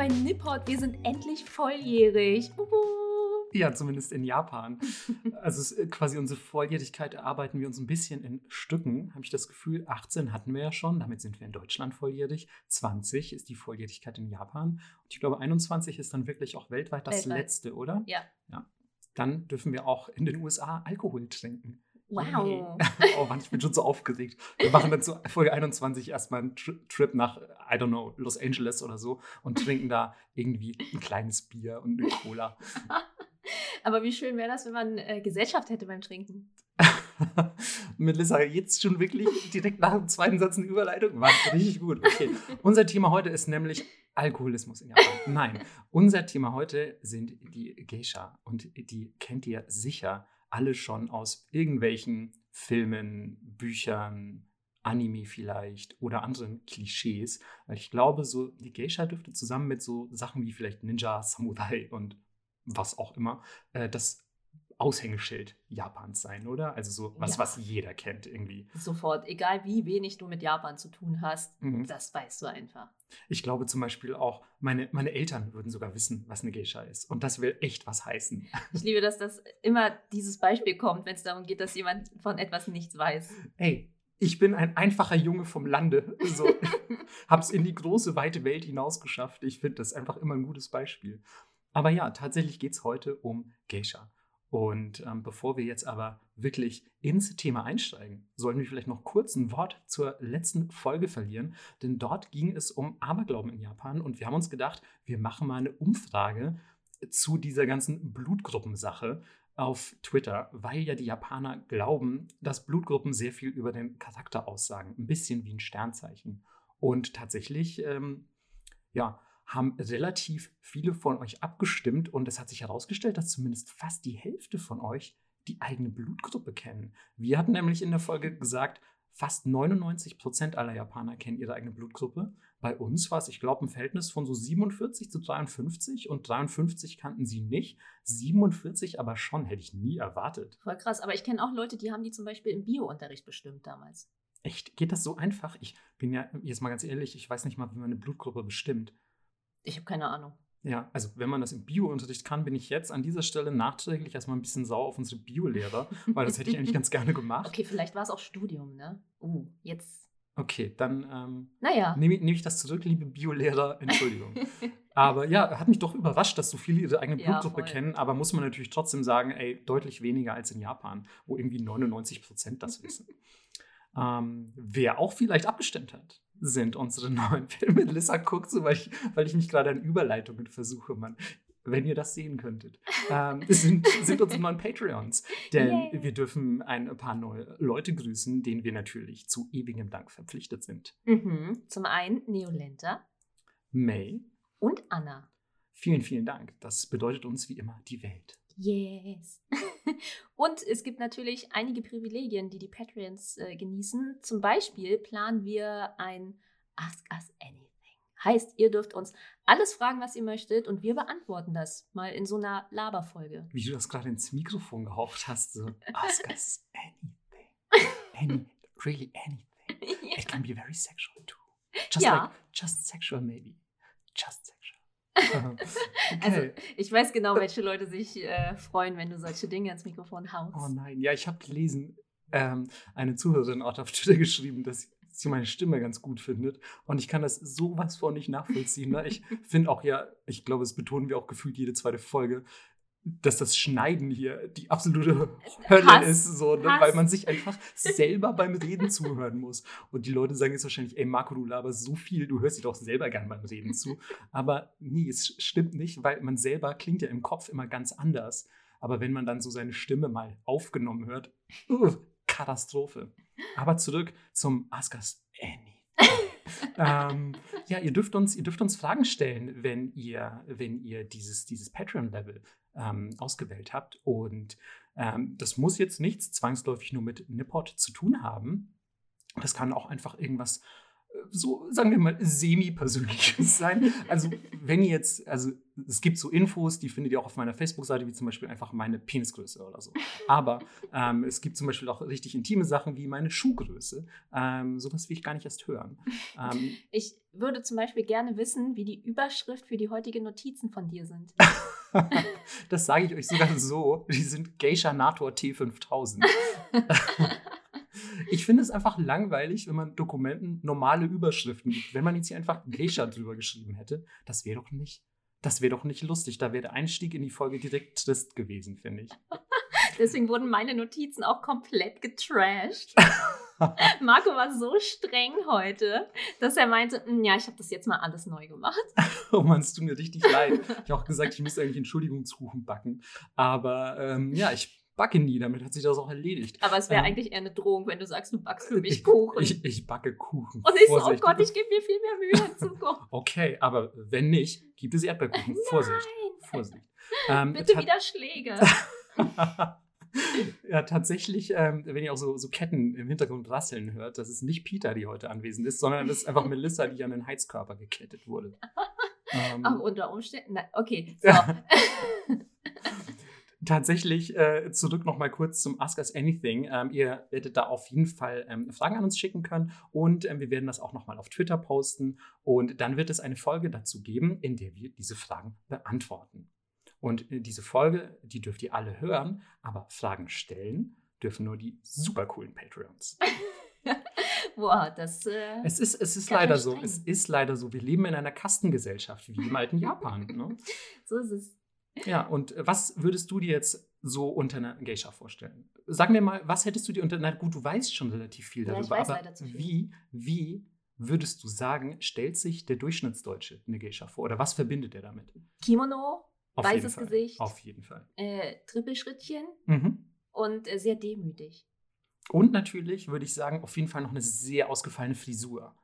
bei Nippot. Wir sind endlich volljährig. Uhu. Ja, zumindest in Japan. Also es, ist quasi unsere Volljährigkeit erarbeiten wir uns ein bisschen in Stücken, habe ich das Gefühl. 18 hatten wir ja schon, damit sind wir in Deutschland volljährig. 20 ist die Volljährigkeit in Japan. Und ich glaube, 21 ist dann wirklich auch weltweit das Weltweit. letzte, oder? Ja. ja. Dann dürfen wir auch in den USA Alkohol trinken. Wow. Oh Mann, ich bin schon so aufgeregt. Wir machen dann zu Folge 21 erstmal einen Tri Trip nach, I don't know, Los Angeles oder so und trinken da irgendwie ein kleines Bier und eine Cola. Aber wie schön wäre das, wenn man äh, Gesellschaft hätte beim Trinken? Melissa, jetzt schon wirklich direkt nach dem zweiten Satz eine Überleitung? War richtig gut. Okay. Unser Thema heute ist nämlich Alkoholismus in Japan. Nein, unser Thema heute sind die Geisha. Und die kennt ihr sicher alle schon aus irgendwelchen Filmen, Büchern, Anime vielleicht oder anderen Klischees. Weil ich glaube, so die Geisha dürfte zusammen mit so Sachen wie vielleicht Ninja, Samurai und was auch immer, äh, das Aushängeschild Japans sein, oder? Also so was, Ja. was jeder kennt irgendwie. Sofort, egal wie wenig du mit Japan zu tun hast, Mhm. das weißt du einfach. Ich glaube zum Beispiel auch, meine, meine Eltern würden sogar wissen, was eine Geisha ist. Und das will echt was heißen. Ich liebe, dass das immer dieses Beispiel kommt, wenn es darum geht, dass jemand von etwas nichts weiß. Ey, ich bin ein einfacher Junge vom Lande. So, hab's in die große, weite Welt hinausgeschafft. Ich finde das einfach immer ein gutes Beispiel. Aber ja, tatsächlich geht es heute um Geisha. Und ähm, bevor wir jetzt aber wirklich ins Thema einsteigen, sollen wir vielleicht noch kurz ein Wort zur letzten Folge verlieren. Denn dort ging es um Aberglauben in Japan. Und wir haben uns gedacht, wir machen mal eine Umfrage zu dieser ganzen Blutgruppensache auf Twitter, weil ja die Japaner glauben, dass Blutgruppen sehr viel über den Charakter aussagen. Ein bisschen wie ein Sternzeichen. Und tatsächlich, ähm, ja, haben relativ viele von euch abgestimmt und es hat sich herausgestellt, dass zumindest fast die Hälfte von euch die eigene Blutgruppe kennen. Wir hatten nämlich in der Folge gesagt, fast 99 Prozent aller Japaner kennen ihre eigene Blutgruppe. Bei uns war es, ich glaube, ein Verhältnis von so 47 zu 53 und 53 kannten sie nicht, 47 aber schon, hätte ich nie erwartet. Voll krass. Aber ich kenne auch Leute, die haben die zum Beispiel im Bio-Unterricht bestimmt damals. Echt, geht das so einfach? Ich bin ja, jetzt mal ganz ehrlich, ich weiß nicht mal, wie man eine Blutgruppe bestimmt. Ich habe keine Ahnung. Ja, also wenn man das im Bio-Unterricht kann, bin ich jetzt an dieser Stelle nachträglich erstmal ein bisschen sauer auf unsere Bio-Lehrer, weil das hätte ich eigentlich ganz gerne gemacht. Okay, vielleicht war es auch Studium, ne? Uh, jetzt. Okay, dann ähm, Naja. nehme nehme ich das zurück, liebe Bio-Lehrer, Entschuldigung. aber ja, hat mich doch überrascht, dass so viele ihre eigene Ja, Blutgruppe voll. kennen, aber muss man natürlich trotzdem sagen, ey, deutlich weniger als in Japan, wo irgendwie 99 Prozent das wissen. ähm, wer auch vielleicht abgestimmt hat, sind unsere neuen Filme. Melissa guckt so, weil ich, weil ich mich gerade an Überleitungen versuche, Mann. Wenn ihr das sehen könntet, ähm, sind, sind unsere neuen Patreons. Denn Yay. wir dürfen ein paar neue Leute grüßen, denen wir natürlich zu ewigem Dank verpflichtet sind. Mhm. Zum einen Neolenta May, und Anna. vielen, vielen Dank. Das bedeutet uns wie immer die Welt. Yes. und es gibt natürlich einige Privilegien, die die Patreons äh, genießen. Zum Beispiel planen wir ein Ask Us Anything. Heißt, ihr dürft uns alles fragen, was ihr möchtet und wir beantworten das mal in so einer Laberfolge. Wie du das gerade ins Mikrofon gehaucht hast. So, ask us anything. Any, really anything. It can be very sexual too. Just Ja. like, just sexual maybe. Just sexual. Also, okay. ich weiß genau, welche Leute sich äh, freuen, wenn du solche Dinge ins Mikrofon haust. Oh nein, ja, ich habe gelesen, ähm, eine Zuhörerin hat auf Twitter geschrieben, dass sie meine Stimme ganz gut findet. Und ich kann das sowas von nicht nachvollziehen. Ne? Ich finde auch ja, ich glaube, das betonen wir auch gefühlt jede zweite Folge, dass das Schneiden hier die absolute Hölle Hass. ist, so, ne? Weil man sich einfach selber beim Reden zuhören muss. Und die Leute sagen jetzt wahrscheinlich, ey Marco, du laberst so viel, du hörst dich doch selber gern beim Reden zu. Aber nee, es stimmt nicht, weil man selber klingt ja im Kopf immer ganz anders. Aber wenn man dann so seine Stimme mal aufgenommen hört, uh, Katastrophe. Aber zurück zum Ask Us Anything. ähm, ja, ihr dürft, uns, ihr dürft uns Fragen stellen, wenn ihr, wenn ihr dieses, dieses Patreon-Level ähm, ausgewählt habt. Und ähm, das muss jetzt nichts zwangsläufig nur mit Nippot zu tun haben. Das kann auch einfach irgendwas so, sagen wir mal, semi-persönliches sein. Also, wenn ihr jetzt, also es gibt so Infos, die findet ihr auch auf meiner Facebook-Seite, wie zum Beispiel einfach meine Penisgröße oder so. Aber ähm, es gibt zum Beispiel auch richtig intime Sachen wie meine Schuhgröße. Ähm, sowas will ich gar nicht erst hören. Ähm, ich würde zum Beispiel gerne wissen, wie die Überschrift für die heutigen Notizen von dir sind. das sage ich euch sogar so. Die sind Geisha Nator T5000. Ich finde es einfach langweilig, wenn man Dokumenten normale Überschriften gibt. Wenn man jetzt hier einfach Geisha drüber geschrieben hätte, das wäre doch nicht, das wäre doch nicht lustig. Da wäre der Einstieg in die Folge direkt trist gewesen, finde ich. Deswegen wurden meine Notizen auch komplett getrashed. Marco war so streng heute, dass er meinte, hm, ja, ich habe das jetzt mal alles neu gemacht. oh Mann, es tut mir richtig leid. Ich habe auch gesagt, ich müsste eigentlich Entschuldigungskuchen backen. Aber ähm, ja, ich backe nie, damit hat sich das auch erledigt. Aber es wäre ähm, eigentlich eher eine Drohung, wenn du sagst, du backst für mich Kuchen. Ich, ich backe Kuchen. Und ich so, oh Gott, ich gebe mir viel mehr Mühe in Zukunft. okay, aber wenn nicht, gibt es Erdbeerkuchen. Nein. Vorsicht. Vorsicht. Ähm, Bitte wieder Schläge. Ja, tatsächlich, ähm, wenn ihr auch so, so Ketten im Hintergrund rasseln hört, das ist nicht Peter, die heute anwesend ist, sondern das ist einfach Melissa, die an den Heizkörper gekettet wurde. ähm, Ach, unter Umständen. Na, okay, so tatsächlich äh, zurück noch mal kurz zum Ask Us Anything. Ähm, ihr werdet da auf jeden Fall ähm, Fragen an uns schicken können und ähm, wir werden das auch noch mal auf Twitter posten und dann wird es eine Folge dazu geben, in der wir diese Fragen beantworten. Und äh, diese Folge, die dürft ihr alle hören, aber Fragen stellen dürfen nur die super coolen Patreons. Boah, das. Äh, es ist, es ist leider so. Es ist leider so. Wir leben in einer Kastengesellschaft wie im alten Japan. Ne? so ist es. Ja, und was würdest du dir jetzt so unter einer Geisha vorstellen? Sag mir mal, was hättest du dir unter, na gut, du weißt schon relativ viel darüber, ja, aber viel. wie, wie würdest du sagen, stellt sich der Durchschnittsdeutsche eine Geisha vor? Oder was verbindet er damit? Kimono, Auf weißes Gesicht. Auf jeden Fall. Äh, Trippelschrittchen mhm. und äh, sehr demütig. Und natürlich würde ich sagen, auf jeden Fall noch eine sehr ausgefallene Frisur.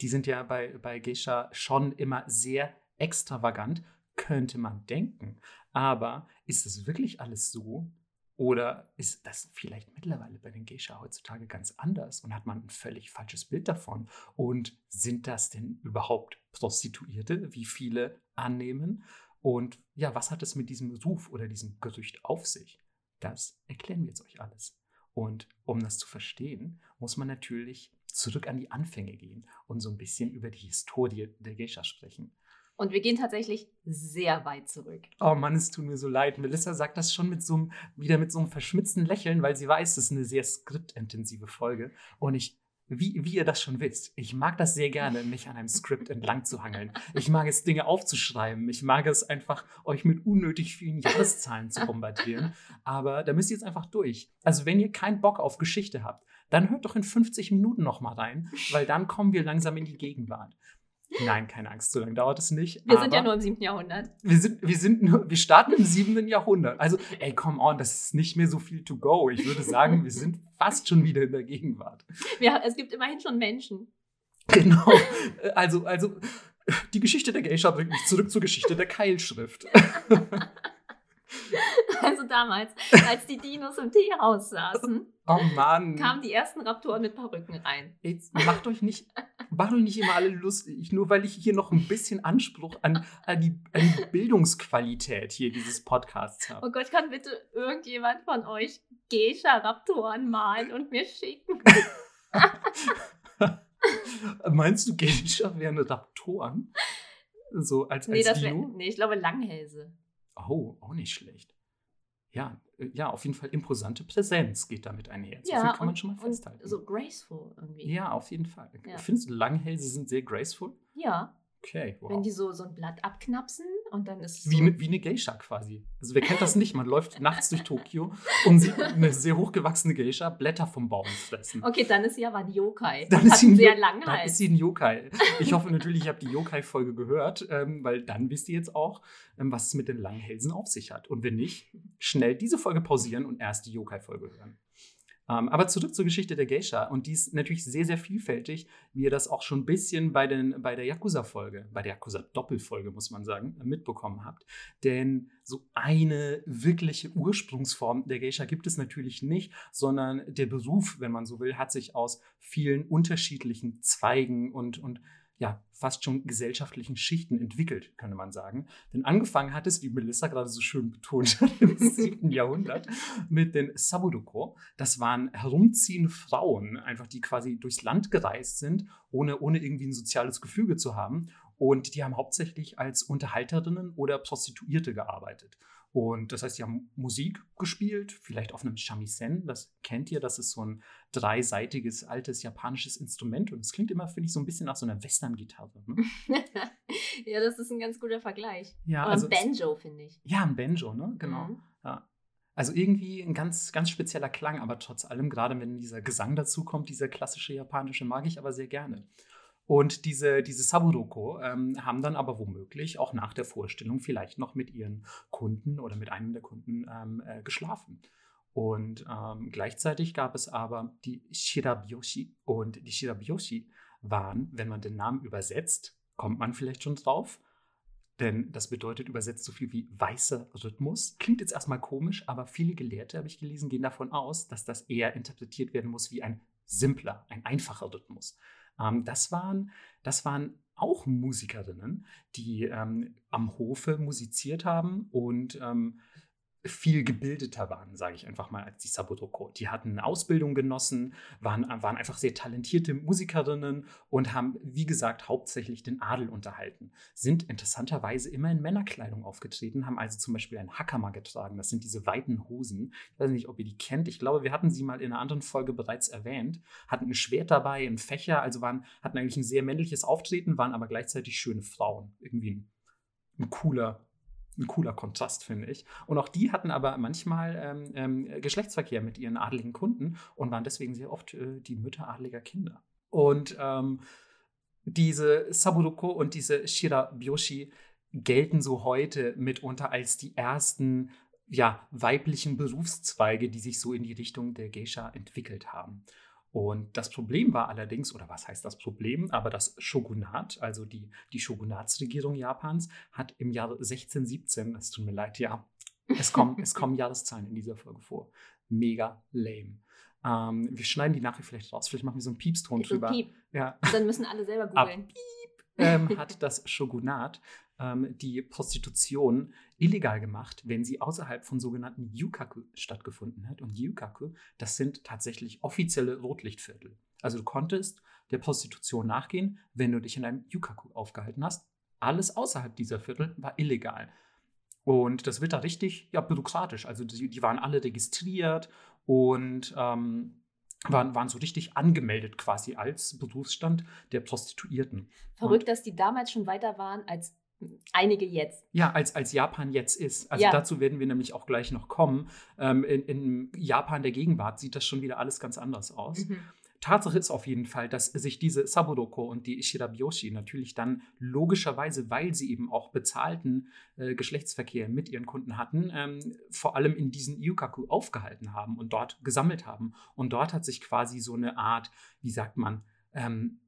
Die sind ja bei, bei Geisha schon immer sehr extravagant könnte man denken. Aber ist es wirklich alles so? Oder ist das vielleicht mittlerweile bei den Geisha heutzutage ganz anders und hat man ein völlig falsches Bild davon? Und sind das denn überhaupt Prostituierte, wie viele annehmen? Und ja, was hat es mit diesem Ruf oder diesem Gerücht auf sich? Das erklären wir jetzt euch alles. Und um das zu verstehen, muss man natürlich zurück an die Anfänge gehen und so ein bisschen über die Historie der Geisha sprechen. Und wir gehen tatsächlich sehr weit zurück. Oh Mann, es tut mir so leid. Melissa sagt das schon mit so einem, wieder mit so einem verschmitzten Lächeln, weil sie weiß, es ist eine sehr skriptintensive Folge. Und ich, wie, wie ihr das schon wisst, ich mag das sehr gerne, mich an einem Skript entlang zu hangeln. Ich mag es, Dinge aufzuschreiben. Ich mag es einfach, euch mit unnötig vielen Jahreszahlen zu bombardieren. Aber da müsst ihr jetzt einfach durch. Also, wenn ihr keinen Bock auf Geschichte habt, dann hört doch in 50 Minuten noch mal rein, weil dann kommen wir langsam in die Gegenwart. Nein, keine Angst, so lange dauert es nicht. Wir sind ja nur im siebten Jahrhundert. Wir, sind, wir, sind nur, wir starten im siebten Jahrhundert. Also, ey, come on, das ist nicht mehr so viel to go. Ich würde sagen, wir sind fast schon wieder in der Gegenwart. Ja, es gibt immerhin schon Menschen. Genau. Also, also die Geschichte der Geisha bringt mich zurück zur Geschichte der Keilschrift. Also damals, als die Dinos im Teehaus saßen, oh Mann. kamen die ersten Raptoren mit Perücken rein. Jetzt macht euch nicht, macht euch nicht immer alle lustig, nur weil ich hier noch ein bisschen Anspruch an, an, die, an die Bildungsqualität hier dieses Podcasts habe. Oh Gott, kann bitte irgendjemand von euch Geisha-Raptoren malen und mir schicken? Meinst du, Geisha wären Raptoren? So als, als nee, das Dino? Wär, nee, ich glaube Langhälse. Oh, auch nicht schlecht. Ja, äh, ja, auf jeden Fall imposante Präsenz geht damit einher. So ja, viel kann und, man schon mal festhalten. so graceful irgendwie. Ja, auf jeden Fall. Ja. Findest du Langhälse sind sehr graceful? Ja. Okay, wow. Wenn die so, so ein Blatt abknapsen und dann ist es. Wie, so wie eine Geisha quasi. Also, wer kennt das nicht? Man läuft nachts durch Tokio und sieht eine sehr hochgewachsene Geisha Blätter vom Baum fressen. Okay, dann ist sie aber ein Yokai. Dann ist sie ein, sehr lang dann ist sie ein Yokai. Ich hoffe natürlich, ihr habt die Yokai-Folge gehört, ähm, weil dann wisst ihr jetzt auch, ähm, was es mit den langen Hälsen auf sich hat. Und wenn nicht, schnell diese Folge pausieren und erst die Yokai-Folge hören. Ähm, aber zurück zur Geschichte der Geisha. Und die ist natürlich sehr, sehr vielfältig, wie ihr das auch schon ein bisschen bei, den, bei der Yakuza-Folge, bei der Yakuza-Doppelfolge, muss man sagen, mitbekommen habt. Denn so eine wirkliche Ursprungsform der Geisha gibt es natürlich nicht, sondern der Beruf, wenn man so will, hat sich aus vielen unterschiedlichen Zweigen und, und ja, fast schon gesellschaftlichen Schichten entwickelt, könnte man sagen. Denn angefangen hat es, wie Melissa gerade so schön betont hat, im 7. Jahrhundert mit den Saburuko. Das waren herumziehende Frauen, einfach die quasi durchs Land gereist sind, ohne, ohne irgendwie ein soziales Gefüge zu haben. Und die haben hauptsächlich als Unterhalterinnen oder Prostituierte gearbeitet. Und das heißt, sie haben Musik gespielt, vielleicht auf einem Shamisen, das kennt ihr, das ist so ein dreiseitiges altes japanisches Instrument und es klingt immer, finde ich, so ein bisschen nach so einer Western-Gitarre. Ne? ja, das ist ein ganz guter Vergleich. Ja, Oder also ein Banjo, finde ich. Ja, ein Banjo, ne? Genau. Mhm. Ja. Also irgendwie ein ganz, ganz spezieller Klang, aber trotz allem, gerade wenn dieser Gesang dazu kommt, dieser klassische japanische, mag ich aber sehr gerne. Und diese, diese Saburoko ähm, haben dann aber womöglich auch nach der Vorstellung vielleicht noch mit ihren Kunden oder mit einem der Kunden ähm, äh, geschlafen. Und ähm, gleichzeitig gab es aber die Shirabyoshi. Und die Shirabyoshi waren, wenn man den Namen übersetzt, kommt man vielleicht schon drauf. Denn das bedeutet übersetzt so viel wie weißer Rhythmus. Klingt jetzt erstmal komisch, aber viele Gelehrte, habe ich gelesen, gehen davon aus, dass das eher interpretiert werden muss wie ein simpler, ein einfacher Rhythmus. Ähm, das, waren, das waren auch Musikerinnen, die ähm, am Hofe musiziert haben und ähm, viel gebildeter waren, sage ich einfach mal, als die Sabotoko. Die hatten eine Ausbildung genossen, waren, waren einfach sehr talentierte Musikerinnen und haben, wie gesagt, hauptsächlich den Adel unterhalten. Sind interessanterweise immer in Männerkleidung aufgetreten, haben also zum Beispiel ein Hakama getragen. Das sind diese weiten Hosen. Ich weiß nicht, ob ihr die kennt. Ich glaube, wir hatten sie mal in einer anderen Folge bereits erwähnt. Hatten ein Schwert dabei, ein Fächer, also waren, hatten eigentlich ein sehr männliches Auftreten, waren aber gleichzeitig schöne Frauen. Irgendwie ein, ein cooler, ein cooler Kontrast, finde ich. Und auch die hatten aber manchmal ähm, ähm, Geschlechtsverkehr mit ihren adligen Kunden und waren deswegen sehr oft äh, die Mütter adliger Kinder. Und ähm, diese Saburoko und diese Shirabyoshi gelten so heute mitunter als die ersten ja, weiblichen Berufszweige, die sich so in die Richtung der Geisha entwickelt haben. Und das Problem war allerdings, oder was heißt das Problem? Aber das Shogunat, also die, die Shogunatsregierung Japans, hat im Jahre 1617, es tut mir leid, ja, es kommen, es kommen Jahreszahlen in dieser Folge vor. Mega lame. Ähm, wir schneiden die nachher vielleicht raus, vielleicht machen wir so einen Piepston So drüber. Piep. Ja. Dann müssen alle selber Ab. googeln. ähm, hat das Shogunat ähm, die Prostitution illegal gemacht, wenn sie außerhalb von sogenannten Yukaku stattgefunden hat. Und Yukaku, das sind tatsächlich offizielle Rotlichtviertel. Also du konntest der Prostitution nachgehen, wenn du dich in einem Yukaku aufgehalten hast. Alles außerhalb dieser Viertel war illegal. Und das wird da richtig ja, bürokratisch. Also die, die waren alle registriert und ähm, waren, waren so richtig angemeldet quasi als Berufsstand der Prostituierten. Verrückt, dass die damals schon weiter waren als einige jetzt. Ja, als, als Japan jetzt ist. Also Ja. dazu werden wir nämlich auch gleich noch kommen. Ähm, in, in Japan der Gegenwart sieht das schon wieder alles ganz anders aus. Mhm. Tatsache ist auf jeden Fall, dass sich diese Saburoko und die Shirabyoshi natürlich dann logischerweise, weil sie eben auch bezahlten äh, Geschlechtsverkehr mit ihren Kunden hatten, ähm, vor allem in diesen Yukaku aufgehalten haben und dort gesammelt haben. Und dort hat sich quasi so eine Art, wie sagt man, ähm,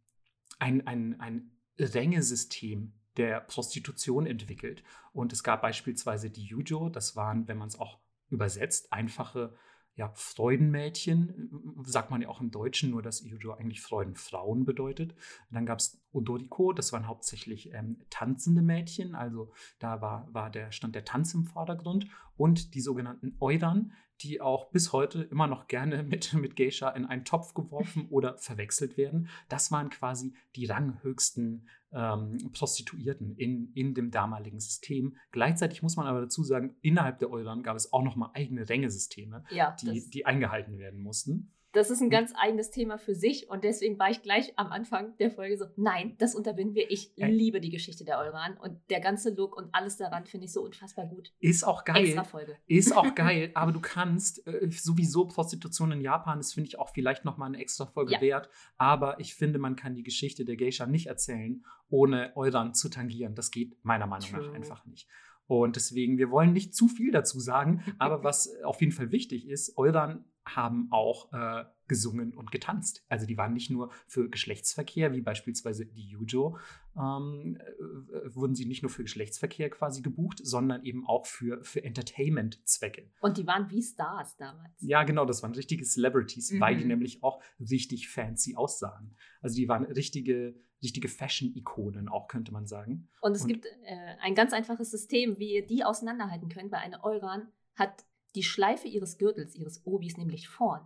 ein, ein, ein Rängesystem der Prostitution entwickelt. Und es gab beispielsweise die Yujo, das waren, wenn man es auch übersetzt, einfache ja, Freudenmädchen, sagt man ja auch im Deutschen, nur dass Yujo eigentlich Freudenfrauen bedeutet. Dann gab es Odoriko, das waren hauptsächlich ähm, tanzende Mädchen, also da war, war der, stand der Tanz im Vordergrund und die sogenannten Euran, die auch bis heute immer noch gerne mit, mit Geisha in einen Topf geworfen oder verwechselt werden. Das waren quasi die ranghöchsten ähm, Prostituierten in, in dem damaligen System. Gleichzeitig muss man aber dazu sagen, innerhalb der Euran gab es auch nochmal eigene Rängesysteme, Ja, die, die eingehalten werden mussten. Das ist ein ganz eigenes Thema für sich und deswegen war ich gleich am Anfang der Folge so, nein, das unterbinden wir. Ich liebe die Geschichte der Euran und der ganze Look und alles daran finde ich so unfassbar gut. Ist auch geil. Extra Folge. Ist auch geil, aber du kannst äh, sowieso Prostitution in Japan, das finde ich auch vielleicht noch mal eine extra Folge Ja. wert, aber ich finde, man kann die Geschichte der Geisha nicht erzählen, ohne Euran zu tangieren. Das geht meiner Meinung nach True. einfach nicht. Und deswegen, wir wollen nicht zu viel dazu sagen, aber was auf jeden Fall wichtig ist, Euran haben auch äh, gesungen und getanzt. Also die waren nicht nur für Geschlechtsverkehr, wie beispielsweise die Yujo, ähm, äh, wurden sie nicht nur für Geschlechtsverkehr quasi gebucht, sondern eben auch für, für Entertainment-Zwecke. Und die waren wie Stars damals. Ja, genau, das waren richtige Celebrities, mhm. weil die Mhm. nämlich auch richtig fancy aussahen. Also die waren richtige, richtige Fashion-Ikonen auch, könnte man sagen. Und es Und- gibt äh, ein ganz einfaches System, wie ihr die auseinanderhalten könnt. Bei einer Euran hat die Schleife ihres Gürtels, ihres Obis, nämlich vorn.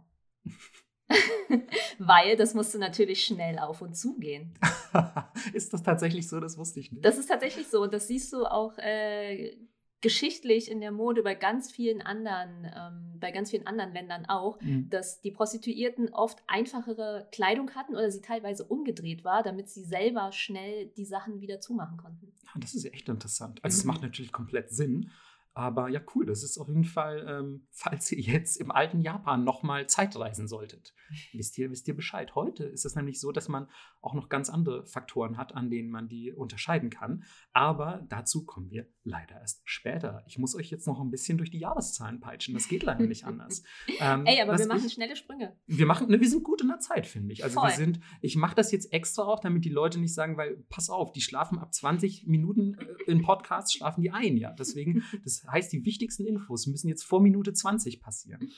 Weil das musste natürlich schnell auf und zu gehen. Ist das tatsächlich so? Das wusste ich nicht. Das ist tatsächlich so. Und das siehst du auch äh, geschichtlich in der Mode bei ganz vielen anderen, ähm, bei ganz vielen anderen Ländern auch, Mhm. dass die Prostituierten oft einfachere Kleidung hatten oder sie teilweise umgedreht war, damit sie selber schnell die Sachen wieder zumachen konnten. Ah, Das ist ja echt interessant. Also es Mhm. macht natürlich komplett Sinn. Aber ja, cool. Das ist auf jeden Fall, ähm, falls ihr jetzt im alten Japan nochmal Zeitreisen solltet, wisst ihr, wisst ihr Bescheid. Heute ist es nämlich so, dass man auch noch ganz andere Faktoren hat, an denen man die unterscheiden kann. Aber dazu kommen wir leider erst später. Ich muss euch jetzt noch ein bisschen durch die Jahreszahlen peitschen. Das geht leider nicht anders. Ähm, Ey, aber wir machen ich- schnelle Sprünge. wir machen, ne, wir sind gut in der Zeit, finde ich. Also wir Voll. sind, ich mache das jetzt extra auch, damit die Leute nicht sagen, weil, pass auf, die schlafen ab 20 Minuten äh, im Podcast, schlafen die ein, ja. Deswegen, das heißt, die wichtigsten Infos müssen jetzt vor Minute 20 passieren.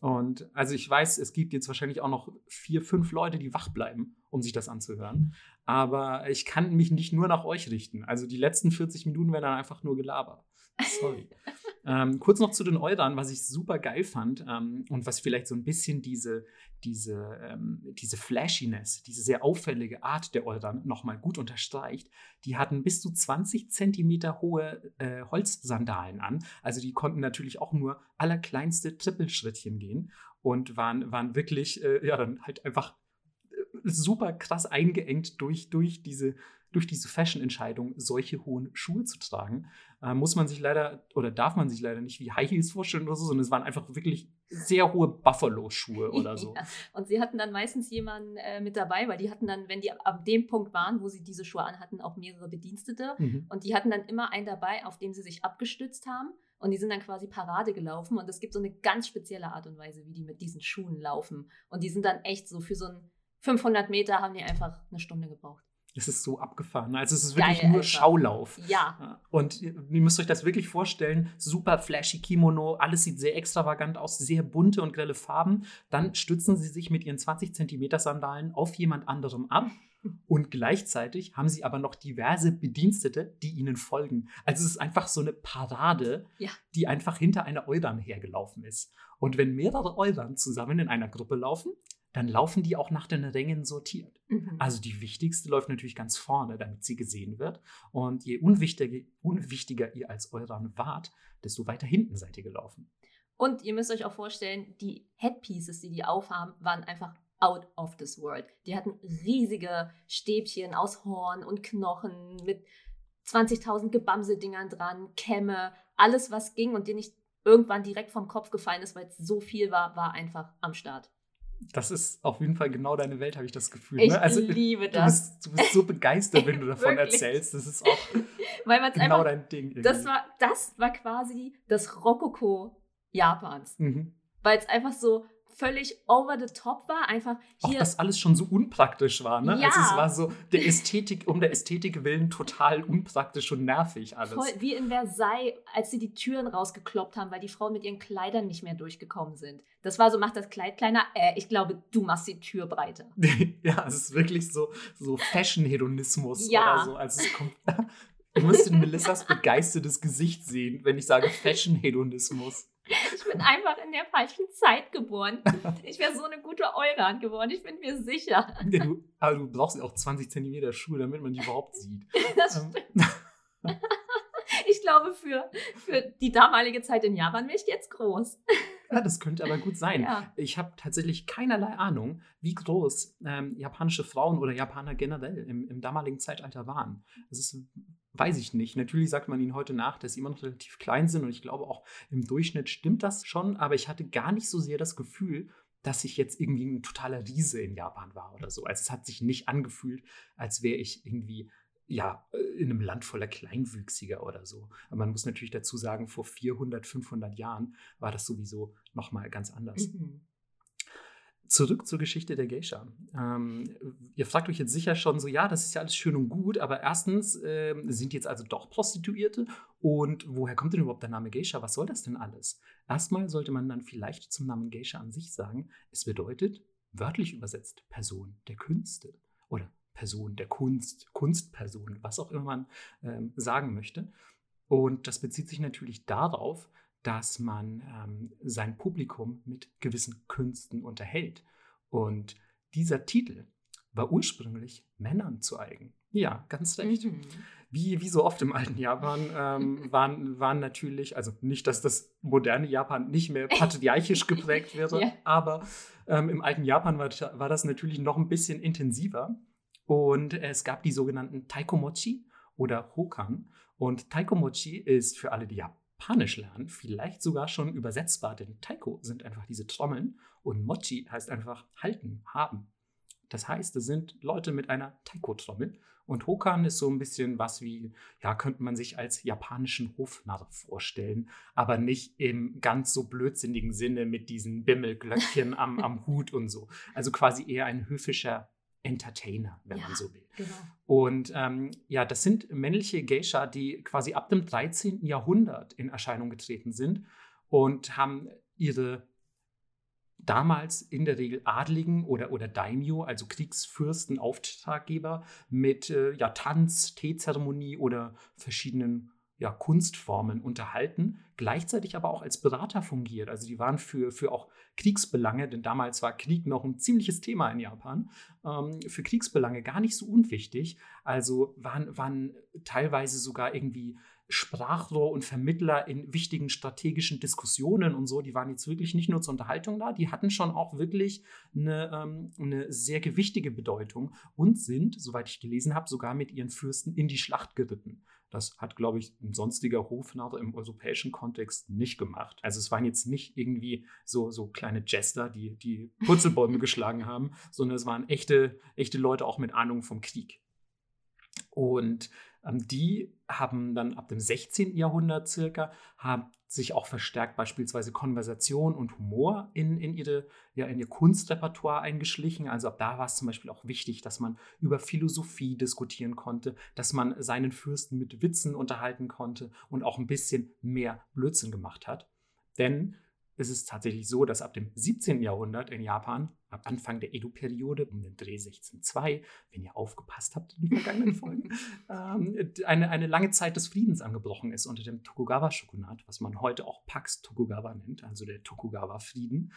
Und also ich weiß, es gibt jetzt wahrscheinlich auch noch vier, fünf Leute, die wach bleiben, um sich das anzuhören. Aber ich kann mich nicht nur nach euch richten. Also die letzten 40 Minuten werden dann einfach nur gelabert. Sorry. ähm, kurz noch zu den Euran, was ich super geil fand ähm, und was vielleicht so ein bisschen diese, diese, ähm, diese Flashiness, diese sehr auffällige Art der Euran nochmal gut unterstreicht. Die hatten bis zu 20 Zentimeter hohe äh, Holzsandalen an. Also die konnten natürlich auch nur allerkleinste Trippelschrittchen gehen und waren, waren wirklich, äh, ja, dann halt einfach äh, super krass eingeengt durch, durch diese, durch diese Fashion-Entscheidung, solche hohen Schuhe zu tragen. Äh, muss man sich leider oder darf man sich leider nicht wie High Heels vorstellen oder so, sondern es waren einfach wirklich sehr hohe Buffalo-Schuhe oder so. Ja. Und sie hatten dann meistens jemanden äh, mit dabei, weil die hatten dann, wenn die ab dem Punkt waren, wo sie diese Schuhe anhatten, auch mehrere Bedienstete. Mhm. Und die hatten dann immer einen dabei, auf dem sie sich abgestützt haben. Und die sind dann quasi Parade gelaufen. Und es gibt so eine ganz spezielle Art und Weise, wie die mit diesen Schuhen laufen. Und die sind dann echt so für so ein 500 Meter haben die einfach eine Stunde gebraucht. Es ist so abgefahren. Also es ist wirklich Geil, nur Alter. Schaulauf. Ja, Ja, Und ihr ihr müsst euch das wirklich vorstellen, super flashy Kimono, alles sieht sehr extravagant aus, sehr bunte und grelle Farben. Dann stützen sie sich mit ihren 20 Zentimeter Sandalen auf jemand anderem ab. Und gleichzeitig haben sie aber noch diverse Bedienstete, die ihnen folgen. Also es ist einfach so eine Parade, Ja. die einfach hinter einer Euran hergelaufen ist. Und wenn mehrere Euran zusammen in einer Gruppe laufen, dann laufen die auch nach den Rängen sortiert. Mhm. Also die wichtigste läuft natürlich ganz vorne, damit sie gesehen wird. Und je unwichtiger, unwichtiger ihr als Euran wart, desto weiter hinten seid ihr gelaufen. Und ihr müsst euch auch vorstellen, die Headpieces, die die aufhaben, waren einfach out of this world. Die hatten riesige Stäbchen aus Horn und Knochen mit 20.000 Gebamse-Dingern dran, Kämme, alles, was ging und dir nicht irgendwann direkt vom Kopf gefallen ist, weil es so viel war, war einfach am Start. Das ist auf jeden Fall genau deine Welt, habe ich das Gefühl. Ich ne? Also liebe du das, bist, du bist so begeistert, wenn du davon erzählst. Das ist auch genau einfach, dein Ding. Irgendwie. das war, das war quasi das Rokoko Japans, mhm. weil es einfach so völlig over the top war, einfach Auch hier dass alles schon so unpraktisch war. Ne? Ja. Also es war so der Ästhetik, um der Ästhetik willen total unpraktisch und nervig alles. Voll wie in Versailles, als sie die Türen rausgekloppt haben, weil die Frauen mit ihren Kleidern nicht mehr durchgekommen sind. Das war so, mach das Kleid kleiner. Äh, ich glaube, du machst die Tür breiter. Ja, es ist wirklich so, so Fashion-Hedonismus Ja. oder so. Also es kommt. Du musst in Melissas begeistertes Gesicht sehen, wenn ich sage Fashion-Hedonismus. Ich bin einfach in der falschen Zeit geboren. Ich wäre so eine gute Euran geworden, ich bin mir sicher. Ja, du, aber du brauchst ja auch 20 Zentimeter Schuhe, damit man die überhaupt sieht. Das Ähm, stimmt. Ich glaube, für, für die damalige Zeit in Japan wäre ich jetzt groß. Ja, das könnte aber gut sein. Ja. Ich habe tatsächlich keinerlei Ahnung, wie groß ähm, japanische Frauen oder Japaner generell im, im damaligen Zeitalter waren. Das ist, weiß ich nicht. Natürlich sagt man ihnen heute nach, dass sie immer noch relativ klein sind und ich glaube auch im Durchschnitt stimmt das schon, aber ich hatte gar nicht so sehr das Gefühl, dass ich jetzt irgendwie ein totaler Riese in Japan war oder so. Also es hat sich nicht angefühlt, als wäre ich irgendwie ja, äh, in einem Land voller Kleinwüchsiger oder so. Aber man muss natürlich dazu sagen, vor 400, 500 Jahren war das sowieso nochmal ganz anders. Mhm. Zurück zur Geschichte der Geisha. Ähm, ihr fragt euch jetzt sicher schon so, ja, das ist ja alles schön und gut, aber erstens äh, sind jetzt also doch Prostituierte und woher kommt denn überhaupt der Name Geisha? Was soll das denn alles? Erstmal sollte man dann vielleicht zum Namen Geisha an sich sagen, es bedeutet, wörtlich übersetzt, Person der Künste oder Person der Kunst, Kunstperson, was auch immer man ähm, sagen möchte. Und das bezieht sich natürlich darauf, dass man ähm, sein Publikum mit gewissen Künsten unterhält. Und dieser Titel war ursprünglich Männern zu eigen. Ja, ganz recht. Mhm. Wie, wie so oft im alten Japan ähm, waren, waren natürlich, also nicht, dass das moderne Japan nicht mehr patriarchisch geprägt wäre, ja. aber ähm, im alten Japan war, war das natürlich noch ein bisschen intensiver. Und es gab die sogenannten Taikomochi oder Hokan. Und Taikomochi ist für alle, die Japan Japanisch lernen, vielleicht sogar schon übersetzbar, denn Taiko sind einfach diese Trommeln und Mochi heißt einfach halten, haben. Das heißt, es sind Leute mit einer Taiko-Trommel und Hokan ist so ein bisschen was wie, ja, könnte man sich als japanischen Hofnarr vorstellen, aber nicht im ganz so blödsinnigen Sinne mit diesen Bimmelglöckchen am, am Hut und so. Also quasi eher ein höfischer Entertainer, wenn ja, man so will. Genau. Und ähm, ja, das sind männliche Geisha, die quasi ab dem 13. Jahrhundert in Erscheinung getreten sind und haben ihre damals in der Regel Adligen oder, oder Daimyo, also Kriegsfürsten, Auftraggeber mit äh, ja, Tanz, Teezeremonie oder verschiedenen ja, Kunstformen unterhalten, gleichzeitig aber auch als Berater fungiert. Also die waren für, für auch Kriegsbelange, denn damals war Krieg noch ein ziemliches Thema in Japan, ähm, für Kriegsbelange gar nicht so unwichtig. Also waren, waren teilweise sogar irgendwie Sprachrohr und Vermittler in wichtigen strategischen Diskussionen und so. Die waren jetzt wirklich nicht nur zur Unterhaltung da, die hatten schon auch wirklich eine, ähm, eine sehr gewichtige Bedeutung und sind, soweit ich gelesen habe, sogar mit ihren Fürsten in die Schlacht geritten. Das hat, glaube ich, ein sonstiger Hofnarr im europäischen Kontext nicht gemacht. Also es waren jetzt nicht irgendwie so, so kleine Jester, die die Purzelbäume geschlagen haben, sondern es waren echte, echte Leute auch mit Ahnung vom Krieg. Und ähm, die haben dann ab dem 16. Jahrhundert circa, haben sich auch verstärkt beispielsweise Konversation und Humor in, in, ihre, ja, in ihr Kunstrepertoire eingeschlichen. Also ab da war es zum Beispiel auch wichtig, dass man über Philosophie diskutieren konnte, dass man seinen Fürsten mit Witzen unterhalten konnte und auch ein bisschen mehr Blödsinn gemacht hat. Denn ist es tatsächlich so, dass ab dem 17. Jahrhundert in Japan, ab Anfang der Edo-Periode, um den Dreh 1602, wenn ihr aufgepasst habt in den vergangenen Folgen, ähm, eine, eine lange Zeit des Friedens angebrochen ist unter dem Tokugawa-Shogunat, was man heute auch Pax Tokugawa nennt, also der Tokugawa-Frieden.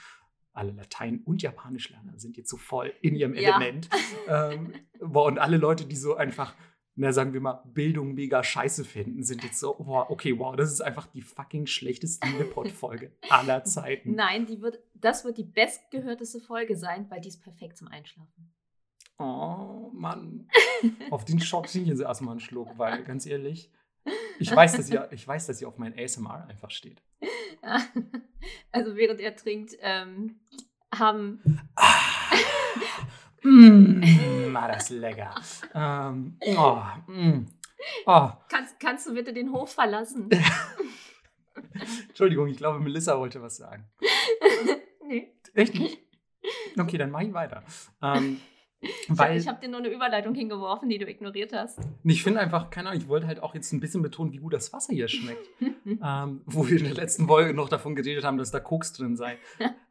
Alle Latein- und Japanischlerner sind jetzt so voll in ihrem ja. Element. Ähm, und alle Leute, die so einfach na, sagen wir mal, Bildung mega scheiße finden, sind jetzt so, boah, okay, wow, das ist einfach die fucking schlechteste Nippot-Folge aller Zeiten. Nein, die wird, das wird die bestgehörteste Folge sein, weil die ist perfekt zum Einschlafen. Oh, Mann. auf den Schock ich jetzt erstmal einen Schluck, weil, ganz ehrlich, ich weiß, dass ihr, ich weiß, dass ihr auf mein ASMR einfach steht. Also während er trinkt, ähm, haben. Ah. Mmh, war das lecker. Ähm, oh, mm, oh. Kannst, kannst du bitte den Hof verlassen? Entschuldigung, ich glaube, Melissa wollte was sagen. nee. Echt nicht? Okay, dann mach ich weiter. Ähm, weil, ich habe dir nur eine Überleitung hingeworfen, die du ignoriert hast. Ich finde einfach, keine Ahnung, ich wollte halt auch jetzt ein bisschen betonen, wie gut das Wasser hier schmeckt. ähm, wo wir in der letzten Folge noch davon geredet haben, dass da Koks drin sei.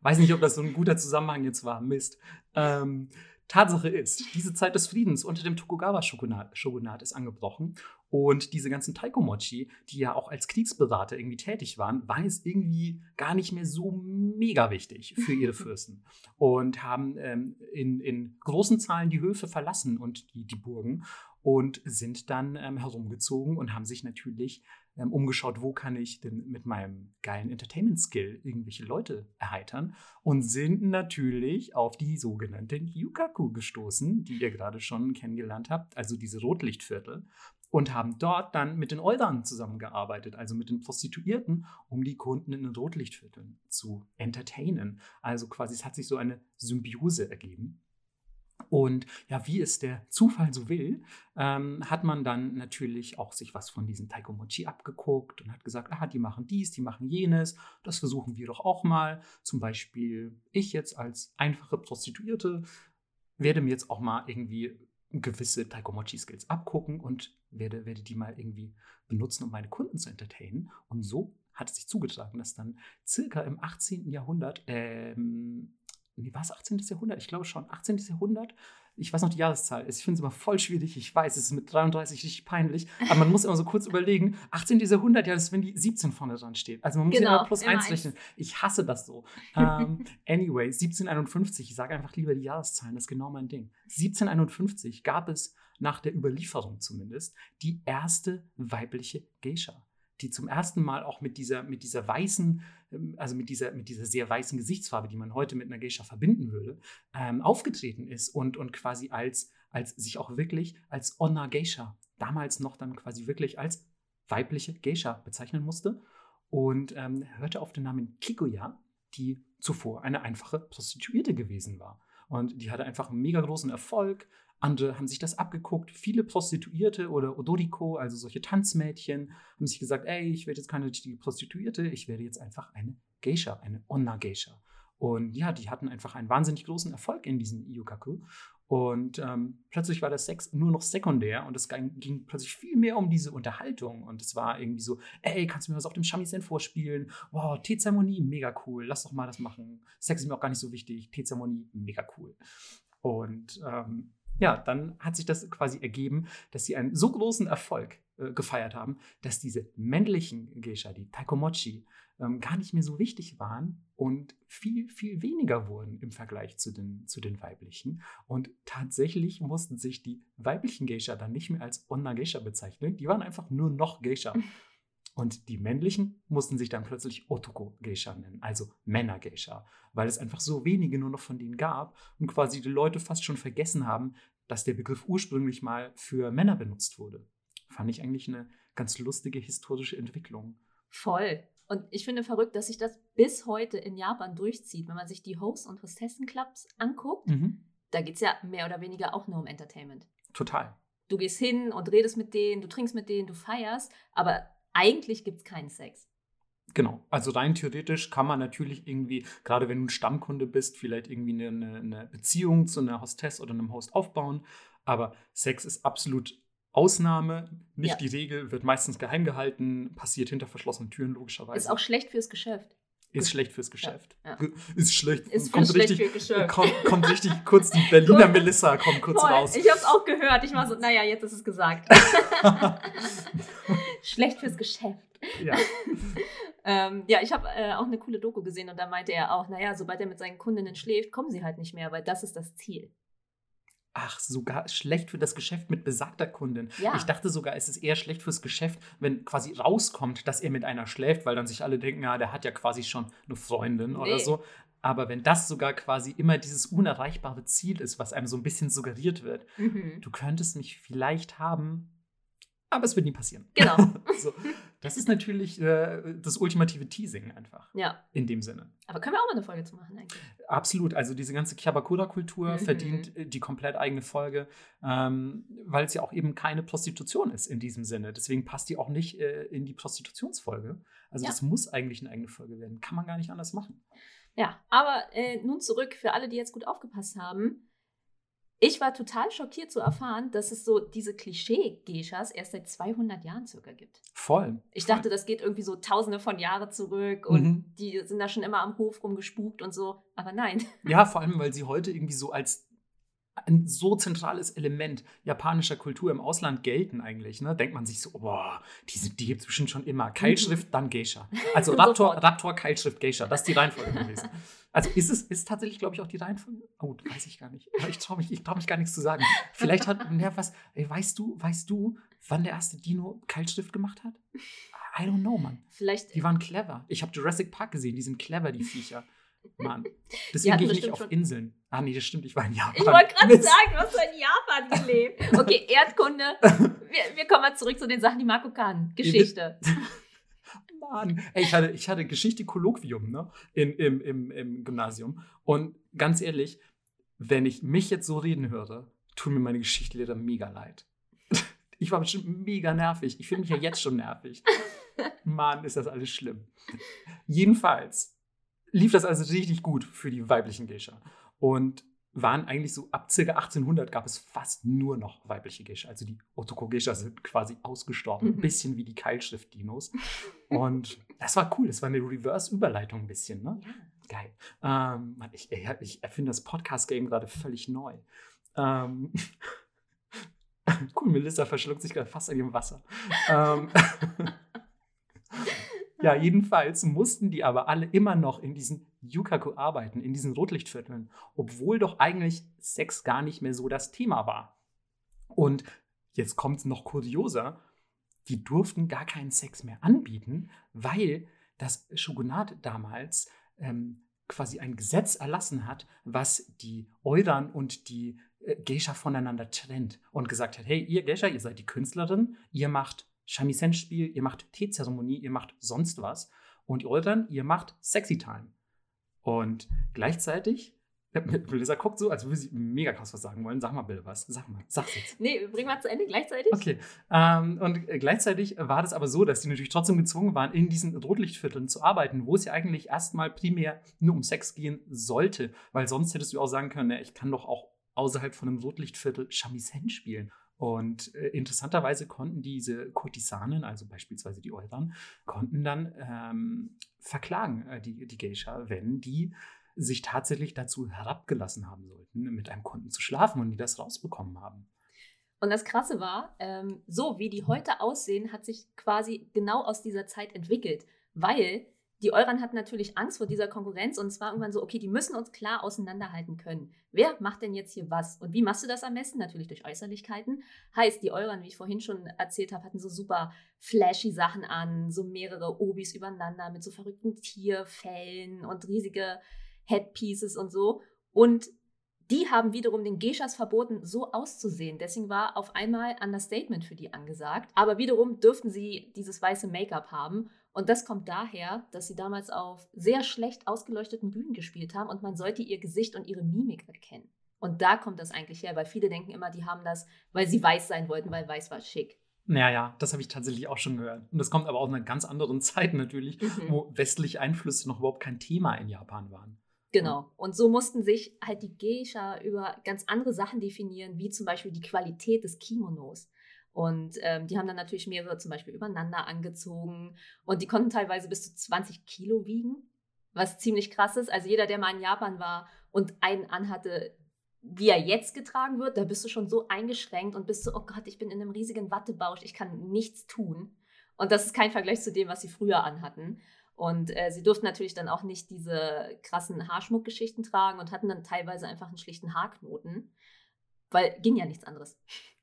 Weiß nicht, ob das so ein guter Zusammenhang jetzt war. Mist. Ähm, Tatsache ist, diese Zeit des Friedens unter dem Tokugawa-Shogunat ist angebrochen und diese ganzen Taikomochi, die ja auch als Kriegsberater irgendwie tätig waren, waren jetzt irgendwie gar nicht mehr so mega wichtig für ihre Fürsten und haben ähm, in, in großen Zahlen die Höfe verlassen und die, die Burgen und sind dann ähm, herumgezogen und haben sich natürlich ähm, umgeschaut, wo kann ich denn mit meinem geilen Entertainment-Skill irgendwelche Leute erheitern und sind natürlich auf die sogenannten Yukaku gestoßen, die ihr gerade schon kennengelernt habt, also diese Rotlichtviertel und haben dort dann mit den Eudan zusammengearbeitet, also mit den Prostituierten, um die Kunden in den Rotlichtvierteln zu entertainen. Also quasi es hat sich so eine Symbiose ergeben. Und ja, wie es der Zufall so will, ähm, hat man dann natürlich auch sich was von diesen Taikomochi abgeguckt und hat gesagt, ah, die machen dies, die machen jenes, das versuchen wir doch auch mal. Zum Beispiel ich jetzt als einfache Prostituierte werde mir jetzt auch mal irgendwie gewisse Taikomochi-Skills abgucken und werde, werde die mal irgendwie benutzen, um meine Kunden zu entertainen. Und so hat es sich zugetragen, dass dann circa im 18. Jahrhundert ähm, nee, war es 18. Jahrhundert? Ich glaube schon, 18. Jahrhundert. Ich weiß noch die Jahreszahl. Ich finde es immer voll schwierig. Ich weiß, es ist mit 33 richtig peinlich. Aber man muss immer so kurz überlegen. 18. Jahrhundert, ja, das ist, wenn die 17 vorne dran steht. Also man muss genau, immer plus immer 1 rechnen. Ich hasse das so. ähm, anyway, 1751. Ich sage einfach lieber die Jahreszahlen. Das ist genau mein Ding. 1751 gab es nach der Überlieferung zumindest die erste weibliche Geisha die zum ersten Mal auch mit dieser, mit dieser weißen, ähm, also mit dieser, mit dieser sehr weißen Gesichtsfarbe, die man heute mit einer Geisha verbinden würde, ähm, aufgetreten ist und, und quasi als, als sich auch wirklich als Onna Geisha, damals noch dann quasi wirklich als weibliche Geisha bezeichnen musste und ähm, hörte auf den Namen Kikuya, die zuvor eine einfache Prostituierte gewesen war. Und die hatte einfach einen mega großen Erfolg, andere haben sich das abgeguckt. Viele Prostituierte oder Odoriko, also solche Tanzmädchen, haben sich gesagt, ey, ich werde jetzt keine richtige Prostituierte, ich werde jetzt einfach eine Geisha, eine Onna-Geisha. Und ja, die hatten einfach einen wahnsinnig großen Erfolg in diesem Iyukaku. Und ähm, plötzlich war das Sex nur noch sekundär und es ging, ging, plötzlich viel mehr um diese Unterhaltung. Und es war irgendwie so, ey, kannst du mir was auf dem Shamisen vorspielen? Wow, Teezeremonie, mega cool, lass doch mal das machen. Sex ist mir auch gar nicht so wichtig, Teezeremonie, mega cool. Und ähm, ja, dann hat sich das quasi ergeben, dass sie einen so großen Erfolg äh, gefeiert haben, dass diese männlichen Geisha, die Taikomochi, ähm, gar nicht mehr so wichtig waren und viel, viel weniger wurden im Vergleich zu den, zu den weiblichen. Und tatsächlich mussten sich die weiblichen Geisha dann nicht mehr als Onna Geisha bezeichnen, die waren einfach nur noch Geisha. Und die männlichen mussten sich dann plötzlich Otoko-Geisha nennen, also Männer-Geisha, weil es einfach so wenige nur noch von denen gab und quasi die Leute fast schon vergessen haben, dass der Begriff ursprünglich mal für Männer benutzt wurde. Fand ich eigentlich eine ganz lustige historische Entwicklung. Voll. Und ich finde verrückt, dass sich das bis heute in Japan durchzieht. Wenn man sich die Host- und Hostessen-Clubs anguckt, mhm. da geht es ja mehr oder weniger auch nur um Entertainment. Total. Du gehst hin und redest mit denen, du trinkst mit denen, du feierst, aber eigentlich gibt es keinen Sex. Genau, also rein theoretisch kann man natürlich irgendwie, gerade wenn du ein Stammkunde bist, vielleicht irgendwie eine, eine Beziehung zu einer Hostess oder einem Host aufbauen. Aber Sex ist absolut Ausnahme, nicht ja. die Regel, wird meistens geheim gehalten, passiert hinter verschlossenen Türen logischerweise. Ist auch schlecht fürs Geschäft. Ist schlecht fürs Geschäft. Ja, ja. Ist schlecht. Ist kommt schlecht richtig, für Geschäft. Kommt, kommt, richtig kurz, die Berliner Melissa kommt kurz Voll. raus. Ich habe es auch gehört. Ich war so, naja, jetzt ist es gesagt. schlecht fürs Geschäft. Ja. ähm, ja, ich habe äh, auch eine coole Doku gesehen und da meinte er auch, naja, sobald er mit seinen Kundinnen schläft, kommen sie halt nicht mehr, weil das ist das Ziel. Ach, sogar schlecht für das Geschäft mit besagter Kundin. Ja. Ich dachte sogar, es ist eher schlecht fürs Geschäft, wenn quasi rauskommt, dass er mit einer schläft, weil dann sich alle denken, ja, der hat ja quasi schon eine Freundin nee. oder so. Aber wenn das sogar quasi immer dieses unerreichbare Ziel ist, was einem so ein bisschen suggeriert wird, mhm. du könntest mich vielleicht haben, aber es wird nie passieren. Genau. so, das ist natürlich äh, das ultimative Teasing einfach. Ja. In dem Sinne. Aber können wir auch mal eine Folge zu machen eigentlich? Absolut. Also diese ganze Kyabakura-Kultur mhm. verdient äh, die komplett eigene Folge, ähm, weil es ja auch eben keine Prostitution ist in diesem Sinne. Deswegen passt die auch nicht äh, in die Prostitutionsfolge. Also ja. das muss eigentlich eine eigene Folge werden. Kann man gar nicht anders machen. Ja, aber äh, nun zurück für alle, die jetzt gut aufgepasst haben ich war total schockiert zu erfahren, dass es so diese Klischee-Geishas erst seit 200 Jahren circa gibt. Voll. Ich voll. dachte, das geht irgendwie so tausende von Jahren zurück und mhm. die sind da schon immer am Hof rumgespukt und so. Aber nein. Ja, vor allem, weil sie heute irgendwie so als ein so zentrales Element japanischer Kultur im Ausland gelten eigentlich. Ne? Denkt man sich so, boah, die, die gibt es bestimmt schon immer. Keilschrift, dann Geisha. Also Raptor, Raptor, Keilschrift, Geisha. Das ist die Reihenfolge gewesen. Also ist es ist tatsächlich, glaube ich, auch die Reihenfolge? Oh, weiß ich gar nicht. Ich traue mich, trau mich gar nichts zu sagen. Vielleicht hat, ja, was, ey, weißt du, weißt du, wann der erste Dino Keilschrift gemacht hat? I don't know, Mann. Vielleicht. Die waren clever. Ich habe Jurassic Park gesehen, die sind clever, die Viecher. Mann. Deswegen gehe ich nicht auf Inseln. Ah, nee, das stimmt, ich war in Japan. Ich wollte gerade sagen, du hast in Japan gelebt. Okay, Erdkunde. Wir, wir, kommen mal zurück zu den Sachen, die Marco kann. Geschichte. Mann. Ey, ich hatte, ich hatte Geschichte-Kolloquium ne? In, im, im, im Gymnasium. Und ganz ehrlich, wenn ich mich jetzt so reden höre, tut mir meine Geschichtslehrer mega leid. Ich war bestimmt mega nervig. Ich finde mich ja jetzt schon nervig. Mann, ist das alles schlimm. Jedenfalls lief das also richtig gut für die weiblichen Geisha. Und waren eigentlich so ab ca. 1800 gab es fast nur noch weibliche Geisha. Also die Otoko-Geisha sind quasi ausgestorben. Ein mhm. bisschen wie die Keilschrift-Dinos. Und das war cool. Das war eine Reverse-Überleitung ein bisschen. Ne? Ja. Geil. Ähm, Mann, ich, ich erfinde das Podcast-Game gerade völlig neu. Ähm, cool, Melissa verschluckt sich gerade fast an ihrem Wasser. ähm, ja, jedenfalls mussten die aber alle immer noch in diesen Yukaku arbeiten, in diesen Rotlichtvierteln, obwohl doch eigentlich Sex gar nicht mehr so das Thema war. Und jetzt kommt es noch kurioser, die durften gar keinen Sex mehr anbieten, weil das Shogunat damals ähm, quasi ein Gesetz erlassen hat, was die Euran und die äh, Geisha voneinander trennt und gesagt hat, hey, ihr Geisha, ihr seid die Künstlerin, ihr macht Shamisen-Spiel, ihr macht Teezeremonie, ihr macht sonst was. Und ihr dann, ihr macht Sexy Time. Und gleichzeitig, Melissa guckt so, als würde sie mega krass was sagen wollen. Sag mal bitte was. Sag mal, sag's jetzt. Nee, bring mal zu Ende gleichzeitig. Okay. Ähm, und gleichzeitig war das aber so, dass die natürlich trotzdem gezwungen waren, in diesen Rotlichtvierteln zu arbeiten, wo es ja eigentlich erstmal primär nur um Sex gehen sollte. Weil sonst hättest du auch sagen können, ich kann doch auch außerhalb von einem Rotlichtviertel Shamisen spielen. Und äh, interessanterweise konnten diese Kurtisanen, also beispielsweise die Euran, konnten dann ähm, verklagen, äh, die, die Geisha, wenn die sich tatsächlich dazu herabgelassen haben sollten, mit einem Kunden zu schlafen und die das rausbekommen haben. Und das Krasse war, ähm, so wie die heute aussehen, hat sich quasi genau aus dieser Zeit entwickelt, weil die Euran hatten natürlich Angst vor dieser Konkurrenz und es war irgendwann so, okay, die müssen uns klar auseinanderhalten können. Wer macht denn jetzt hier was? Und wie machst du das am besten? Natürlich durch Äußerlichkeiten. Heißt, die Euran, wie ich vorhin schon erzählt habe, hatten so super flashy Sachen an, so mehrere Obis übereinander mit so verrückten Tierfällen und riesige Headpieces und so. Und die haben wiederum den Geishas verboten, so auszusehen. Deswegen war auf einmal Understatement für die angesagt. Aber wiederum dürften sie dieses weiße Make-up haben. Und das kommt daher, dass sie damals auf sehr schlecht ausgeleuchteten Bühnen gespielt haben und man sollte ihr Gesicht und ihre Mimik erkennen. Und da kommt das eigentlich her, weil viele denken immer, die haben das, weil sie weiß sein wollten, weil weiß war schick. Naja, ja, das habe ich tatsächlich auch schon gehört. Und das kommt aber aus einer ganz anderen Zeit natürlich, mhm. wo westliche Einflüsse noch überhaupt kein Thema in Japan waren. Genau. Und so mussten sich halt die Geisha über ganz andere Sachen definieren, wie zum Beispiel die Qualität des Kimonos. Und ähm, die haben dann natürlich mehrere zum Beispiel übereinander angezogen. Und die konnten teilweise bis zu 20 Kilo wiegen, was ziemlich krass ist. Also jeder, der mal in Japan war und einen anhatte, wie er jetzt getragen wird, da bist du schon so eingeschränkt und bist so, oh Gott, ich bin in einem riesigen Wattebausch, ich kann nichts tun. Und das ist kein Vergleich zu dem, was sie früher anhatten. Und äh, sie durften natürlich dann auch nicht diese krassen Haarschmuckgeschichten tragen und hatten dann teilweise einfach einen schlichten Haarknoten, weil ging ja nichts anderes.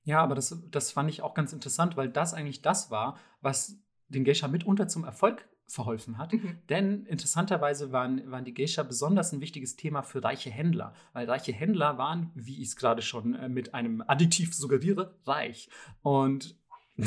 Ja, aber das, das fand ich auch ganz interessant, weil das eigentlich das war, was den Geisha mitunter zum Erfolg verholfen hat. Mhm. Denn interessanterweise waren, waren die Geisha besonders ein wichtiges Thema für reiche Händler, weil reiche Händler waren, wie ich es gerade schon äh, mit einem Additiv suggeriere, reich. Und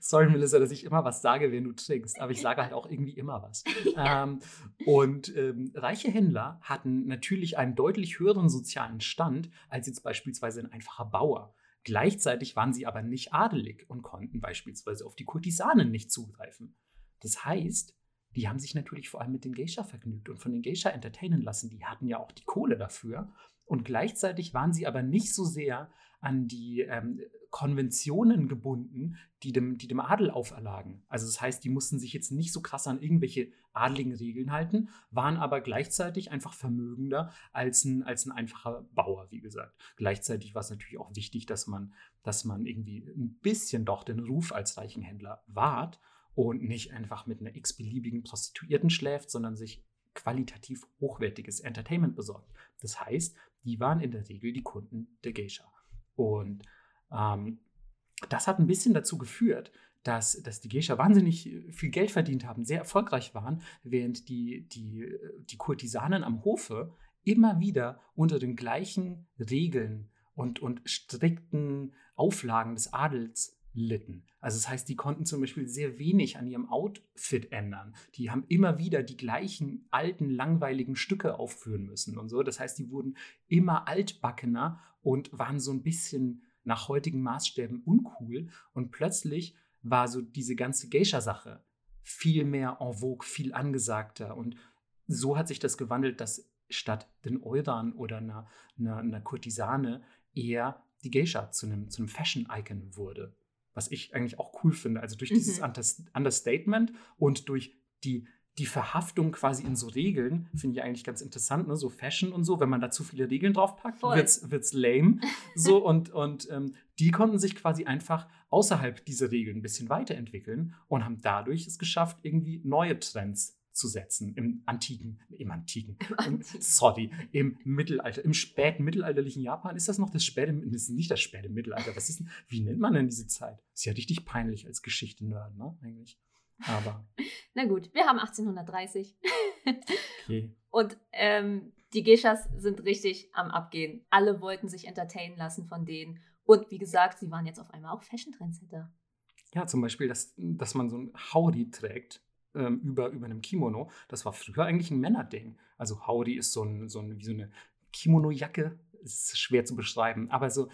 Sorry, Melissa, dass ich immer was sage, wenn du trinkst, aber ich sage halt auch irgendwie immer was. Ähm, und ähm, reiche Händler hatten natürlich einen deutlich höheren sozialen Stand als jetzt beispielsweise ein einfacher Bauer. Gleichzeitig waren sie aber nicht adelig und konnten beispielsweise auf die Kurtisanen nicht zugreifen. Das heißt, die haben sich natürlich vor allem mit den Geisha vergnügt und von den Geisha entertainen lassen. Die hatten ja auch die Kohle dafür. Und gleichzeitig waren sie aber nicht so sehr an die ähm, Konventionen gebunden, die dem, die dem Adel auferlagen. Also das heißt, die mussten sich jetzt nicht so krass an irgendwelche adligen Regeln halten, waren aber gleichzeitig einfach vermögender als ein, als ein einfacher Bauer, wie gesagt. Gleichzeitig war es natürlich auch wichtig, dass man, dass man irgendwie ein bisschen doch den Ruf als reichen Händler wahrt und nicht einfach mit einer x-beliebigen Prostituierten schläft, sondern sich qualitativ hochwertiges Entertainment besorgt. Das heißt, die waren in der Regel die Kunden der Geisha. Und ähm, das hat ein bisschen dazu geführt, dass, dass die Geisha wahnsinnig viel Geld verdient haben, sehr erfolgreich waren, während die, die, die Kurtisanen am Hofe immer wieder unter den gleichen Regeln und, und strikten Auflagen des Adels litten. Also das heißt, die konnten zum Beispiel sehr wenig an ihrem Outfit ändern. Die haben immer wieder die gleichen alten, langweiligen Stücke aufführen müssen und so. Das heißt, die wurden immer altbackener und waren so ein bisschen nach heutigen Maßstäben uncool. Und plötzlich war so diese ganze Geisha-Sache viel mehr en vogue, viel angesagter. Und so hat sich das gewandelt, dass statt den Euran oder einer, einer, einer Kurtisane eher die Geisha zu einem, zu einem Fashion-Icon wurde. Was ich eigentlich auch cool finde. Also durch mhm. dieses Understatement und durch die, die Verhaftung quasi in so Regeln, finde ich eigentlich ganz interessant, ne? so Fashion und so, wenn man da zu viele Regeln draufpackt, wird es lame. so und, und ähm, die konnten sich quasi einfach außerhalb dieser Regeln ein bisschen weiterentwickeln und haben dadurch es geschafft, irgendwie neue Trends zu setzen im antiken, im antiken, im, sorry, im Mittelalter, im späten mittelalterlichen Japan. Ist das noch das späte, das ist nicht das späte Mittelalter. Was ist, wie nennt man denn diese Zeit? Ist ja richtig peinlich als Geschichte-Nerd, ne, eigentlich. Aber. Na gut, wir haben 1830. okay. Und ähm, die Geishas sind richtig am Abgehen. Alle wollten sich entertainen lassen von denen. Und wie gesagt, sie waren jetzt auf einmal auch Fashion-Trendsetter. Ja, zum Beispiel, dass, dass man so ein Howdy trägt ähm, über, über einem Kimono. Das war früher eigentlich ein Männerding. Also Howdy ist so, ein, so ein, wie so eine Kimono-Jacke. Ist schwer zu beschreiben. Aber so,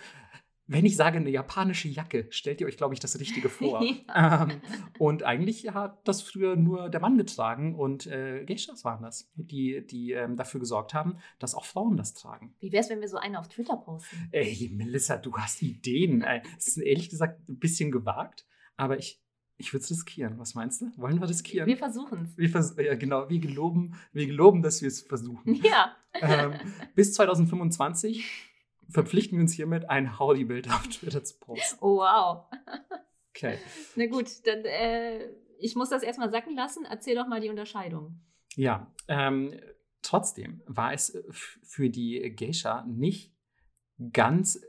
wenn ich sage eine japanische Jacke, stellt ihr euch, glaube ich, das Richtige vor. ähm, und eigentlich hat das früher nur der Mann getragen und äh, Geishas waren das, die, die ähm, dafür gesorgt haben, dass auch Frauen das tragen. Wie wäre es, wenn wir so eine auf Twitter posten? Ey, Melissa, du hast Ideen. Es ist ehrlich gesagt ein bisschen gewagt, aber ich, ich würde es riskieren. Was meinst du? Wollen wir riskieren? Wir versuchen es. Vers ja, genau. Wir geloben, wir geloben, dass wir es versuchen. Ja. Ähm, bis 2025 verpflichten wir uns hiermit, ein Howdy-Bild auf Twitter zu posten. Oh, wow. Okay. Na gut, dann äh, ich muss das erstmal sacken lassen. Erzähl doch mal die Unterscheidung. Ja, ähm, trotzdem war es für die Geisha nicht ganz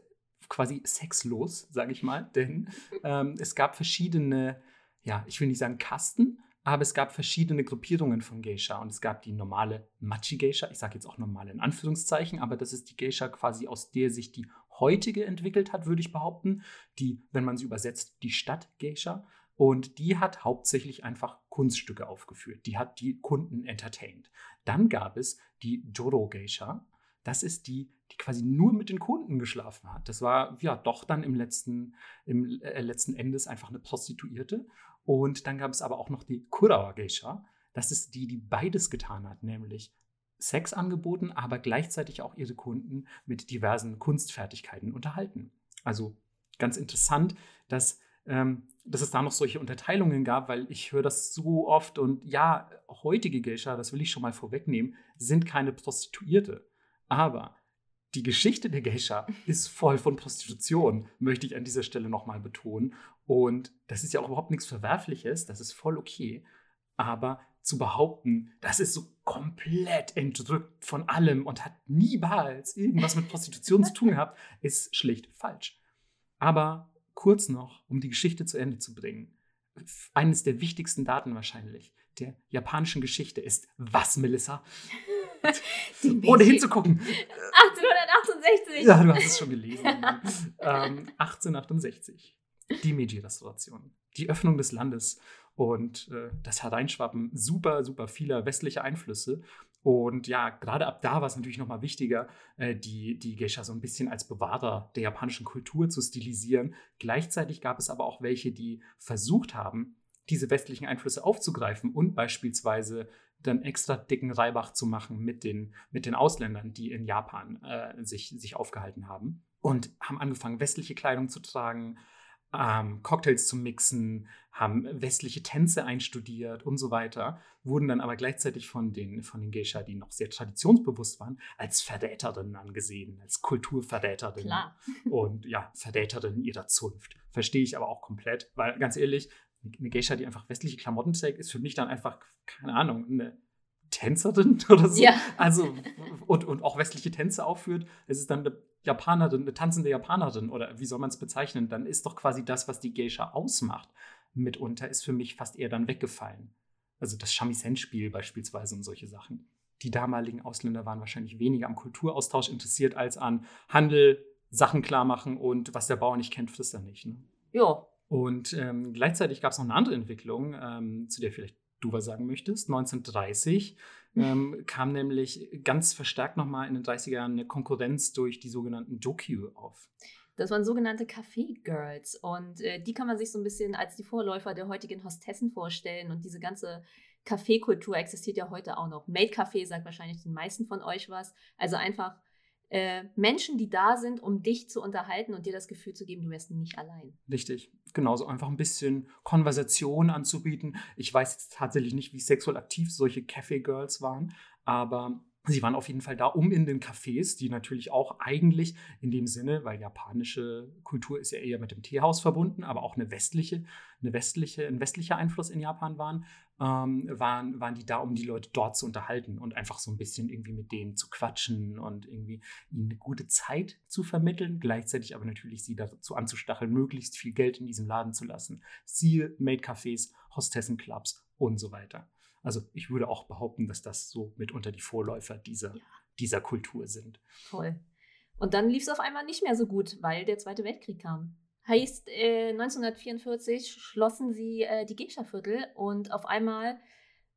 quasi sexlos, sage ich mal, denn ähm, es gab verschiedene ja, ich will nicht sagen Kasten, aber es gab verschiedene Gruppierungen von Geisha und es gab die normale Machi-Geisha, ich sage jetzt auch normale in Anführungszeichen, aber das ist die Geisha quasi aus der sich die heutige entwickelt hat, würde ich behaupten. Die, wenn man sie übersetzt, die Stadt-Geisha. Und die hat hauptsächlich einfach Kunststücke aufgeführt. Die hat die Kunden entertained. Dann gab es die Joro-Geisha. Das ist die, die quasi nur mit den Kunden geschlafen hat. Das war ja doch dann im letzten, im äh, letzten Endes einfach eine Prostituierte. Und dann gab es aber auch noch die Kurawa Geisha. Das ist die, die beides getan hat, nämlich Sex angeboten, aber gleichzeitig auch ihre Kunden mit diversen Kunstfertigkeiten unterhalten. Also ganz interessant, dass, ähm, dass es da noch solche Unterteilungen gab, weil ich höre das so oft und ja, heutige Geisha, das will ich schon mal vorwegnehmen, sind keine Prostituierte. Aber die Geschichte der Geisha ist voll von Prostitution, möchte ich an dieser Stelle nochmal betonen. Und das ist ja auch überhaupt nichts Verwerfliches, das ist voll okay. Aber zu behaupten, das ist so komplett entrückt von allem und hat niemals irgendwas mit Prostitution zu tun gehabt, ist schlicht falsch. Aber kurz noch, um die Geschichte zu Ende zu bringen. Eines der wichtigsten Daten wahrscheinlich der japanischen Geschichte ist was, Melissa? Ohne hinzugucken. 1868. Ja, du hast es schon gelesen. ähm, 1868. Die Meiji-Restauration. Die Öffnung des Landes und äh, das Hereinschwappen super, super vieler westlicher Einflüsse. Und ja, gerade ab da war es natürlich nochmal wichtiger, äh, die, die Geisha so ein bisschen als Bewahrer der japanischen Kultur zu stilisieren. Gleichzeitig gab es aber auch welche, die versucht haben, diese westlichen Einflüsse aufzugreifen und beispielsweise dann extra dicken Reibach zu machen mit den, mit den Ausländern, die in Japan äh, sich, sich aufgehalten haben. Und haben angefangen, westliche Kleidung zu tragen, ähm, Cocktails zu mixen, haben westliche Tänze einstudiert und so weiter, wurden dann aber gleichzeitig von den, von den Geisha, die noch sehr traditionsbewusst waren, als Verräterinnen angesehen, als Kulturverräterinnen. Klar. Und ja, Verräterinnen ihrer Zunft. Verstehe ich aber auch komplett, weil ganz ehrlich, eine Geisha, die einfach westliche Klamotten trägt, ist für mich dann einfach, keine Ahnung, eine Tänzerin oder so. Ja. Also, und, und auch westliche Tänze aufführt. Es ist dann eine Japanerin, eine tanzende Japanerin oder wie soll man es bezeichnen? Dann ist doch quasi das, was die Geisha ausmacht, mitunter, ist für mich fast eher dann weggefallen. Also das Shamisen-Spiel beispielsweise und solche Sachen. Die damaligen Ausländer waren wahrscheinlich weniger am Kulturaustausch interessiert als an Handel, Sachen klar machen und was der Bauer nicht kennt, frisst er nicht. Ne? Ja, Und ähm, gleichzeitig gab es noch eine andere Entwicklung, ähm, zu der vielleicht du was sagen möchtest. 1930 ähm, kam nämlich ganz verstärkt nochmal in den 30er Jahren eine Konkurrenz durch die sogenannten Dokyu auf. Das waren sogenannte Café-Girls und äh, die kann man sich so ein bisschen als die Vorläufer der heutigen Hostessen vorstellen und diese ganze Kaffeekultur existiert ja heute auch noch. Made Café sagt wahrscheinlich den meisten von euch was. Also einfach äh, Menschen, die da sind, um dich zu unterhalten und dir das Gefühl zu geben, du wärst nicht allein. Richtig. Genauso einfach ein bisschen Konversation anzubieten. Ich weiß jetzt tatsächlich nicht, wie sexuell aktiv solche Café-Girls waren, aber Sie waren auf jeden Fall da, um in den Cafés, die natürlich auch eigentlich in dem Sinne, weil japanische Kultur ist ja eher mit dem Teehaus verbunden, aber auch eine westliche, eine westliche, ein westlicher Einfluss in Japan waren, ähm, waren, waren die da, um die Leute dort zu unterhalten und einfach so ein bisschen irgendwie mit denen zu quatschen und irgendwie ihnen eine gute Zeit zu vermitteln, gleichzeitig aber natürlich sie dazu anzustacheln, möglichst viel Geld in diesem Laden zu lassen. Siehe Maid-Cafés, Hostessenclubs und so weiter. Also ich würde auch behaupten, dass das so mitunter die Vorläufer dieser, ja. dieser Kultur sind. Voll. Und dann lief es auf einmal nicht mehr so gut, weil der Zweite Weltkrieg kam. Heißt, äh, 1944 schlossen sie äh, die Geisha-Viertel und auf einmal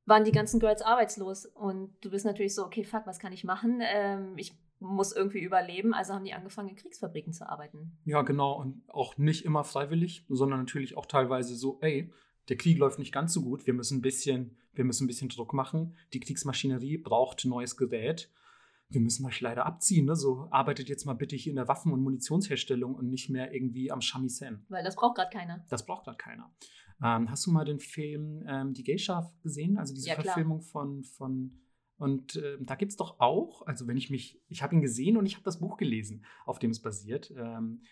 waren die ganzen Girls arbeitslos. Und du bist natürlich so, okay, fuck, was kann ich machen? Ähm, ich muss irgendwie überleben. Also haben die angefangen, in Kriegsfabriken zu arbeiten. Ja, genau. Und auch nicht immer freiwillig, sondern natürlich auch teilweise so, ey, der Krieg läuft nicht ganz so gut, wir müssen ein bisschen, wir müssen ein bisschen Druck machen. Die Kriegsmaschinerie braucht neues Gerät. Wir müssen euch leider abziehen. Ne? So arbeitet jetzt mal bitte hier in der Waffen- und Munitionsherstellung und nicht mehr irgendwie am Shamisen. Weil das braucht gerade keiner. Das braucht gerade keiner. Ähm, hast du mal den Film ähm, Die Geisha gesehen? Also diese ja, Verfilmung von, von und äh, da gibt es doch auch, also wenn ich mich, ich habe ihn gesehen und ich habe das Buch gelesen, auf dem es basiert. Ähm,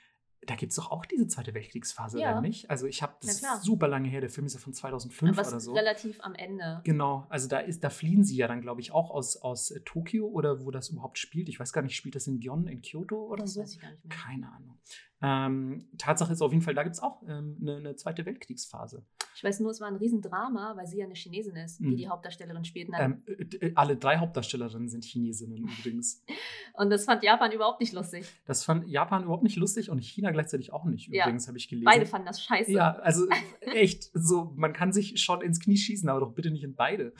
da gibt es doch auch diese Zweite Weltkriegsphase, ja. oder nicht? Also ich habe das super lange her, der Film ist ja von 2005 Aber oder so. relativ am Ende. Genau, also da ist, da fliehen sie ja dann, glaube ich, auch aus, aus äh, Tokio oder wo das überhaupt spielt. Ich weiß gar nicht, spielt das in Gion, in Kyoto oder das so? Weiß ich gar nicht mehr. Keine Ahnung. Ähm, Tatsache ist auf jeden Fall, da gibt es auch ähm, eine, eine, Zweite Weltkriegsphase. Ich weiß nur, es war ein Riesendrama, weil sie ja eine Chinesin ist, die mhm. die Hauptdarstellerin spielt. Ähm, äh, alle drei Hauptdarstellerinnen sind Chinesinnen übrigens. und das fand Japan überhaupt nicht lustig. Das fand Japan überhaupt nicht lustig und China gleichzeitig auch nicht. Übrigens ja. habe ich gelesen. Beide fanden das scheiße. Ja, also echt, so man kann sich schon ins Knie schießen, aber doch bitte nicht in beide.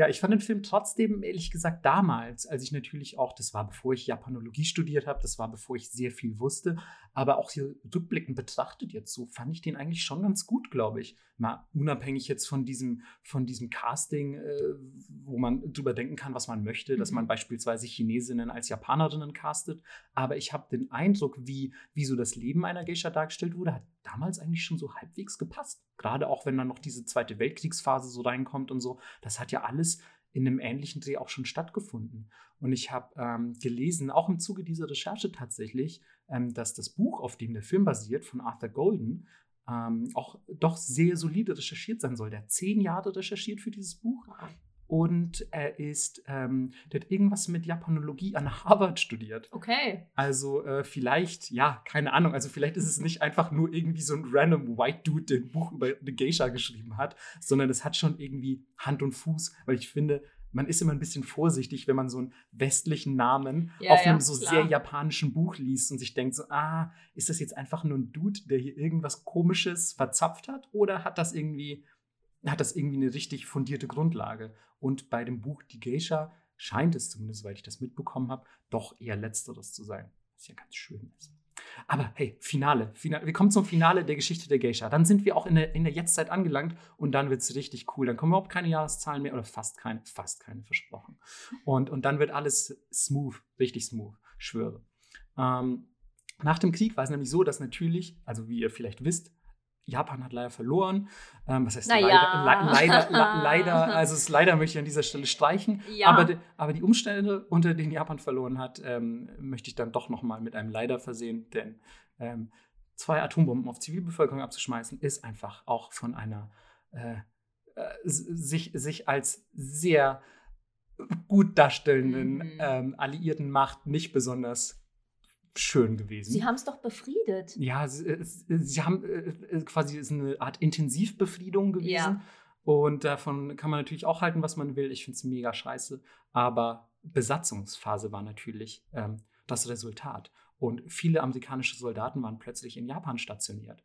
Ja, ich fand den Film trotzdem, ehrlich gesagt, damals, als ich natürlich auch, das war bevor ich Japanologie studiert habe, das war bevor ich sehr viel wusste, aber auch hier rückblickend betrachtet jetzt so, fand ich den eigentlich schon ganz gut, glaube ich. Mal unabhängig jetzt von diesem, von diesem Casting, äh, wo man drüber denken kann, was man möchte, mhm. dass man mhm. beispielsweise Chinesinnen als Japanerinnen castet. Aber ich habe den Eindruck, wie, wie so das Leben einer Geisha dargestellt wurde, hat damals eigentlich schon so halbwegs gepasst. Gerade auch wenn dann noch diese Zweite Weltkriegsphase so reinkommt und so. Das hat ja alles in einem ähnlichen Dreh auch schon stattgefunden. Und ich habe ähm, gelesen, auch im Zuge dieser Recherche tatsächlich, ähm, dass das Buch, auf dem der Film basiert, von Arthur Golden, ähm, auch doch sehr solide recherchiert sein soll. Der hat zehn Jahre recherchiert für dieses Buch und er ist, ähm, der hat irgendwas mit Japanologie an Harvard studiert. Okay. Also äh, vielleicht, ja, keine Ahnung, also vielleicht ist es nicht einfach nur irgendwie so ein random White Dude, der ein Buch über eine Geisha geschrieben hat, sondern es hat schon irgendwie Hand und Fuß, weil ich finde, man ist immer ein bisschen vorsichtig, wenn man so einen westlichen Namen ja, auf einem ja, so klar. sehr japanischen Buch liest und sich denkt so, ah, ist das jetzt einfach nur ein Dude, der hier irgendwas Komisches verzapft hat oder hat das irgendwie hat das irgendwie eine richtig fundierte Grundlage. Und bei dem Buch Die Geisha scheint es zumindest, weil ich das mitbekommen habe, doch eher letzteres zu sein. Was ja ganz schön ist. Aber hey, Finale, Finale. Wir kommen zum Finale der Geschichte der Geisha. Dann sind wir auch in der, in der Jetztzeit angelangt und dann wird es richtig cool. Dann kommen überhaupt keine Jahreszahlen mehr oder fast keine, fast keine versprochen. Und, und dann wird alles smooth, richtig smooth, schwöre. Ähm, nach dem Krieg war es nämlich so, dass natürlich, also wie ihr vielleicht wisst, Japan hat leider verloren. Ähm, was heißt naja. leider, le leider, le leider, also es leider möchte ich an dieser Stelle streichen. Ja. Aber, de, aber die Umstände, unter denen Japan verloren hat, ähm, möchte ich dann doch nochmal mit einem Leider versehen, denn ähm, zwei Atombomben auf Zivilbevölkerung abzuschmeißen, ist einfach auch von einer äh, äh, sich, sich als sehr gut darstellenden mhm. ähm, alliierten Macht nicht besonders schön gewesen. Sie haben es doch befriedet. Ja, sie, sie haben äh, äh, quasi ist eine Art Intensivbefriedung gewesen. Ja. Und davon kann man natürlich auch halten, was man will. Ich finde es mega scheiße. Aber Besatzungsphase war natürlich ähm, das Resultat. Und viele amerikanische Soldaten waren plötzlich in Japan stationiert.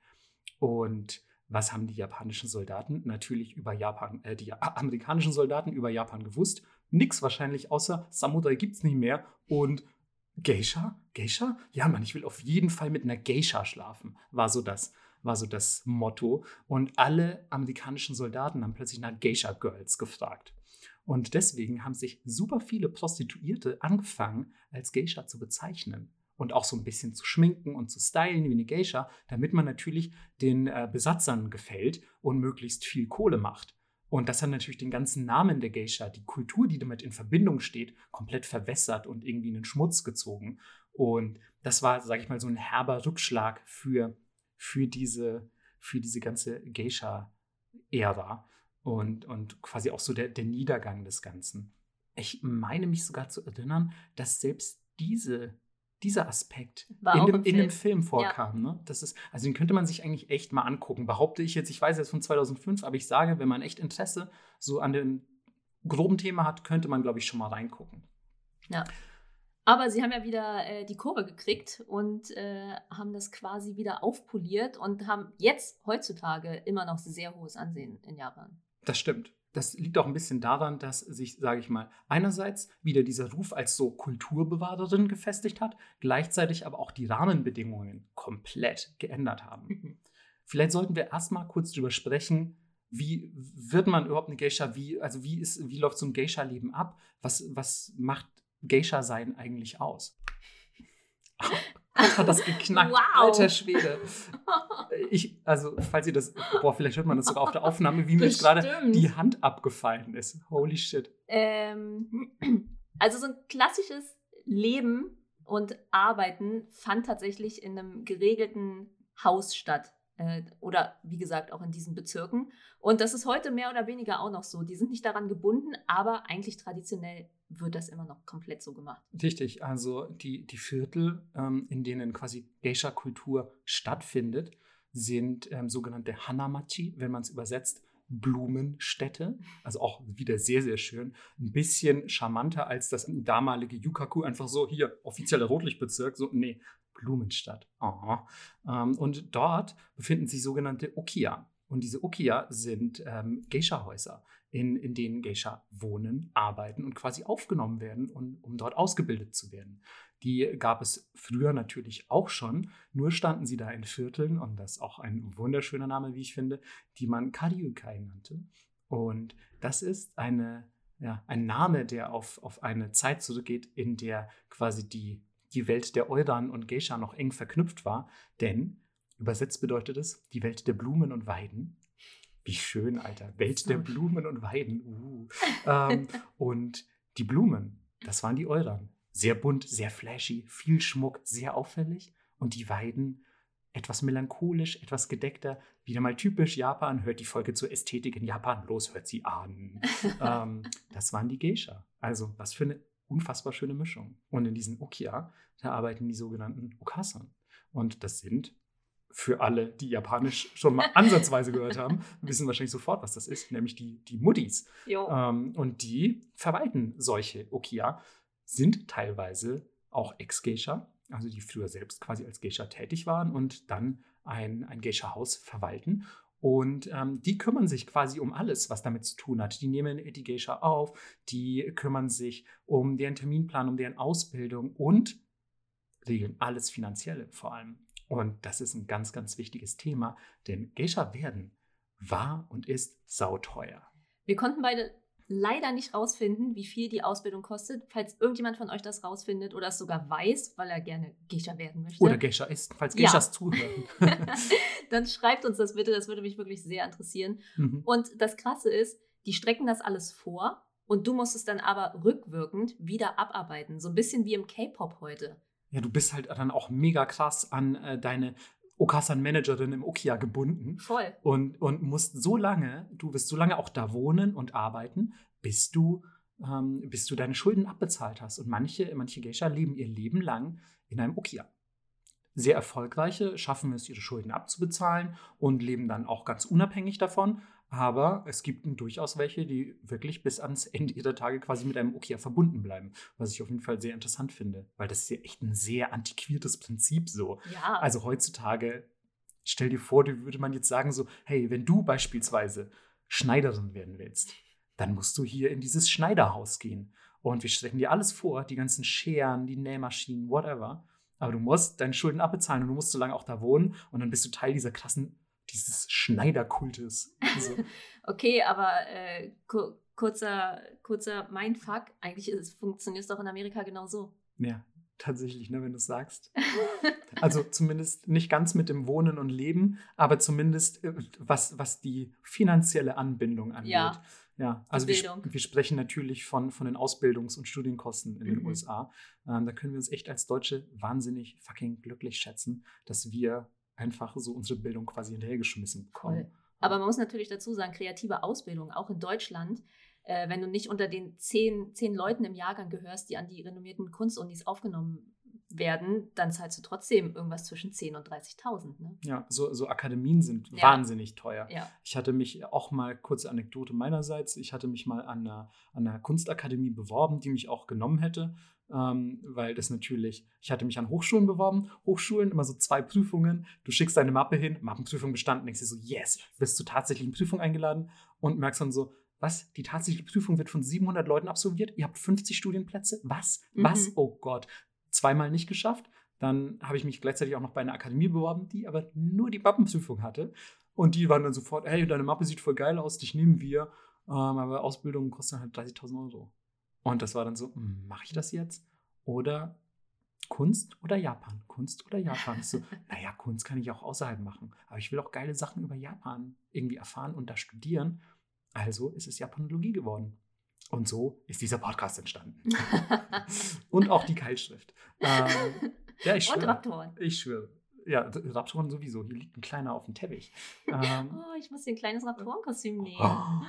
Und was haben die japanischen Soldaten natürlich über Japan, äh, die amerikanischen Soldaten über Japan gewusst? Nix wahrscheinlich, außer Samurai gibt's nicht mehr und Geisha? Geisha? Ja, Mann, ich will auf jeden Fall mit einer Geisha schlafen, war so das, war so das Motto. Und alle amerikanischen Soldaten haben plötzlich nach Geisha Girls gefragt. Und deswegen haben sich super viele Prostituierte angefangen, als Geisha zu bezeichnen und auch so ein bisschen zu schminken und zu stylen wie eine Geisha, damit man natürlich den äh, Besatzern gefällt und möglichst viel Kohle macht. Und das hat natürlich den ganzen Namen der Geisha, die Kultur, die damit in Verbindung steht, komplett verwässert und irgendwie in den Schmutz gezogen. Und das war, sage ich mal, so ein herber Rückschlag für, für, diese, für diese ganze Geisha-Ära und, und quasi auch so der, der Niedergang des Ganzen. Ich meine mich sogar zu erinnern, dass selbst diese dieser Aspekt War in dem, in dem Film. Vorkam. Ne? Das ist, also den könnte man sich eigentlich echt mal angucken. Behaupte ich jetzt, ich weiß jetzt von 2005, aber ich sage, wenn man echt Interesse so an dem groben Thema hat, könnte man, glaube ich, schon mal reingucken. Ja. Aber sie haben ja wieder äh, die Kurve gekriegt und äh, haben das quasi wieder aufpoliert und haben jetzt heutzutage immer noch sehr hohes Ansehen in Japan. Das stimmt. Das liegt auch ein bisschen daran, dass sich, sage ich mal, einerseits wieder dieser Ruf als so Kulturbewahrerin gefestigt hat, gleichzeitig aber auch die Rahmenbedingungen komplett geändert haben. Vielleicht sollten wir erstmal kurz drüber sprechen, wie wird man überhaupt eine Geisha, wie, also wie, ist, wie läuft so ein Geisha-Leben ab? Was, was macht Geisha-Sein eigentlich aus? hat das geknackt. Wow. Alter Schwede. Ich, also, falls ihr das, boah, vielleicht hört man das sogar auf der Aufnahme, wie mir jetzt gerade die Hand abgefallen ist. Holy shit. Ähm, also so ein klassisches Leben und Arbeiten fand tatsächlich in einem geregelten Haus statt. Äh, oder wie gesagt auch in diesen Bezirken. Und das ist heute mehr oder weniger auch noch so. Die sind nicht daran gebunden, aber eigentlich traditionell wird das immer noch komplett so gemacht. Richtig, also die, die Viertel, ähm, in denen quasi Geisha-Kultur stattfindet, sind ähm, sogenannte Hanamachi, wenn man es übersetzt, Blumenstädte. Also auch wieder sehr, sehr schön. Ein bisschen charmanter als das damalige Yukaku, einfach so hier, offizieller Rotlichtbezirk, so, nee, Blumenstadt. Aha. Ähm, und dort befinden sich sogenannte Okia. Und diese Okia sind ähm, Geisha-Häuser, in, in denen Geisha wohnen, arbeiten und quasi aufgenommen werden, und, um dort ausgebildet zu werden. Die gab es früher natürlich auch schon, nur standen sie da in Vierteln, und das ist auch ein wunderschöner Name, wie ich finde, die man Kariukai nannte. Und das ist eine, ja, ein Name, der auf, auf eine Zeit zurückgeht, in der quasi die, die Welt der Euran und Geisha noch eng verknüpft war, denn übersetzt bedeutet es die Welt der Blumen und Weiden. Wie schön, Alter. Welt der. Blumen und Weiden. Uh. ähm, und die Blumen, das waren die Euran. Sehr bunt, sehr flashy, viel Schmuck, sehr auffällig. Und die Weiden, etwas melancholisch, etwas gedeckter. Wieder mal typisch Japan. Hört die Folge zur Ästhetik in Japan. Los, hört sie an. ähm, das waren die Geisha. Also, was für eine unfassbar schöne Mischung. Und in diesen Okia, da arbeiten die sogenannten Okasan. Und das sind für alle, die Japanisch schon mal ansatzweise gehört haben, wissen wahrscheinlich sofort, was das ist, nämlich die, die. Jo. Ähm, und die verwalten solche Okia, sind teilweise auch Ex-Geisha, also die früher selbst quasi als Geisha tätig waren und dann ein, ein Geisha-Haus verwalten. Und ähm, die kümmern sich quasi um alles, was damit zu tun hat. Die nehmen die Geisha auf, die kümmern sich um deren Terminplan, um deren Ausbildung und regeln alles Finanzielle vor allem. Und das ist ein ganz, ganz wichtiges Thema, denn Geisha werden war und ist sauteuer. Wir konnten beide leider nicht rausfinden, wie viel die Ausbildung kostet. Falls irgendjemand von euch das rausfindet oder es sogar weiß, weil er gerne Geisha werden möchte, Oder Geisha ist, falls Ja. Geishas zuhören. dann schreibt uns das bitte. Das würde mich wirklich sehr interessieren. Mhm. Und das Krasse ist, die strecken das alles vor und du musst es dann aber rückwirkend wieder abarbeiten. So ein bisschen wie im K-Pop heute. Ja, du bist halt dann auch mega krass an äh, deine Okasan-Managerin im Okia gebunden Voll. und, und musst so lange, du wirst so lange auch da wohnen und arbeiten, bis du, ähm, bis du deine Schulden abbezahlt hast. Und manche, manche Geisha leben ihr Leben lang in einem Okia. Sehr erfolgreiche schaffen es, ihre Schulden abzubezahlen und leben dann auch ganz unabhängig davon. Aber es gibt durchaus welche, die wirklich bis ans Ende ihrer Tage quasi mit einem Okia verbunden bleiben. Was ich auf jeden Fall sehr interessant finde, weil das ist ja echt ein sehr antiquiertes Prinzip so. Ja. Also heutzutage Stell dir vor, da würde man jetzt sagen so, hey, wenn du beispielsweise Schneiderin werden willst, dann musst du hier in dieses Schneiderhaus gehen. Und wir strecken dir alles vor, die ganzen Scheren, die Nähmaschinen, whatever. Aber du musst deine Schulden abbezahlen und du musst so lange auch da wohnen und dann bist du Teil dieser krassen, dieses Schneiderkultes. Also, Okay, aber äh, ku kurzer, kurzer Mindfuck. Eigentlich funktioniert es doch in Amerika genauso. ja, tatsächlich, ne, wenn du es sagst. Also zumindest nicht ganz mit dem Wohnen und Leben, aber zumindest äh, was, was die finanzielle Anbindung angeht. Ja. Ja, also wir, wir sprechen natürlich von, von den Ausbildungs- und Studienkosten in den Mhm. USA. Ähm, da können wir uns echt als Deutsche wahnsinnig fucking glücklich schätzen, dass wir einfach so unsere Bildung quasi hinterhergeschmissen bekommen. Voll. Aber man muss natürlich dazu sagen, kreative Ausbildung, auch in Deutschland, äh, wenn du nicht unter den zehn, zehn Leuten im Jahrgang gehörst, die an die renommierten Kunstunis aufgenommen werden, dann zahlst du trotzdem irgendwas zwischen 10.000 und 30.000. Ne? Ja, so, so Akademien sind Ja. wahnsinnig teuer. Ja. Ich hatte mich auch mal, kurze Anekdote meinerseits, ich hatte mich mal an einer, an einer Kunstakademie beworben, die mich auch genommen hätte, ähm, weil das natürlich, ich hatte mich an Hochschulen beworben, Hochschulen, immer so zwei Prüfungen, du schickst deine Mappe hin, Mappenprüfung bestanden, denkst dir so, yes, wirst zur tatsächlichen Prüfung eingeladen und merkst dann so, was, die tatsächliche Prüfung wird von 700 Leuten absolviert, ihr habt 50 Studienplätze, was, was, Mhm. oh Gott, zweimal nicht geschafft, dann habe ich mich gleichzeitig auch noch bei einer Akademie beworben, die aber nur die Mappenprüfung hatte. Und die waren dann sofort, hey, deine Mappe sieht voll geil aus, dich nehmen wir. Ähm, aber Ausbildung kostet halt 30.000 Euro. Und das war dann so, mache ich das jetzt? Oder Kunst oder Japan? Kunst oder Japan? Ich so, naja, Kunst kann ich auch außerhalb machen. Aber ich will auch geile Sachen über Japan irgendwie erfahren und da studieren. Also ist es Japanologie geworden. Und so ist dieser Podcast entstanden. und auch die Keilschrift. Ähm, ja, ich und schwöre. Raptoren. Ich schwöre. Ja, Raptoren sowieso. Hier liegt ein kleiner auf dem Teppich. Ähm, Oh, ich muss dir ein kleines Raptorenkostüm nähen. Oh.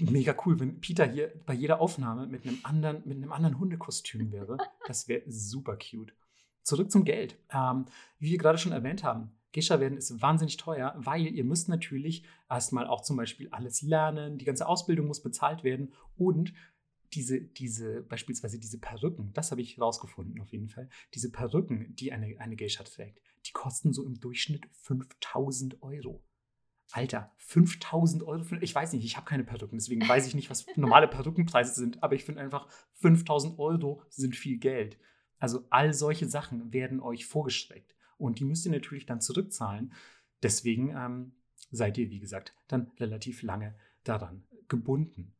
Mega cool, wenn Peter hier bei jeder Aufnahme mit einem anderen, mit einem anderen Hundekostüm wäre. Das wäre super cute. Zurück zum Geld. Ähm, wie wir gerade schon erwähnt haben, Geisha werden ist wahnsinnig teuer, weil ihr müsst natürlich erstmal auch zum Beispiel alles lernen, die ganze Ausbildung muss bezahlt werden und diese, diese, beispielsweise diese Perücken, das habe ich rausgefunden auf jeden Fall, diese Perücken, die eine, eine Geisha trägt, die kosten so im Durchschnitt 5000 Euro. Alter, 5000 Euro. Für, ich weiß nicht, ich habe keine Perücken, deswegen weiß ich nicht, was normale Perückenpreise sind, aber ich finde einfach, 5000 Euro sind viel Geld. Also all solche Sachen werden euch vorgestreckt und die müsst ihr natürlich dann zurückzahlen. Deswegen ähm, seid ihr, wie gesagt, dann relativ lange daran gebunden.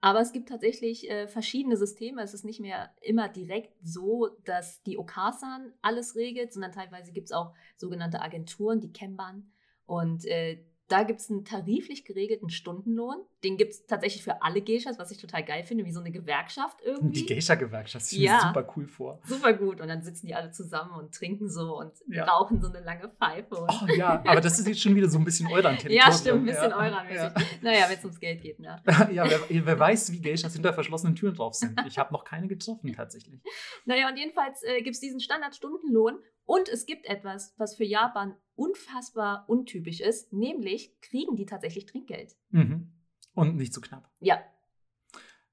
Aber es gibt tatsächlich äh, verschiedene Systeme. Es ist nicht mehr immer direkt so, dass die Okasan alles regelt, sondern teilweise gibt es auch sogenannte Agenturen, die Kenban. Und äh, da gibt es einen tariflich geregelten Stundenlohn. Den gibt es tatsächlich für alle Geishas, was ich total geil finde, wie so eine Gewerkschaft irgendwie. Die Geisha-Gewerkschaft, das Ja. mir super cool vor. Super gut. Und dann sitzen die alle zusammen und trinken so und Ja. rauchen so eine lange Pfeife. Oh ja, aber das ist jetzt schon wieder so ein bisschen eurer ja, stimmt, ein bisschen ja. eurer-mäßig. Naja, wenn es ums Geld geht, ne? Ja, wer, wer weiß, wie Geishas hinter verschlossenen Türen drauf sind. Ich habe noch keine getroffen, tatsächlich. Naja, und jedenfalls äh, gibt es diesen Standardstundenlohn und es gibt etwas, was für Japan unfassbar untypisch ist, nämlich kriegen die tatsächlich Trinkgeld. Mhm. Und nicht so knapp. Ja,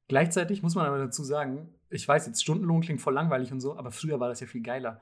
Gleichzeitig muss man aber dazu sagen, ich weiß jetzt, Stundenlohn klingt voll langweilig und so, aber früher war das ja viel geiler.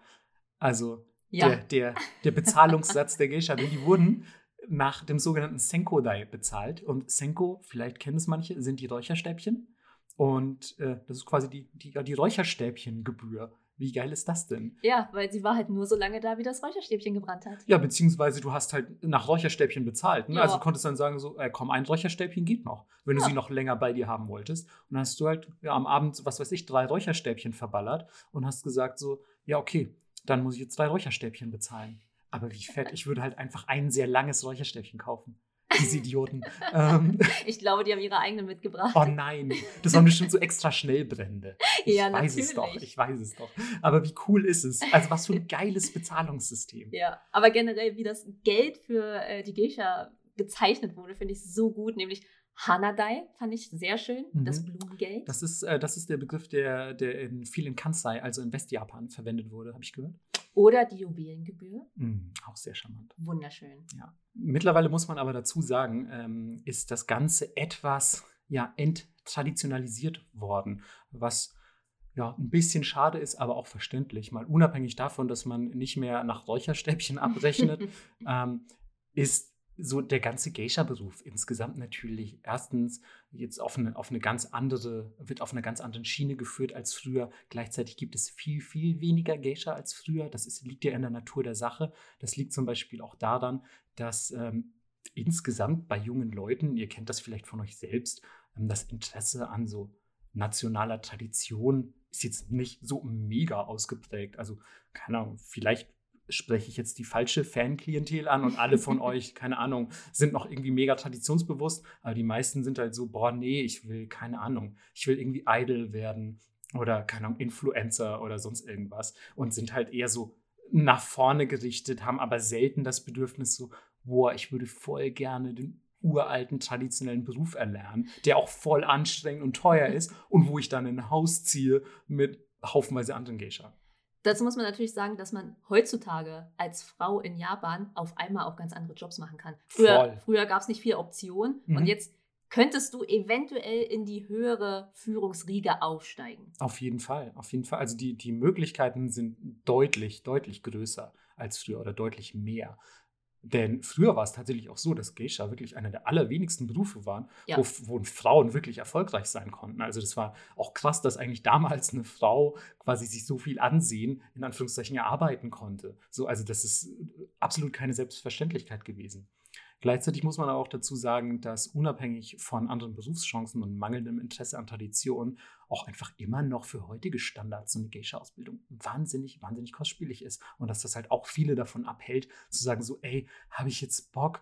Also ja. der, der, der Bezahlungssatz der Geisha, denn die wurden nach dem sogenannten Senkodai bezahlt. Und Senko, vielleicht kennen es manche, sind die Räucherstäbchen. Und äh, das ist quasi die, die, die Räucherstäbchengebühr. Wie geil ist das denn? Ja, weil sie war halt nur so lange da, wie das Räucherstäbchen gebrannt hat. Ja, beziehungsweise du hast halt nach Räucherstäbchen bezahlt. Ne? Ja. Also du konntest dann sagen, so, äh, komm, ein Räucherstäbchen geht noch, wenn du Ja. sie noch länger bei dir haben wolltest. Und dann hast du halt ja, am Abend, was weiß ich, drei Räucherstäbchen verballert und hast gesagt, so, ja, okay, dann muss ich jetzt drei Räucherstäbchen bezahlen. Aber wie fett, ich würde halt einfach ein sehr langes Räucherstäbchen kaufen. Diese Idioten. ähm, Ich glaube, die haben ihre eigenen mitgebracht. oh nein, das waren bestimmt so extra Schnellbrände. Ich Ja, weiß es doch, natürlich. ich weiß es doch. Aber wie cool ist es? Also was für ein geiles Bezahlungssystem. Ja, aber generell, wie das Geld für äh, die Geisha bezeichnet wurde, finde ich so gut, nämlich Hanadai fand ich sehr schön, Mhm. das Blumengeld. Das ist, äh, das ist der Begriff, der, der in vielen Kansai, also in Westjapan, verwendet wurde, habe ich gehört. Oder die Juwelengebühr. Mm, auch sehr charmant. Wunderschön. Ja. Mittlerweile muss man aber dazu sagen, ähm, ist das Ganze etwas ja, enttraditionalisiert worden, was ja, ein bisschen schade ist, aber auch verständlich. Mal unabhängig davon, dass man nicht mehr nach Räucherstäbchen abrechnet, ähm, ist so der ganze Geisha-Beruf insgesamt natürlich erstens jetzt auf eine, auf eine ganz andere, wird auf einer ganz anderen Schiene geführt als früher. Gleichzeitig gibt es viel, viel weniger Geisha als früher. Das ist, liegt ja in der Natur der Sache. Das liegt zum Beispiel auch daran, dass ähm, insgesamt bei jungen Leuten, ihr kennt das vielleicht von euch selbst, ähm, das Interesse an so nationaler Tradition ist jetzt nicht so mega ausgeprägt. Also, keine Ahnung, vielleicht spreche ich jetzt die falsche Fanklientel an und alle von euch, keine Ahnung, sind noch irgendwie mega traditionsbewusst, aber die meisten sind halt so, boah, nee, ich will, keine Ahnung, ich will irgendwie Idol werden oder, keine Ahnung, Influencer oder sonst irgendwas und sind halt eher so nach vorne gerichtet, haben aber selten das Bedürfnis so, boah, ich würde voll gerne den uralten traditionellen Beruf erlernen, der auch voll anstrengend und teuer ist und wo ich dann in ein Haus ziehe mit haufenweise anderen Geisha. Dazu muss man natürlich sagen, dass man heutzutage als Frau in Japan auf einmal auch ganz andere Jobs machen kann. Früher, früher gab es nicht viele Optionen mhm. und jetzt könntest du eventuell in die höhere Führungsriege aufsteigen. Auf jeden Fall, auf jeden Fall. Also die, die Möglichkeiten sind deutlich, deutlich größer als früher oder deutlich mehr. Denn früher war es tatsächlich auch so, dass Geisha wirklich einer der allerwenigsten Berufe waren, ja. wo, wo, Frauen wirklich erfolgreich sein konnten. Also das war auch krass, dass eigentlich damals eine Frau quasi sich so viel Ansehen, in Anführungszeichen, erarbeiten konnte. So, also das ist absolut keine Selbstverständlichkeit gewesen. Gleichzeitig muss man auch dazu sagen, dass unabhängig von anderen Berufschancen und mangelndem Interesse an Tradition auch einfach immer noch für heutige Standards so eine Geisha-Ausbildung wahnsinnig, wahnsinnig kostspielig ist. Und dass das halt auch viele davon abhält, zu sagen so, ey, habe ich jetzt Bock,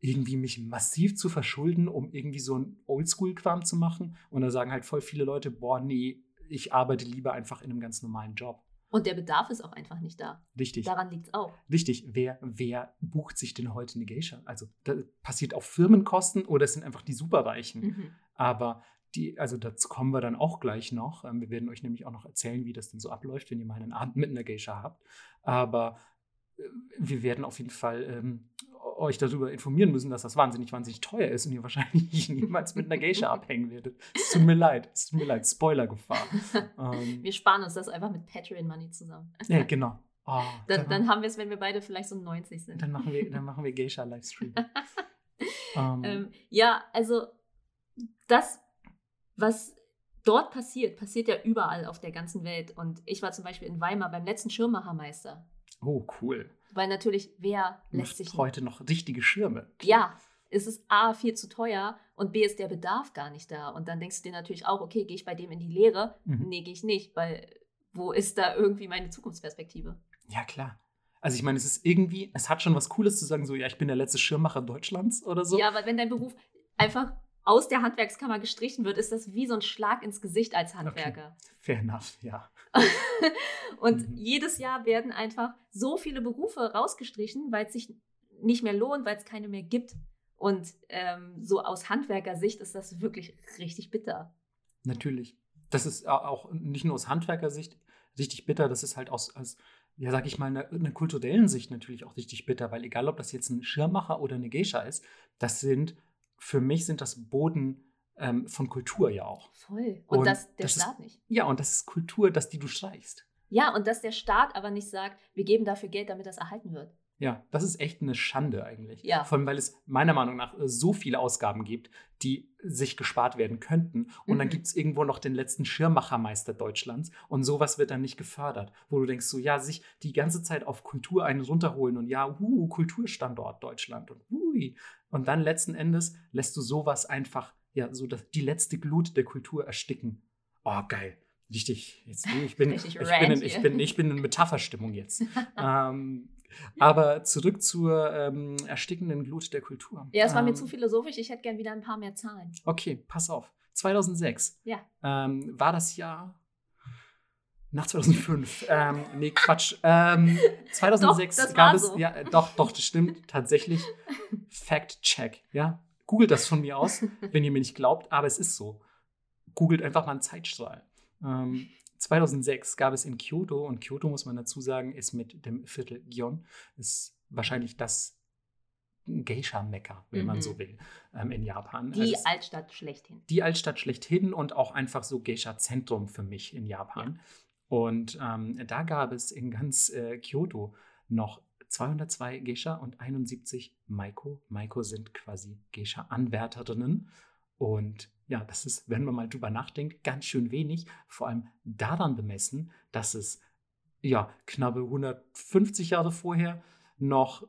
irgendwie mich massiv zu verschulden, um irgendwie so ein Oldschool-Kram zu machen? Und da sagen halt voll viele Leute, boah, nee, ich arbeite lieber einfach in einem ganz normalen Job. Und der Bedarf ist auch einfach nicht da. Richtig. Daran liegt es auch. Richtig. Wer, wer bucht sich denn heute eine Geisha? Also das passiert auf Firmenkosten oder es sind einfach die Superreichen. Mhm. Aber die, also dazu kommen wir dann auch gleich noch. Ähm, wir werden euch nämlich auch noch erzählen, wie das denn so abläuft, wenn ihr mal einen Abend mit einer Geisha habt. Aber äh, wir werden auf jeden Fall ähm, euch darüber informieren müssen, dass das wahnsinnig, wahnsinnig teuer ist und ihr wahrscheinlich niemals mit einer Geisha abhängen werdet. Es tut mir leid, es tut mir leid, Spoilergefahr. ähm, wir sparen uns das einfach mit Patreon-Money zusammen. Ja, genau. Oh, dann, dann, dann, haben wir es, wenn wir beide vielleicht so 90 sind. Dann machen wir, dann machen wir Geisha-Livestream. ähm, ähm, ja, also das, was dort passiert, passiert ja überall auf der ganzen Welt. Und ich war zum Beispiel in Weimar beim letzten Schirmmachermeister. Oh, cool. Weil natürlich, wer lässt sich. heute noch richtige Schirme. Ja, es ist A, viel zu teuer und B, ist der Bedarf gar nicht da. Und dann denkst du dir natürlich auch, okay, gehe ich bei dem in die Lehre? Mhm. Nee, gehe ich nicht, weil wo ist da irgendwie meine Zukunftsperspektive? Ja, klar. Also ich meine, es ist irgendwie, es hat schon was Cooles zu sagen, so, ja, ich bin der letzte Schirmmacher Deutschlands oder so. Ja, weil wenn dein Beruf einfach aus der Handwerkskammer gestrichen wird, ist das wie so ein Schlag ins Gesicht als Handwerker. Okay. Fair enough, ja. und mhm. jedes Jahr werden einfach so viele Berufe rausgestrichen, weil es sich nicht mehr lohnt, weil es keine mehr gibt. Und ähm, so aus Handwerkersicht ist das wirklich richtig bitter. Natürlich. Das ist auch nicht nur aus Handwerkersicht richtig bitter, das ist halt aus, aus ja, sag ich mal, einer eine kulturellen Sicht natürlich auch richtig bitter, weil egal, ob das jetzt ein Schirmmacher oder eine Geisha ist, das sind, für mich sind das Boden ähm, von Kultur ja auch. Voll. Und, und das der das Staat ist, nicht. Ja, und das ist Kultur, dass die du streichst. Ja, und dass der Staat aber nicht sagt, wir geben dafür Geld, damit das erhalten wird. Ja, das ist echt eine Schande eigentlich. Ja. Vor allem, weil es meiner Meinung nach äh, so viele Ausgaben gibt, die sich gespart werden könnten. Und mhm. dann gibt es irgendwo noch den letzten Schirmmachermeister Deutschlands und sowas wird dann nicht gefördert. Wo du denkst, so ja, sich die ganze Zeit auf Kultur einen runterholen und ja, uh, Kulturstandort Deutschland und hui. Und dann letzten Endes lässt du sowas einfach, ja, so das, die letzte Glut der Kultur ersticken. Oh, geil. Richtig, jetzt, ich bin, ich, bin in, ich, bin, ich bin in Metapherstimmung jetzt. ähm, aber zurück zur ähm, erstickenden Glut der Kultur. Ja, es war ähm, mir zu philosophisch. Ich hätte gern wieder ein paar mehr Zahlen. Okay, pass auf. 2006 ja. ähm, war das Jahr nach 2005. ähm, nee, Quatsch. Ähm, 2006 doch, gab es. So. Ja, doch, doch, das stimmt tatsächlich. Fact check. Ja, googelt das von mir aus, wenn ihr mir nicht glaubt, aber es ist so. Googelt einfach mal einen Zeitstrahl. Ähm, 2006 gab es in Kyoto, und Kyoto, muss man dazu sagen, ist mit dem Viertel Gion, ist wahrscheinlich das Geisha-Mecker, wenn man Mhm. so will, ähm, in Japan. Die Also Altstadt schlechthin. die Altstadt schlechthin und auch einfach so Geisha-Zentrum für mich in Japan. Und ähm, da gab es in ganz äh, Kyoto noch 202 Geisha und 71 Maiko. Maiko sind quasi Geisha-Anwärterinnen. Und ja, das ist, wenn man mal drüber nachdenkt, ganz schön wenig. Vor allem daran bemessen, dass es ja knappe 150 Jahre vorher noch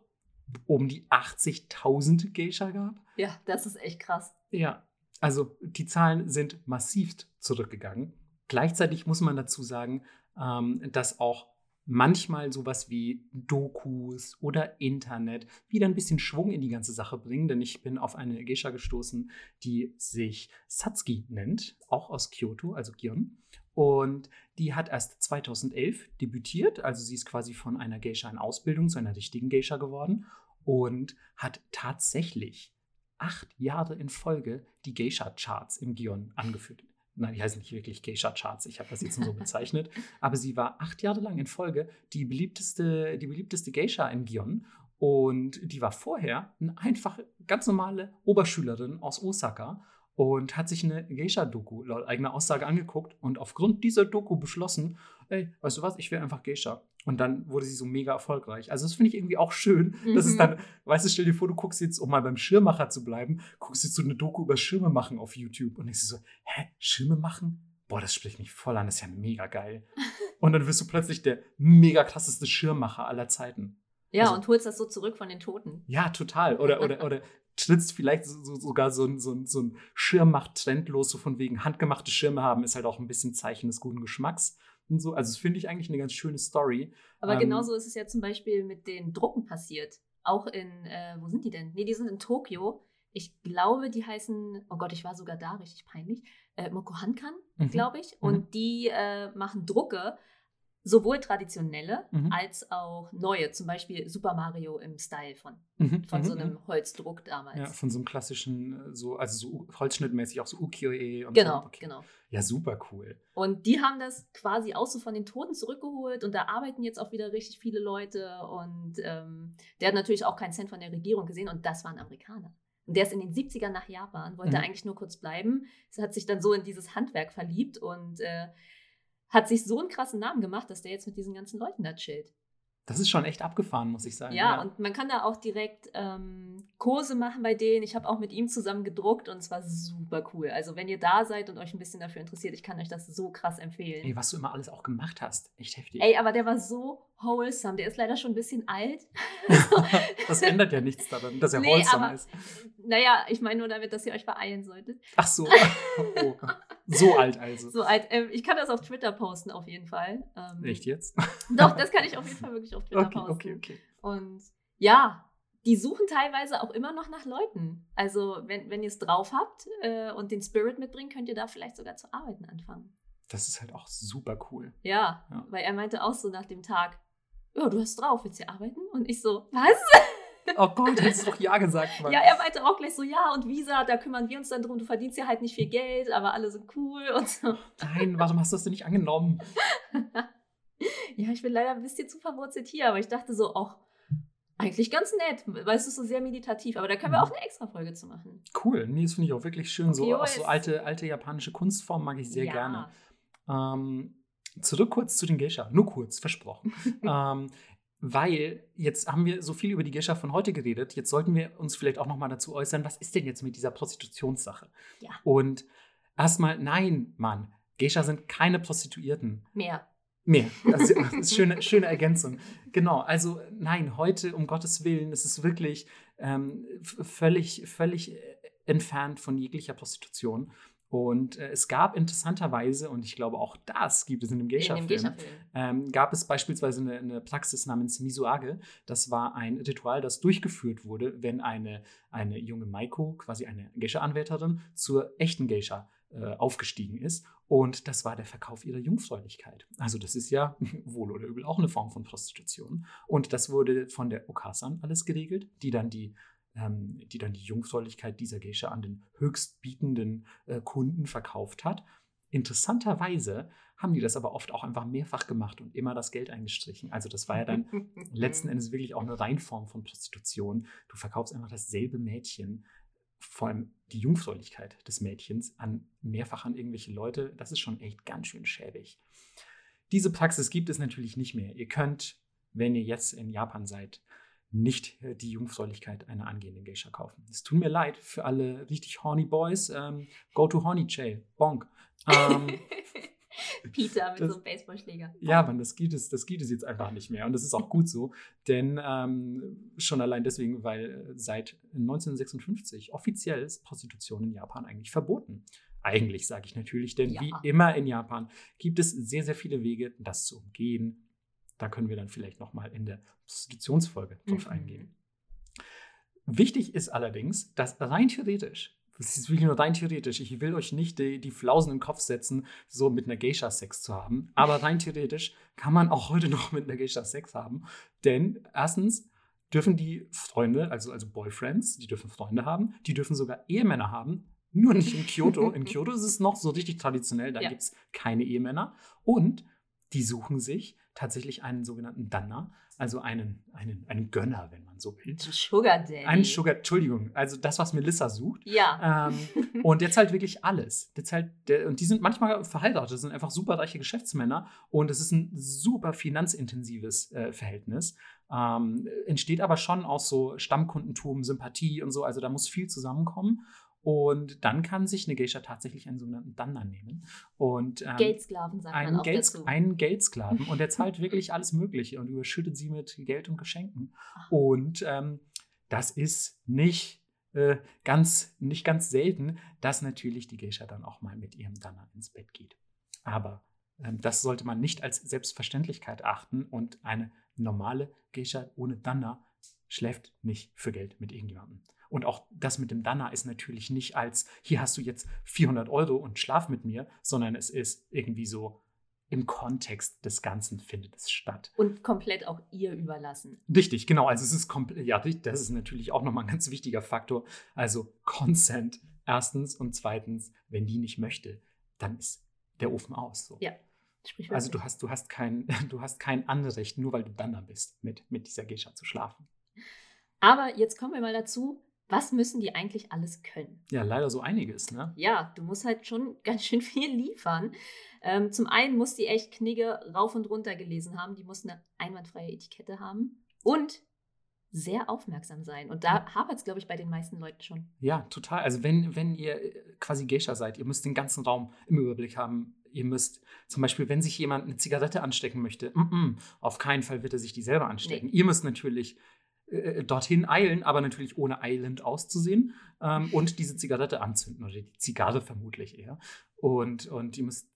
um die 80.000 Geisha gab. Ja, das ist echt krass. Ja, also die Zahlen sind massivst zurückgegangen. Gleichzeitig muss man dazu sagen, ähm, dass auch manchmal sowas wie Dokus oder Internet wieder ein bisschen Schwung in die ganze Sache bringen, denn ich bin auf eine Geisha gestoßen, die sich Satsuki nennt, auch aus Kyoto, also Gion. Und die hat erst 2011 debütiert, also sie ist quasi von einer Geisha in Ausbildung zu einer richtigen Geisha geworden und hat tatsächlich acht Jahre in Folge die Geisha-Charts im Gion angeführt. Nein, die heißen nicht wirklich Geisha-Charts, ich habe das jetzt nur so bezeichnet. Aber sie war acht Jahre lang in Folge die beliebteste, die beliebteste Geisha in Gion. Und die war vorher eine einfache, ganz normale Oberschülerin aus Osaka und hat sich eine Geisha-Doku laut eigener Aussage angeguckt und aufgrund dieser Doku beschlossen, ey, weißt du was, ich will einfach Geisha. Und dann wurde sie so mega erfolgreich. Also das finde ich irgendwie auch schön, dass es Mhm. dann, weißt du, stell dir vor, du guckst jetzt, um mal beim Schirmmacher zu bleiben, guckst jetzt so eine Doku über Schirme machen auf YouTube und denkst dir so, hä, Schirme machen? Boah, das spricht mich voll an, das ist ja mega geil. und dann wirst du plötzlich der mega krasseste Schirmmacher aller Zeiten. Ja, Also- und holst das so zurück von den Toten. Ja, total. Oder, oder, oder trittst vielleicht so, so, sogar so ein, so ein, so ein Schirmmacht-Trend los, so von wegen handgemachte Schirme haben, ist halt auch ein bisschen Zeichen des guten Geschmacks und so. Also das finde ich eigentlich eine ganz schöne Story. Aber Ähm, genauso ist es ja zum Beispiel mit den Drucken passiert. Auch in, äh, wo sind die denn? Nee, die sind in Tokio. Ich glaube, die heißen, oh Gott, ich war sogar da, richtig peinlich, äh, Mokohankan, Mhm. glaube ich. Mhm. Und die äh, machen Drucke, sowohl traditionelle Mhm. als auch neue. Zum Beispiel Super Mario im Style von, Mhm, von mhm, so mhm. einem Holzdruck damals. Ja, von so einem klassischen, äh, so, also so holzschnittmäßig, auch so Ukiyo-e und genau, so. Okay. genau. Ja, super cool. Und die haben das quasi auch so von den Toten zurückgeholt und da arbeiten jetzt auch wieder richtig viele Leute und ähm, der hat natürlich auch keinen Cent von der Regierung gesehen und das war ein Amerikaner. Und der ist in den 70ern nach Japan, wollte Mhm. eigentlich nur kurz bleiben, hat sich dann so in dieses Handwerk verliebt und äh, hat sich so einen krassen Namen gemacht, dass der jetzt mit diesen ganzen Leuten da chillt. Das ist schon echt abgefahren, muss ich sagen. Ja, und man kann da auch direkt ähm, Kurse machen bei denen. Ich habe auch mit ihm zusammen gedruckt und es war super cool. Also wenn ihr da seid und euch ein bisschen dafür interessiert, ich kann euch das so krass empfehlen. Ey, was du immer alles auch gemacht hast. Echt heftig. Ey, aber der war so wholesome. Der ist leider schon ein bisschen alt. das ändert ja nichts daran, dass er Nee, wholesome aber- ist. Naja, ich meine nur damit, dass ihr euch beeilen solltet. Ach so. oh. So alt also. So alt. Ähm, ich kann das auf Twitter posten, auf jeden Fall. Ähm, Echt jetzt? Doch, das kann ich auf jeden Fall wirklich auf Twitter Okay, posten. okay, okay. Und ja, die suchen teilweise auch immer noch nach Leuten. Also, wenn, wenn ihr es drauf habt äh, und den Spirit mitbringt, könnt ihr da vielleicht sogar zu arbeiten anfangen. Das ist halt auch super cool. Ja, Ja. weil er meinte auch so nach dem Tag, ja, du hast drauf, willst du arbeiten? Und ich so, was? Oh Gott, hättest du doch Ja gesagt, Mann. Ja, er meinte auch gleich so, ja, und Visa, da kümmern wir uns dann drum, du verdienst ja halt nicht viel Geld, aber alle sind cool und so. Nein, warum hast du das denn nicht angenommen? Ja, ich bin leider ein bisschen zu verwurzelt hier, aber ich dachte so, auch eigentlich ganz nett, weil es ist so sehr meditativ, aber da können wir auch eine extra Folge zu machen. Cool. Nee, das finde ich auch wirklich schön. So, auch so alte, alte japanische Kunstformen mag ich sehr ja. gerne. Ähm, zurück kurz zu den Geisha. Nur kurz, versprochen. ähm, weil jetzt haben wir so viel über die Geisha von heute geredet. Jetzt sollten wir uns vielleicht auch noch mal dazu äußern, was ist denn jetzt mit dieser Prostitutionssache? Ja. Und erstmal, nein, Mann, Geisha sind keine Prostituierten. Mehr. Mehr. Das ist, ist schöne, schöne Ergänzung. Genau, also nein, heute, um Gottes Willen, es ist wirklich ähm, völlig, völlig äh, entfernt von jeglicher Prostitution. Und äh, es gab interessanterweise, und ich glaube auch das gibt es in dem Geisha-Film, Geisha-Film. ähm, gab es beispielsweise eine, eine Praxis namens Misuage. Das war ein Ritual, das durchgeführt wurde, wenn eine, eine junge Maiko, quasi eine Geisha-Anwärterin, zur echten Geisha aufgestiegen ist. Und das war der Verkauf ihrer Jungfräulichkeit. Also das ist ja wohl oder übel auch eine Form von Prostitution. Und das wurde von der Okasan alles geregelt, die dann die ähm, die dann die Jungfräulichkeit dieser Geisha an den höchstbietenden äh, Kunden verkauft hat. Interessanterweise haben die das aber oft auch einfach mehrfach gemacht und immer das Geld eingestrichen. Also das war ja dann letzten Endes wirklich auch eine Reinform von Prostitution. Du verkaufst einfach dasselbe Mädchen, vor allem die Jungfräulichkeit des Mädchens, an mehrfach an irgendwelche Leute. Das ist schon echt ganz schön schäbig. Diese Praxis gibt es natürlich nicht mehr. Ihr könnt, wenn ihr jetzt in Japan seid, nicht äh, die Jungfräulichkeit einer angehenden Geisha kaufen. Es tut mir leid für alle richtig horny Boys. Ähm, go to horny Chay. Bonk. Ähm, Peter mit das, so einem Baseballschläger. Ja, man, das gibt, es, das gibt es jetzt einfach nicht mehr. Und das ist auch gut so. Denn ähm, schon allein deswegen, weil seit 1956 offiziell ist Prostitution in Japan eigentlich verboten. Eigentlich sage ich natürlich, denn ja. wie immer in Japan gibt es sehr, sehr viele Wege, das zu umgehen. Da können wir dann vielleicht nochmal in der Prostitutionsfolge drauf mhm. eingehen. Wichtig ist allerdings, dass rein theoretisch das ist wirklich nur rein theoretisch. Ich will euch nicht die, die Flausen im Kopf setzen, so mit einer Geisha Sex zu haben. Aber rein theoretisch kann man auch heute noch mit einer Geisha Sex haben. Denn erstens dürfen die Freunde, also, also Boyfriends, die dürfen Freunde haben, die dürfen sogar Ehemänner haben. Nur nicht in Kyoto. In Kyoto ist es noch so richtig traditionell, da ja. gibt es keine Ehemänner. Und die suchen sich tatsächlich einen sogenannten Danna, also einen, einen, einen Gönner, wenn man so will. Sugar Daddy. Einen Sugar, Entschuldigung, also das, was Melissa sucht. Ja. Ähm, und jetzt halt wirklich alles. Jetzt halt, der, und die sind manchmal verheiratet, das sind einfach super reiche Geschäftsmänner und es ist ein super finanzintensives äh, Verhältnis. Ähm, entsteht aber schon aus so Stammkundentum, Sympathie und so, also da muss viel zusammenkommen. Und dann kann sich eine Geisha tatsächlich einen sogenannten Danna nehmen. Und, ähm, Geldsklaven sagt man auch Geld, dazu. Einen Geldsklaven. Und der zahlt wirklich alles Mögliche und überschüttet sie mit Geld und Geschenken. Und ähm, das ist nicht äh, ganz, nicht ganz selten, dass natürlich die Geisha dann auch mal mit ihrem Danna ins Bett geht. Aber ähm, das sollte man nicht als Selbstverständlichkeit achten und eine normale Geisha ohne Danna schläft nicht für Geld mit irgendjemandem. Und auch das mit dem Dana ist natürlich nicht als, hier hast du jetzt 400 Euro und schlaf mit mir, sondern es ist irgendwie so, im Kontext des Ganzen findet es statt. Und komplett auch ihr überlassen. Richtig, genau. Also es ist komplett, ja, das ist natürlich auch nochmal ein ganz wichtiger Faktor. Also Consent erstens und zweitens, wenn die nicht möchte, dann ist der Ofen aus. So. Ja. Also du hast, du hast kein, du hast kein Anrecht, nur weil du Danner bist, mit, mit dieser Geisha zu schlafen. Aber jetzt kommen wir mal dazu, was müssen die eigentlich alles können? Ja, leider so einiges, ne? Ja, du musst halt schon ganz schön viel liefern. Ähm, zum einen muss die echt Knigge rauf und runter gelesen haben. Die muss eine einwandfreie Etikette haben. Und sehr aufmerksam sein. Und da hapert es, glaube ich, bei den meisten Leuten schon. Ja, total. Also wenn, wenn ihr äh, quasi Geisha seid, ihr müsst den ganzen Raum im Überblick haben. Ihr müsst zum Beispiel, wenn sich jemand eine Zigarette anstecken möchte, mm -mm, auf keinen Fall wird er sich die selber anstecken. Nee. Ihr müsst natürlich äh, dorthin eilen, aber natürlich ohne eilend auszusehen ähm, und diese Zigarette anzünden oder die Zigarre vermutlich eher. Und, und ihr müsst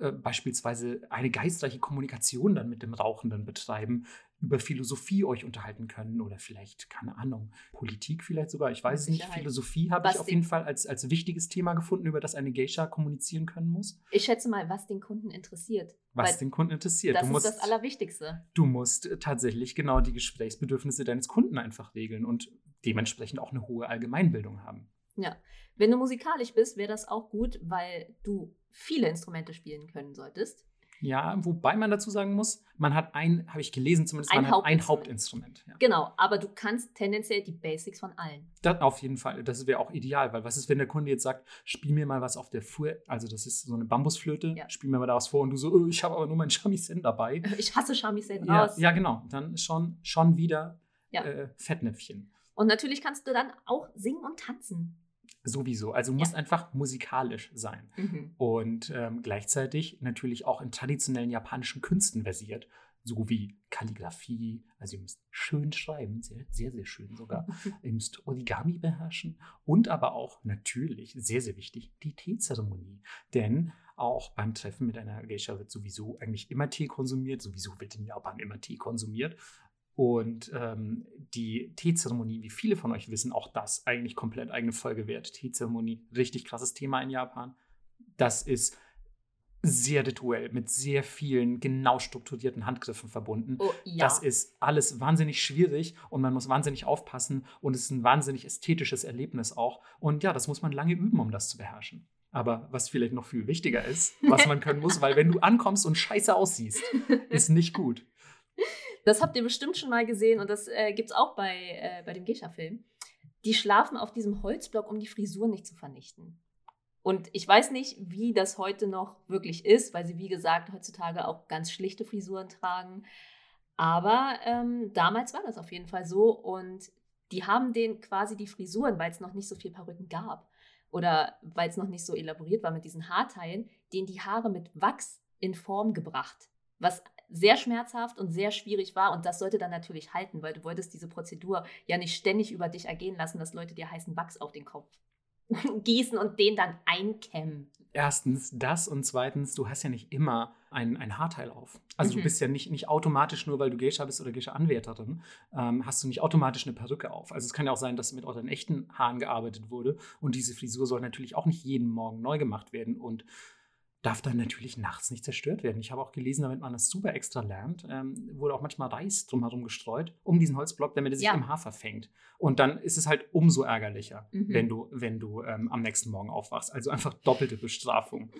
äh, beispielsweise eine geistreiche Kommunikation dann mit dem Rauchenden betreiben, über Philosophie euch unterhalten können oder vielleicht, keine Ahnung, Politik vielleicht sogar. Ich weiß es nicht. Philosophie habe ich auf jeden Fall als, als wichtiges Thema gefunden, über das eine Geisha kommunizieren können muss. Ich schätze mal, was den Kunden interessiert. Was den Kunden interessiert. Das du ist das Allerwichtigste. Du musst tatsächlich genau die Gesprächsbedürfnisse deines Kunden einfach regeln und dementsprechend auch eine hohe Allgemeinbildung haben. Ja. Wenn du musikalisch bist, wäre das auch gut, weil du viele Instrumente spielen können solltest. Ja, wobei man dazu sagen muss, man hat ein, habe ich gelesen zumindest, ein man Hauptinstrument. hat ein Hauptinstrument. Ja. Genau, aber du kannst tendenziell die Basics von allen. Das auf jeden Fall, das wäre auch ideal, weil was ist, wenn der Kunde jetzt sagt, spiel mir mal was auf der Fuhr, also das ist so eine Bambusflöte, ja. spiel mir mal da was vor und du so, oh, ich habe aber nur mein Shamisen dabei. Ich hasse Shamisen ja, aus. Ja, genau, dann schon, schon wieder ja. äh, Fettnäpfchen. Und natürlich kannst du dann auch singen und tanzen. Sowieso. Also muss ja. einfach musikalisch sein. Mhm. Und ähm, gleichzeitig natürlich auch in traditionellen japanischen Künsten versiert. So wie Kalligrafie, also ihr müsst schön schreiben, sehr, sehr, sehr schön sogar. ihr müsst Origami beherrschen und aber auch natürlich, sehr, sehr wichtig, die Teezeremonie. Denn auch beim Treffen mit einer Geisha wird sowieso eigentlich immer Tee konsumiert. Sowieso wird in Japan immer Tee konsumiert. Und ähm, die Teezeremonie, wie viele von euch wissen, auch das eigentlich komplett eigene Folge wert. Teezeremonie, richtig krasses Thema in Japan. Das ist sehr rituell, mit sehr vielen genau strukturierten Handgriffen verbunden. Oh, ja. Das ist alles wahnsinnig schwierig und man muss wahnsinnig aufpassen und es ist ein wahnsinnig ästhetisches Erlebnis auch. Und ja, das muss man lange üben, um das zu beherrschen. Aber was vielleicht noch viel wichtiger ist, was man können muss, weil wenn du ankommst und scheiße aussiehst, ist nicht gut. Das habt ihr bestimmt schon mal gesehen und das äh, gibt es auch bei, äh, bei dem Geisha-Film. Die schlafen auf diesem Holzblock, um die Frisur nicht zu vernichten. Und ich weiß nicht, wie das heute noch wirklich ist, weil sie, wie gesagt, heutzutage auch ganz schlichte Frisuren tragen. Aber ähm, damals war das auf jeden Fall so. Und die haben denen quasi die Frisuren, weil es noch nicht so viel Perücken gab oder weil es noch nicht so elaboriert war mit diesen Haarteilen, denen die Haare mit Wachs in Form gebracht. Was sehr schmerzhaft und sehr schwierig war. Und das sollte dann natürlich halten, weil du wolltest diese Prozedur ja nicht ständig über dich ergehen lassen, dass Leute dir heißen Wachs auf den Kopf gießen und den dann einkämmen. Erstens das und zweitens, du hast ja nicht immer ein, ein Haarteil auf. Also mhm. du bist ja nicht, nicht automatisch, nur weil du Geisha bist oder Geisha-Anwärterin, ähm, hast du nicht automatisch eine Perücke auf. Also es kann ja auch sein, dass mit euren echten Haaren gearbeitet wurde und diese Frisur soll natürlich auch nicht jeden Morgen neu gemacht werden und darf dann natürlich nachts nicht zerstört werden. Ich habe auch gelesen, damit man das super extra lernt, ähm, wurde auch manchmal Reis drumherum gestreut, um diesen Holzblock, damit er sich ja. im Haar verfängt. Und dann ist es halt umso ärgerlicher, mhm. wenn du, wenn du ähm, am nächsten Morgen aufwachst. Also einfach doppelte Bestrafung.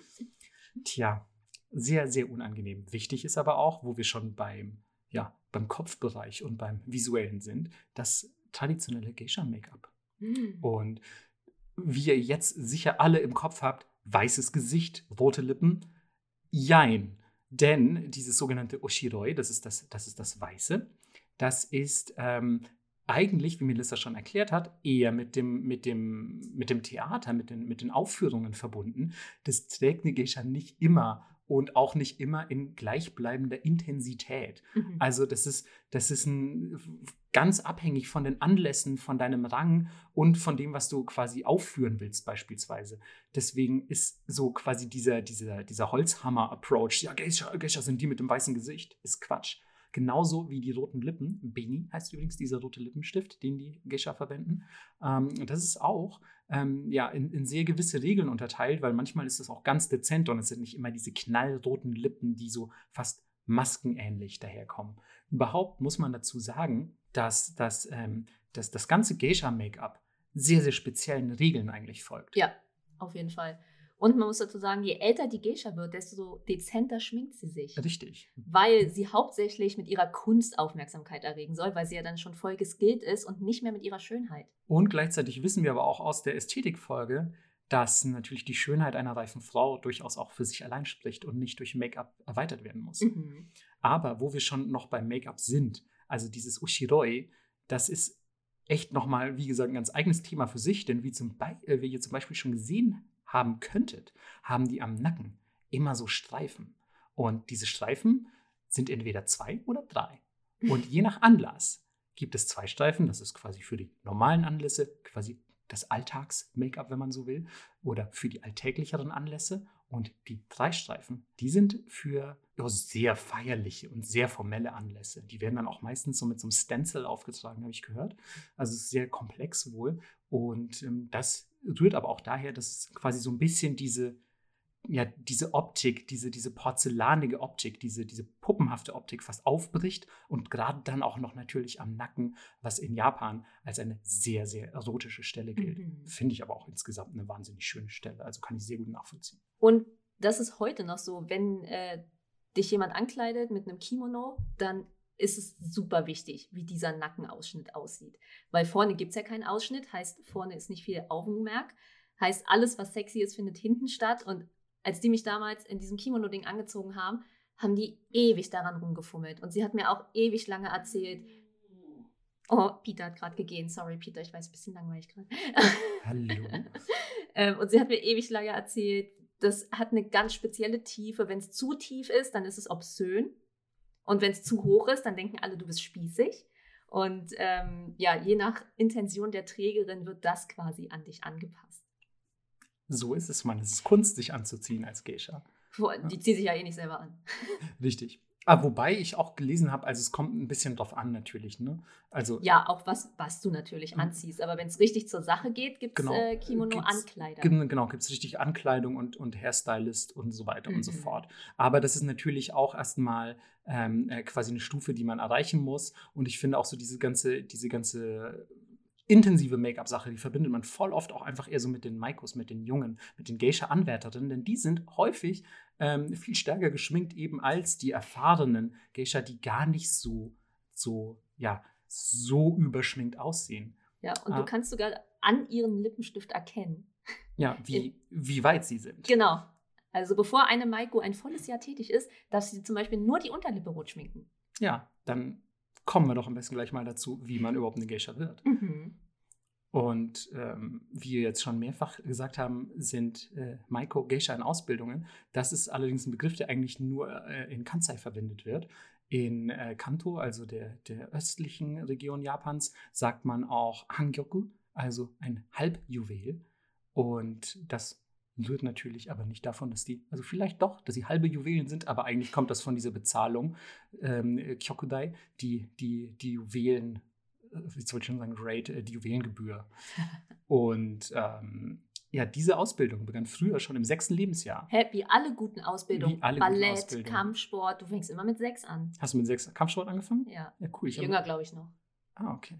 Tja, sehr, sehr unangenehm. Wichtig ist aber auch, wo wir schon beim, ja, beim Kopfbereich und beim Visuellen sind, das traditionelle Geisha-Make-up. Mhm. Und wie ihr jetzt sicher alle im Kopf habt, weißes Gesicht, rote Lippen? Jein. Denn dieses sogenannte Oshiroi, das ist das, das, ist das Weiße, das ist ähm, eigentlich, wie Melissa schon erklärt hat, eher mit dem, mit dem, mit dem Theater, mit den, mit den Aufführungen verbunden. Das trägt eine Geisha nicht immer und auch nicht immer in gleichbleibender Intensität. Mhm. Also das ist, das ist ein, ganz abhängig von den Anlässen, von deinem Rang und von dem, was du quasi aufführen willst beispielsweise. Deswegen ist so quasi dieser, dieser, dieser Holzhammer-Approach, ja, Geisha, Geisha sind die mit dem weißen Gesicht, ist Quatsch. Genauso wie die roten Lippen. Beni heißt übrigens dieser rote Lippenstift, den die Geisha verwenden. Ähm, das ist auch ähm, ja, in, in, sehr gewisse Regeln unterteilt, weil manchmal ist es auch ganz dezent und es sind nicht immer diese knallroten Lippen, die so fast maskenähnlich daherkommen. Überhaupt muss man dazu sagen, dass, dass, ähm, dass das ganze Geisha-Make-up sehr, sehr speziellen Regeln eigentlich folgt. Ja, auf jeden Fall. Und man muss dazu sagen, je älter die Geisha wird, desto dezenter schminkt sie sich. Richtig. Weil sie hauptsächlich mit ihrer Kunst Aufmerksamkeit erregen soll, weil sie ja dann schon voll geskillt ist und nicht mehr mit ihrer Schönheit. Und gleichzeitig wissen wir aber auch aus der Ästhetikfolge, dass natürlich die Schönheit einer reifen Frau durchaus auch für sich allein spricht und nicht durch Make-up erweitert werden muss. Mhm. Aber wo wir schon noch beim Make-up sind, also dieses Ushiroi, das ist echt nochmal, wie gesagt, ein ganz eigenes Thema für sich, denn wie, zum Be äh, wie ihr zum Beispiel schon gesehen haben könntet, haben die am Nacken immer so Streifen. Und diese Streifen sind entweder zwei oder drei. Und je nach Anlass gibt es zwei Streifen, das ist quasi für die normalen Anlässe, quasi das Alltags-Make-up, wenn man so will, oder für die alltäglicheren Anlässe. Und die drei Streifen, die sind für ja, sehr feierliche und sehr formelle Anlässe. Die werden dann auch meistens so mit so einem Stencil aufgetragen, habe ich gehört. Also sehr komplex wohl. Und ähm, das rührt aber auch daher, dass quasi so ein bisschen diese, ja, diese Optik, diese, diese porzellanige Optik, diese, diese puppenhafte Optik fast aufbricht und gerade dann auch noch natürlich am Nacken, was in Japan als eine sehr, sehr erotische Stelle gilt. Mhm. Finde ich aber auch insgesamt eine wahnsinnig schöne Stelle. Also kann ich sehr gut nachvollziehen. Und das ist heute noch so, wenn äh, dich jemand ankleidet mit einem Kimono, dann ist es super wichtig, wie dieser Nackenausschnitt aussieht. Weil vorne gibt es ja keinen Ausschnitt, heißt, vorne ist nicht viel Augenmerk. Heißt, alles, was sexy ist, findet hinten statt. Und als die mich damals in diesem Kimono-Ding angezogen haben, haben die ewig daran rumgefummelt. Und sie hat mir auch ewig lange erzählt. Oh, Peter hat gerade gegeben. Sorry, Peter, ich weiß, ein bisschen langweilig gerade. Hallo. ähm, und sie hat mir ewig lange erzählt, das hat eine ganz spezielle Tiefe. Wenn es zu tief ist, dann ist es obszön. Und wenn es zu hoch ist, dann denken alle, du bist spießig. Und ähm, ja, je nach Intention der Trägerin wird das quasi an dich angepasst. So ist es, man. Es ist Kunst, sich anzuziehen als Geisha. Die zieht sich ja eh nicht selber an. Richtig. Aber ah, wobei ich auch gelesen habe, also es kommt ein bisschen drauf an natürlich. Ne? Also, ja, auch was, was du natürlich anziehst. Aber wenn es richtig zur Sache geht, gibt es genau, äh, Kimono-Ankleider. Genau, gibt es richtig Ankleidung und, und Hairstylist und so weiter mhm. und so mhm. fort. Aber das ist natürlich auch erstmal ähm, äh, quasi eine Stufe, die man erreichen muss. Und ich finde auch so diese ganze, diese ganze intensive Make-up-Sache, die verbindet man voll oft auch einfach eher so mit den Maikos, mit den Jungen, mit den Geisha-Anwärterinnen, denn die sind häufig ähm, viel stärker geschminkt eben als die erfahrenen Geisha, die gar nicht so, so, ja, so überschminkt aussehen. Ja, und Ah. du kannst sogar an ihren Lippenstift erkennen. Ja, wie, wie weit sie sind. Genau. Also bevor eine Maiko ein volles Jahr tätig ist, darf sie zum Beispiel nur die Unterlippe rot schminken. Ja, dann kommen wir doch am besten gleich mal dazu, wie man überhaupt eine Geisha wird. Mhm. Und ähm, wie wir jetzt schon mehrfach gesagt haben, sind äh, Maiko Geisha in Ausbildungen. Das ist allerdings ein Begriff, der eigentlich nur äh, in Kansai verwendet wird. In äh, Kanto, also der, der östlichen Region Japans, sagt man auch Hangyoku, also ein Halbjuwel. Und das rührt natürlich aber nicht davon, dass die, also vielleicht doch, dass sie halbe Juwelen sind, aber eigentlich kommt das von dieser Bezahlung, ähm, Kyokudai, die, die, die Juwelen, äh, jetzt wollte ich schon sagen, Rate, äh, die Juwelengebühr. Und ähm, ja, diese Ausbildung begann früher schon im sechsten Lebensjahr. Hä, wie alle guten Ausbildungen. Wie alle guten Ballett, Ausbildungen. Kampfsport, du fängst immer mit sechs an. Hast du mit sechs Kampfsport angefangen? Ja. Ja, cool. Ich Jünger, glaube ich, noch. Ah, okay.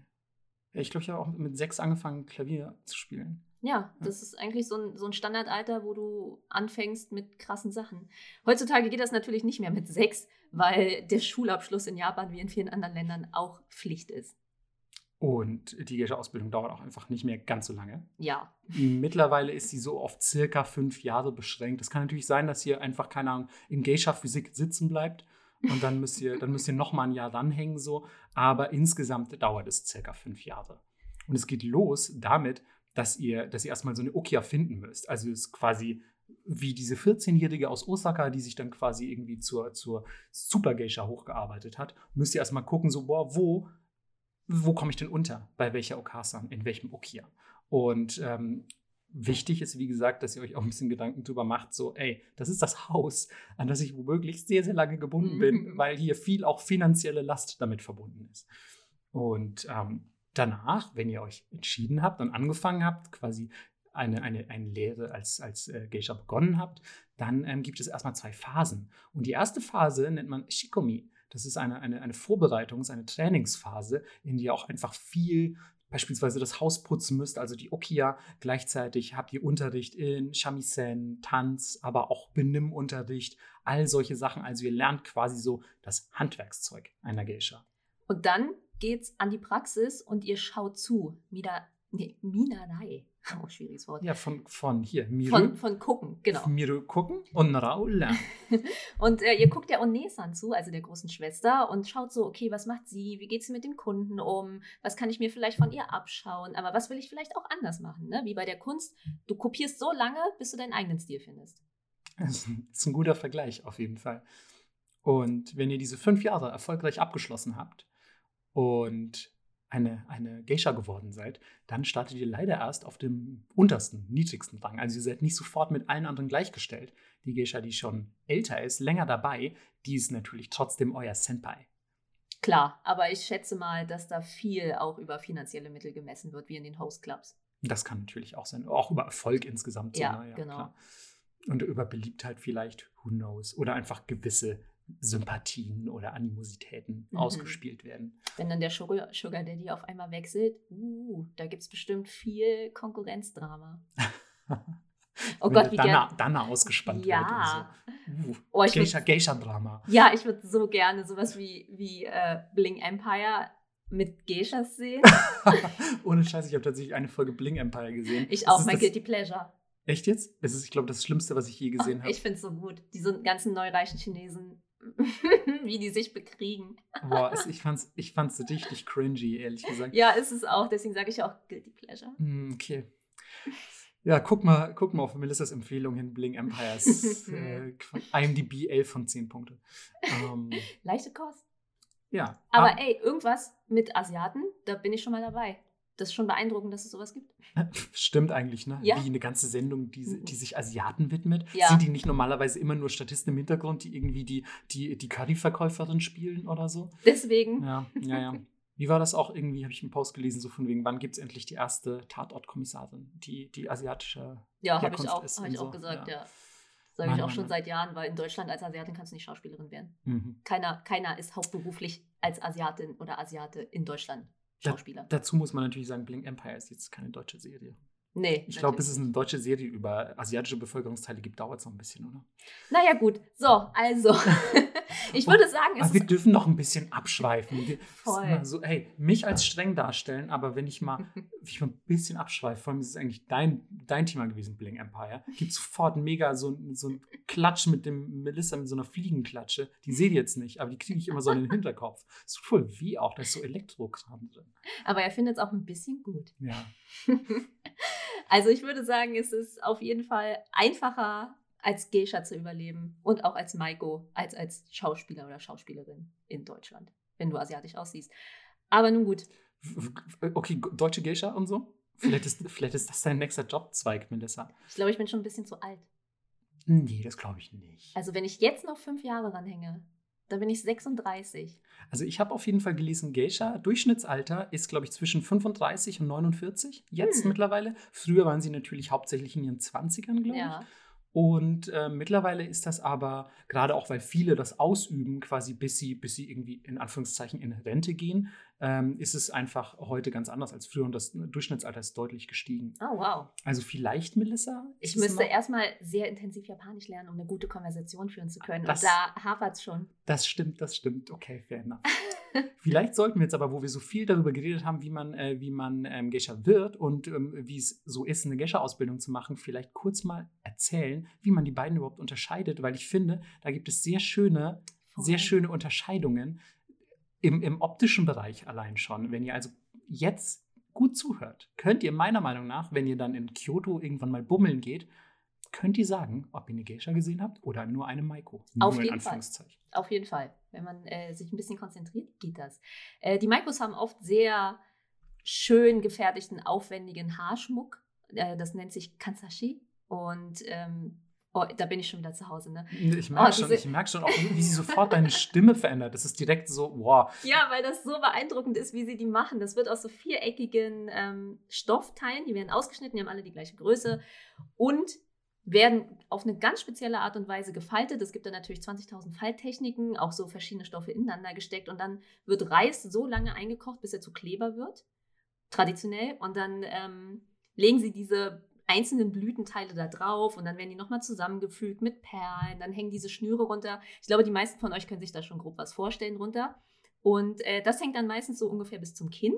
Ich glaube, ich habe auch mit sechs angefangen, Klavier zu spielen. Ja, das ist eigentlich so ein, so ein Standardalter, wo du anfängst mit krassen Sachen. Heutzutage geht das natürlich nicht mehr mit sechs, weil der Schulabschluss in Japan wie in vielen anderen Ländern auch Pflicht ist. Und die Geisha-Ausbildung dauert auch einfach nicht mehr ganz so lange. Ja. Mittlerweile ist sie so auf circa fünf Jahre beschränkt. Es kann natürlich sein, dass ihr einfach, keine Ahnung, in Geisha-Physik sitzen bleibt und dann müsst ihr, dann müsst ihr noch mal ein Jahr ranhängen, so. Aber insgesamt dauert es circa fünf Jahre. Und es geht los damit, dass ihr, dass ihr erstmal so eine Okia finden müsst. Also es ist quasi wie diese 14-Jährige aus Osaka, die sich dann quasi irgendwie zur, zur Super Geisha hochgearbeitet hat, müsst ihr erstmal gucken, so, boah, wo, wo komme ich denn unter? Bei welcher Okasan? In welchem Okia? Und ähm, wichtig ist, wie gesagt, dass ihr euch auch ein bisschen Gedanken drüber macht, so, ey, das ist das Haus, an das ich womöglich sehr, sehr lange gebunden bin, Mhm. weil hier viel auch finanzielle Last damit verbunden ist. Und ähm, danach, wenn ihr euch entschieden habt und angefangen habt, quasi eine, eine, eine Lehre als, als äh, Geisha begonnen habt, dann ähm, gibt es erstmal zwei Phasen. Und die erste Phase nennt man Shikomi. Das ist eine, eine, eine Vorbereitungs-, eine Trainingsphase, in der ihr auch einfach viel beispielsweise das Haus putzen müsst, also die Okia. Gleichzeitig habt ihr Unterricht in Shamisen, Tanz, aber auch Benimmunterricht, all solche Sachen. Also ihr lernt quasi so das Handwerkszeug einer Geisha. Und dann geht's an die Praxis und ihr schaut zu. Mida, nee, Minarei. Oh, schwieriges Wort. Ja, von, von hier, Miru, Von, von gucken, genau. Miru gucken und lernen. Und äh, ihr guckt der Onesan zu, also der großen Schwester, und schaut so, okay, was macht sie? Wie geht sie mit den Kunden um? Was kann ich mir vielleicht von ihr abschauen? Aber was will ich vielleicht auch anders machen? Ne? Wie bei der Kunst. Du kopierst so lange, bis du deinen eigenen Stil findest. Das ist ein guter Vergleich auf jeden Fall. Und wenn ihr diese fünf Jahre erfolgreich abgeschlossen habt und eine, eine Geisha geworden seid, dann startet ihr leider erst auf dem untersten, niedrigsten Rang. Also ihr seid nicht sofort mit allen anderen gleichgestellt. Die Geisha, die schon älter ist, länger dabei, die ist natürlich trotzdem euer Senpai. Klar, aber ich schätze mal, dass da viel auch über finanzielle Mittel gemessen wird, wie in den Host Clubs. Das kann natürlich auch sein. Auch über Erfolg insgesamt. Ja, ne? genau. klar. Und über Beliebtheit vielleicht, who knows. Oder einfach gewisse Sympathien oder Animositäten Mhm. ausgespielt werden. Wenn dann der Sugar, Sugar Daddy auf einmal wechselt, uh, da gibt es bestimmt viel Konkurrenzdrama. Oh Gott, wie Dana, gern. Dana ausgespannt Ja. wird. So. Uh, Oh, Geisha, Geisha-Drama. Ja, ich würde so gerne sowas wie, wie äh, Bling Empire mit Geishas sehen. Ohne Scheiß, ich habe tatsächlich eine Folge Bling Empire gesehen. Ich auch, mein Guilty Pleasure. Echt jetzt? Es ist, ich glaube, das Schlimmste, was ich je gesehen Oh, habe. ich finde es so gut. Diese ganzen neureichen Chinesen, wie die sich bekriegen. Boah, es, ich fand's, ich fand's richtig cringy, ehrlich gesagt. Ja, ist es auch. Deswegen sage ich auch Guilty Pleasure. Hm, Okay. Ja, guck mal, guck mal auf Melissas Empfehlung hin, Bling Empire. ist, äh, IMDb 11 von 10 Punkte. Ähm, Leichte Kost. ja. Aber Ah, ey, irgendwas mit Asiaten, da bin ich schon mal dabei. Das ist schon beeindruckend, dass es sowas gibt. Stimmt eigentlich, ne? Ja. Wie eine ganze Sendung, die, Mhm. die sich Asiaten widmet. Ja. Sind die nicht normalerweise immer nur Statisten im Hintergrund, die irgendwie die, die, die Curryverkäuferin spielen oder so? Deswegen, Ja, ja, ja. Wie war das auch irgendwie, habe ich einen Post gelesen, so von wegen, wann gibt es endlich die erste Tatortkommissarin, die, die asiatische ja, habe ich, auch, ist hab ich auch so, gesagt, ja. ja. Sage ich auch schon seit Jahren, weil in Deutschland als Asiatin kannst du nicht Schauspielerin werden. Mhm. Keiner, keiner ist hauptberuflich als Asiatin oder Asiate in Deutschland Schauspieler. Da, dazu muss man natürlich sagen, Blink Empire ist jetzt keine deutsche Serie. Nee. Ich glaube, bis es eine deutsche Serie über asiatische Bevölkerungsteile gibt, dauert es noch ein bisschen, oder? Naja, gut. So, also. ich würde sagen, es Aber wir dürfen noch ein bisschen abschweifen. Voll. So, hey, mich als streng darstellen, aber wenn ich mal, ich mal ein bisschen abschweife, vor allem ist es eigentlich dein, dein Thema gewesen, Bling Empire, gibt sofort mega so, so einen Klatsch mit dem Melissa mit so einer Fliegenklatsche. Die sehe ich jetzt nicht, aber die kriege ich immer so in den Hinterkopf. Das ist voll wie auch, da ist so Elektrokram drin. Aber er findet es auch ein bisschen gut. Ja. Also ich würde sagen, es ist auf jeden Fall einfacher als Geisha zu überleben und auch als Maiko als als Schauspieler oder Schauspielerin in Deutschland, wenn du asiatisch aussiehst. Aber nun gut, Okay, deutsche Geisha und so? Vielleicht ist, vielleicht ist das dein nächster Jobzweig, Melissa. ich glaube, ich bin schon ein bisschen zu alt. Nee, das glaube ich nicht. Also wenn ich jetzt noch fünf Jahre ranhänge, dann bin ich 36. Also ich habe auf jeden Fall gelesen, Geisha, Durchschnittsalter ist, glaube ich, zwischen 35 und 49 jetzt Hm. mittlerweile. Früher waren sie natürlich hauptsächlich in ihren 20ern, glaube ich. Und äh, mittlerweile ist das aber, gerade auch weil viele das ausüben, quasi bis sie, bis sie irgendwie in Anführungszeichen in Rente gehen, ähm, ist es einfach heute ganz anders als früher und das Durchschnittsalter ist deutlich gestiegen. Oh, wow. Also vielleicht, Melissa? Ich müsste erstmal sehr intensiv Japanisch lernen, um eine gute Konversation führen zu können. Das- Und da hapert es schon. Das stimmt, das stimmt. Okay, fair enough. Vielleicht sollten wir jetzt aber, wo wir so viel darüber geredet haben, wie man, äh, wie man ähm, Geisha wird und ähm, wie es so ist, eine Geisha-Ausbildung zu machen, vielleicht kurz mal erzählen, wie man die beiden überhaupt unterscheidet, weil ich finde, da gibt es sehr schöne, sehr schöne Unterscheidungen im, im optischen Bereich allein schon. Wenn ihr also jetzt gut zuhört, könnt ihr meiner Meinung nach, wenn ihr dann in Kyoto irgendwann mal bummeln geht, könnt ihr sagen, ob ihr eine Geisha gesehen habt oder nur eine Maiko. Auf jeden Fall. Auf jeden Fall. Wenn man äh, sich ein bisschen konzentriert, geht das. Äh, die Maikos haben oft sehr schön gefertigten, aufwendigen Haarschmuck. Äh, das nennt sich Kansashi. Und ähm, oh, da bin ich schon wieder zu Hause, ne? Ich merke Oh, schon, ich merk schon auch, wie sie sofort deine Stimme verändert. Das ist direkt so, wow. Ja, weil das so beeindruckend ist, wie sie die machen. Das wird aus so viereckigen ähm, Stoffteilen, die werden ausgeschnitten, die haben alle die gleiche Größe und werden auf eine ganz spezielle Art und Weise gefaltet. Es gibt dann natürlich 20.000 Falttechniken, auch so verschiedene Stoffe ineinander gesteckt und dann wird Reis so lange eingekocht, bis er zu Kleber wird, traditionell. Und dann ähm, legen sie diese einzelnen Blütenteile da drauf und dann werden die nochmal zusammengefügt mit Perlen. Dann hängen diese Schnüre runter. Ich glaube, die meisten von euch können sich da schon grob was vorstellen runter. Und äh, das hängt dann meistens so ungefähr bis zum Kinn.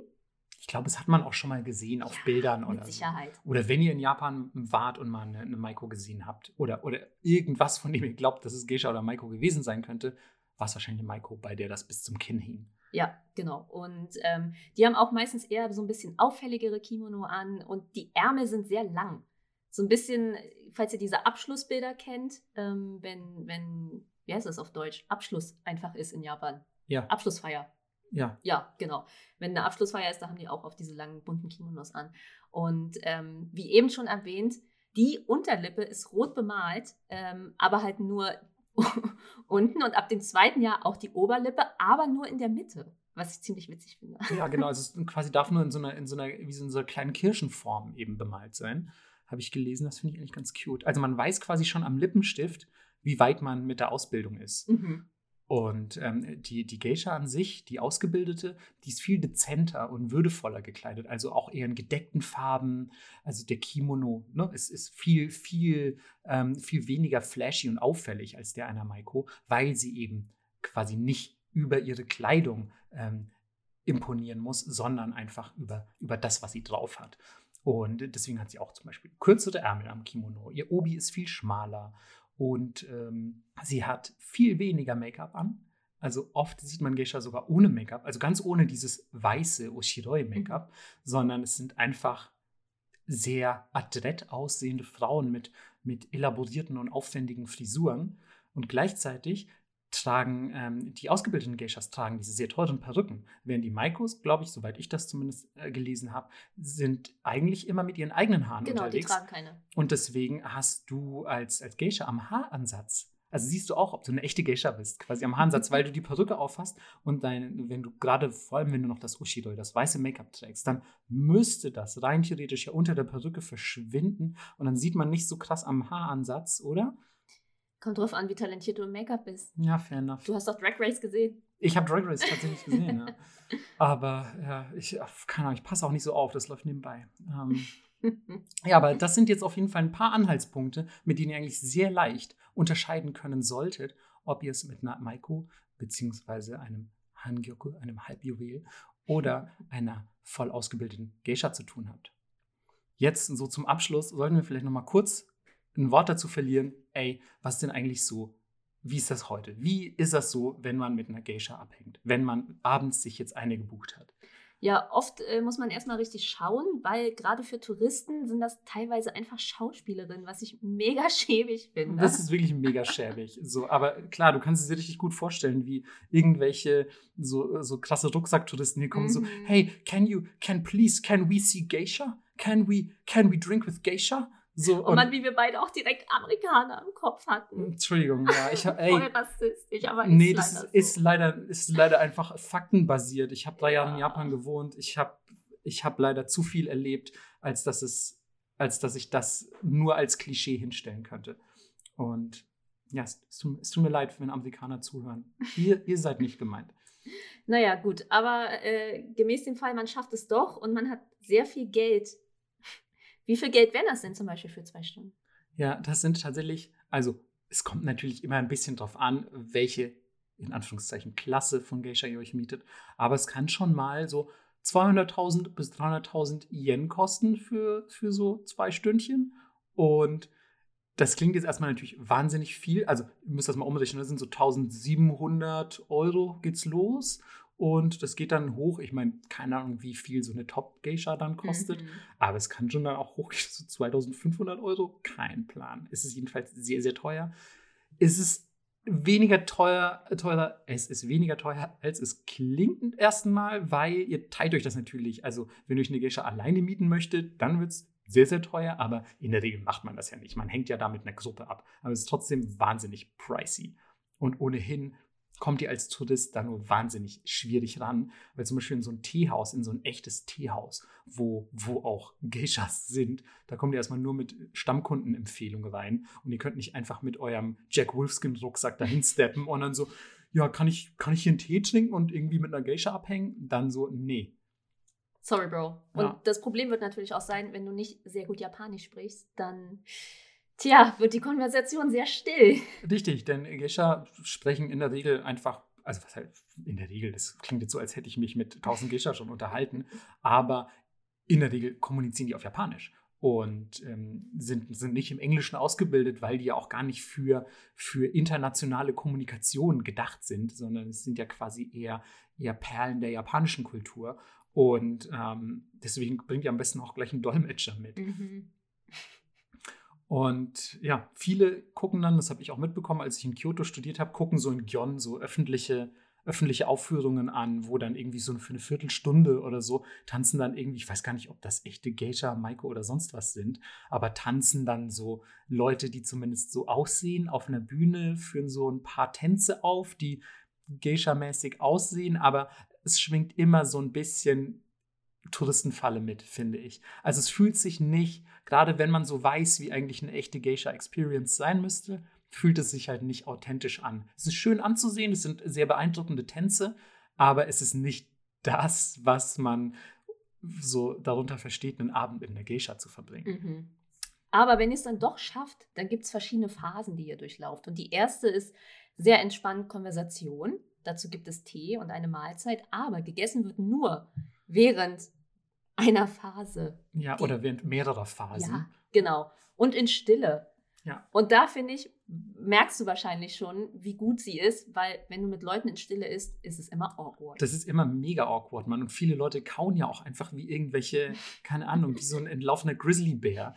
Ich glaube, das hat man auch schon mal gesehen auf Ja, Bildern Mit oder so. Sicherheit. Oder wenn ihr in Japan wart und mal eine, eine Maiko gesehen habt oder, oder irgendwas, von dem ihr glaubt, dass es Geisha oder Maiko gewesen sein könnte, war es wahrscheinlich eine Maiko, bei der das bis zum Kinn hing. Ja, genau. Und ähm, die haben auch meistens eher so ein bisschen auffälligere Kimono an und die Ärmel sind sehr lang. So ein bisschen, falls ihr diese Abschlussbilder kennt, ähm, wenn, wenn, wie heißt das auf Deutsch? Abschluss einfach ist in Japan. Ja, Abschlussfeier. Ja. Ja, genau. Wenn eine Abschlussfeier ist, da haben die auch auf diese langen bunten Kimonos an. Und ähm, wie eben schon erwähnt, die Unterlippe ist rot bemalt, ähm, aber halt nur unten und ab dem zweiten Jahr auch die Oberlippe, aber nur in der Mitte, was ich ziemlich witzig finde. Ja, genau. Also es quasi darf nur in so einer, in so einer, wie so einer kleinen Kirschenform eben bemalt sein. Habe ich gelesen. Das finde ich eigentlich ganz cute. Also man weiß quasi schon am Lippenstift, wie weit man mit der Ausbildung ist. Mhm. Und ähm, die, die Geisha an sich, die Ausgebildete, die ist viel dezenter und würdevoller gekleidet, also auch eher in gedeckten Farben. Also der Kimono ne, ist, ist viel, viel, ähm, viel weniger flashy und auffällig als der einer Maiko, weil sie eben quasi nicht über ihre Kleidung ähm, imponieren muss, sondern einfach über, über das, was sie drauf hat. Und deswegen hat sie auch zum Beispiel kürzere Ärmel am Kimono. Ihr Obi ist viel schmaler und ähm, sie hat viel weniger Make-up an. Also oft sieht man Geisha sogar ohne Make-up, also ganz ohne dieses weiße Oshiroi-Make-up, sondern es sind einfach sehr adrett aussehende Frauen mit, mit elaborierten und aufwendigen Frisuren. Und gleichzeitig tragen ähm, die ausgebildeten Geishas tragen diese sehr teuren Perücken, während die Maikos, glaube ich, soweit ich das zumindest äh, gelesen habe, sind eigentlich immer mit ihren eigenen Haaren Genau, die unterwegs. tragen keine. Und deswegen hast du als, als Geisha am Haaransatz, also siehst du auch, ob du eine echte Geisha bist, quasi am Haaransatz, weil du die Perücke aufhast und dein, wenn du gerade, vor allem wenn du noch das Ushidoi, das weiße Make-up trägst, dann müsste das rein theoretisch ja unter der Perücke verschwinden und dann sieht man nicht so krass am Haaransatz, oder? Kommt drauf an, wie talentiert du im Make-up bist. Ja, fair enough. Du hast doch Drag Race gesehen. Ich habe Drag Race tatsächlich gesehen, ja. Aber ja, ich, keine Ahnung, ich passe auch nicht so auf, das läuft nebenbei. Ähm, ja, aber das sind jetzt auf jeden Fall ein paar Anhaltspunkte, mit denen ihr eigentlich sehr leicht unterscheiden können solltet, ob ihr es mit einer Maiko beziehungsweise einem Hangyoku, einem Halbjuwel oder einer voll ausgebildeten Geisha zu tun habt. Jetzt so zum Abschluss sollten wir vielleicht noch mal kurz ein Wort dazu verlieren. Ey, was denn eigentlich so wie ist das heute? Wie ist das so, wenn man mit einer Geisha abhängt? Wenn man abends sich jetzt eine gebucht hat? Ja, oft äh, muss man erstmal richtig schauen, weil gerade für Touristen sind das teilweise einfach Schauspielerinnen, was ich mega schäbig finde. Das ist wirklich mega schäbig. So, aber klar, du kannst es dir richtig gut vorstellen, wie irgendwelche so, so krasse Rucksacktouristen hier kommen, mhm. so, hey, can you, can please, can we see Geisha? Can we, can we drink with Geisha? So, und, und man, wie wir beide auch direkt Amerikaner im Kopf hatten. Entschuldigung, ja. Ich ey, Voll rassistisch, aber ist Nee, das ist, ist, leider, ist leider einfach faktenbasiert. Ich habe drei Jahre in Japan gewohnt. Ich habe ich hab leider zu viel erlebt, als dass, es, als dass ich das nur als Klischee hinstellen könnte. Und ja, es, es tut mir leid, wenn Amerikaner zuhören. Ihr, ihr seid nicht gemeint. Naja, gut, aber äh, gemäß dem Fall, man schafft es doch und man hat sehr viel Geld wie viel Geld wäre das denn zum Beispiel für zwei Stunden? Ja, das sind tatsächlich, also es kommt natürlich immer ein bisschen drauf an, welche, in Anführungszeichen, Klasse von Geisha ihr euch mietet. Aber es kann schon mal so 200.000 bis 300.000 Yen kosten für, für so zwei Stündchen. Und das klingt jetzt erstmal natürlich wahnsinnig viel. Also, ihr müsst das mal umrechnen, das sind so 1700 Euro geht's los. Und das geht dann hoch. Ich meine, keine Ahnung, wie viel so eine Top-Geisha dann kostet. Mhm. Aber es kann schon dann auch hochgehen zu so 2500 Euro. Kein Plan. Es ist jedenfalls sehr, sehr teuer. Es ist weniger teuer, teurer, es ist weniger teuer, als es klingt im ersten Mal, weil ihr teilt euch das natürlich. Also, wenn ihr euch eine Geisha alleine mieten möchtet, dann wird es sehr, sehr teuer, aber in der Regel macht man das ja nicht. Man hängt ja da mit einer Gruppe ab. Aber es ist trotzdem wahnsinnig pricey. Und ohnehin kommt ihr als Tourist da nur wahnsinnig schwierig ran, weil zum Beispiel in so ein Teehaus, in so ein echtes Teehaus, wo, wo auch Geishas sind, da kommt ihr erstmal nur mit Stammkundenempfehlungen rein und ihr könnt nicht einfach mit eurem Jack Wolfskin-Rucksack dahin steppen und dann so, ja, kann ich, kann ich hier einen Tee trinken und irgendwie mit einer Geisha abhängen? Dann so, nee. Sorry, Bro. Und ja. das Problem wird natürlich auch sein, wenn du nicht sehr gut Japanisch sprichst, dann Tja, wird die Konversation sehr still. Richtig, denn Gescha sprechen in der Regel einfach, also was halt in der Regel, das klingt jetzt so, als hätte ich mich mit 1000 Gescha schon unterhalten, aber in der Regel kommunizieren die auf Japanisch und ähm, sind, sind nicht im Englischen ausgebildet, weil die ja auch gar nicht für, für internationale Kommunikation gedacht sind, sondern es sind ja quasi eher, eher Perlen der japanischen Kultur. Und ähm, deswegen bringt ihr am besten auch gleich einen Dolmetscher mit. Mhm. Und ja, viele gucken dann, das habe ich auch mitbekommen, als ich in Kyoto studiert habe, gucken so in Gyon so öffentliche, öffentliche Aufführungen an, wo dann irgendwie so für eine Viertelstunde oder so tanzen dann irgendwie, ich weiß gar nicht, ob das echte Geisha, Maiko oder sonst was sind, aber tanzen dann so Leute, die zumindest so aussehen auf einer Bühne, führen so ein paar Tänze auf, die Geisha-mäßig aussehen, aber es schwingt immer so ein bisschen Touristenfalle mit, finde ich. Also es fühlt sich nicht, gerade wenn man so weiß, wie eigentlich eine echte Geisha-Experience sein müsste, fühlt es sich halt nicht authentisch an. Es ist schön anzusehen, es sind sehr beeindruckende Tänze, aber es ist nicht das, was man so darunter versteht, einen Abend in der Geisha zu verbringen. Mhm. Aber wenn ihr es dann doch schafft, dann gibt es verschiedene Phasen, die ihr durchlauft. Und die erste ist sehr entspannt Konversation. Dazu gibt es Tee und eine Mahlzeit, aber gegessen wird nur während einer Phase. Ja, oder während mehrerer Phasen. Ja, genau. Und in Stille. Ja. Und da finde ich, merkst du wahrscheinlich schon, wie gut sie ist, weil wenn du mit Leuten in Stille isst, ist es immer awkward. Das ist immer mega awkward, Mann. Und viele Leute kauen ja auch einfach wie irgendwelche, keine Ahnung, wie so ein entlaufener Grizzlybär.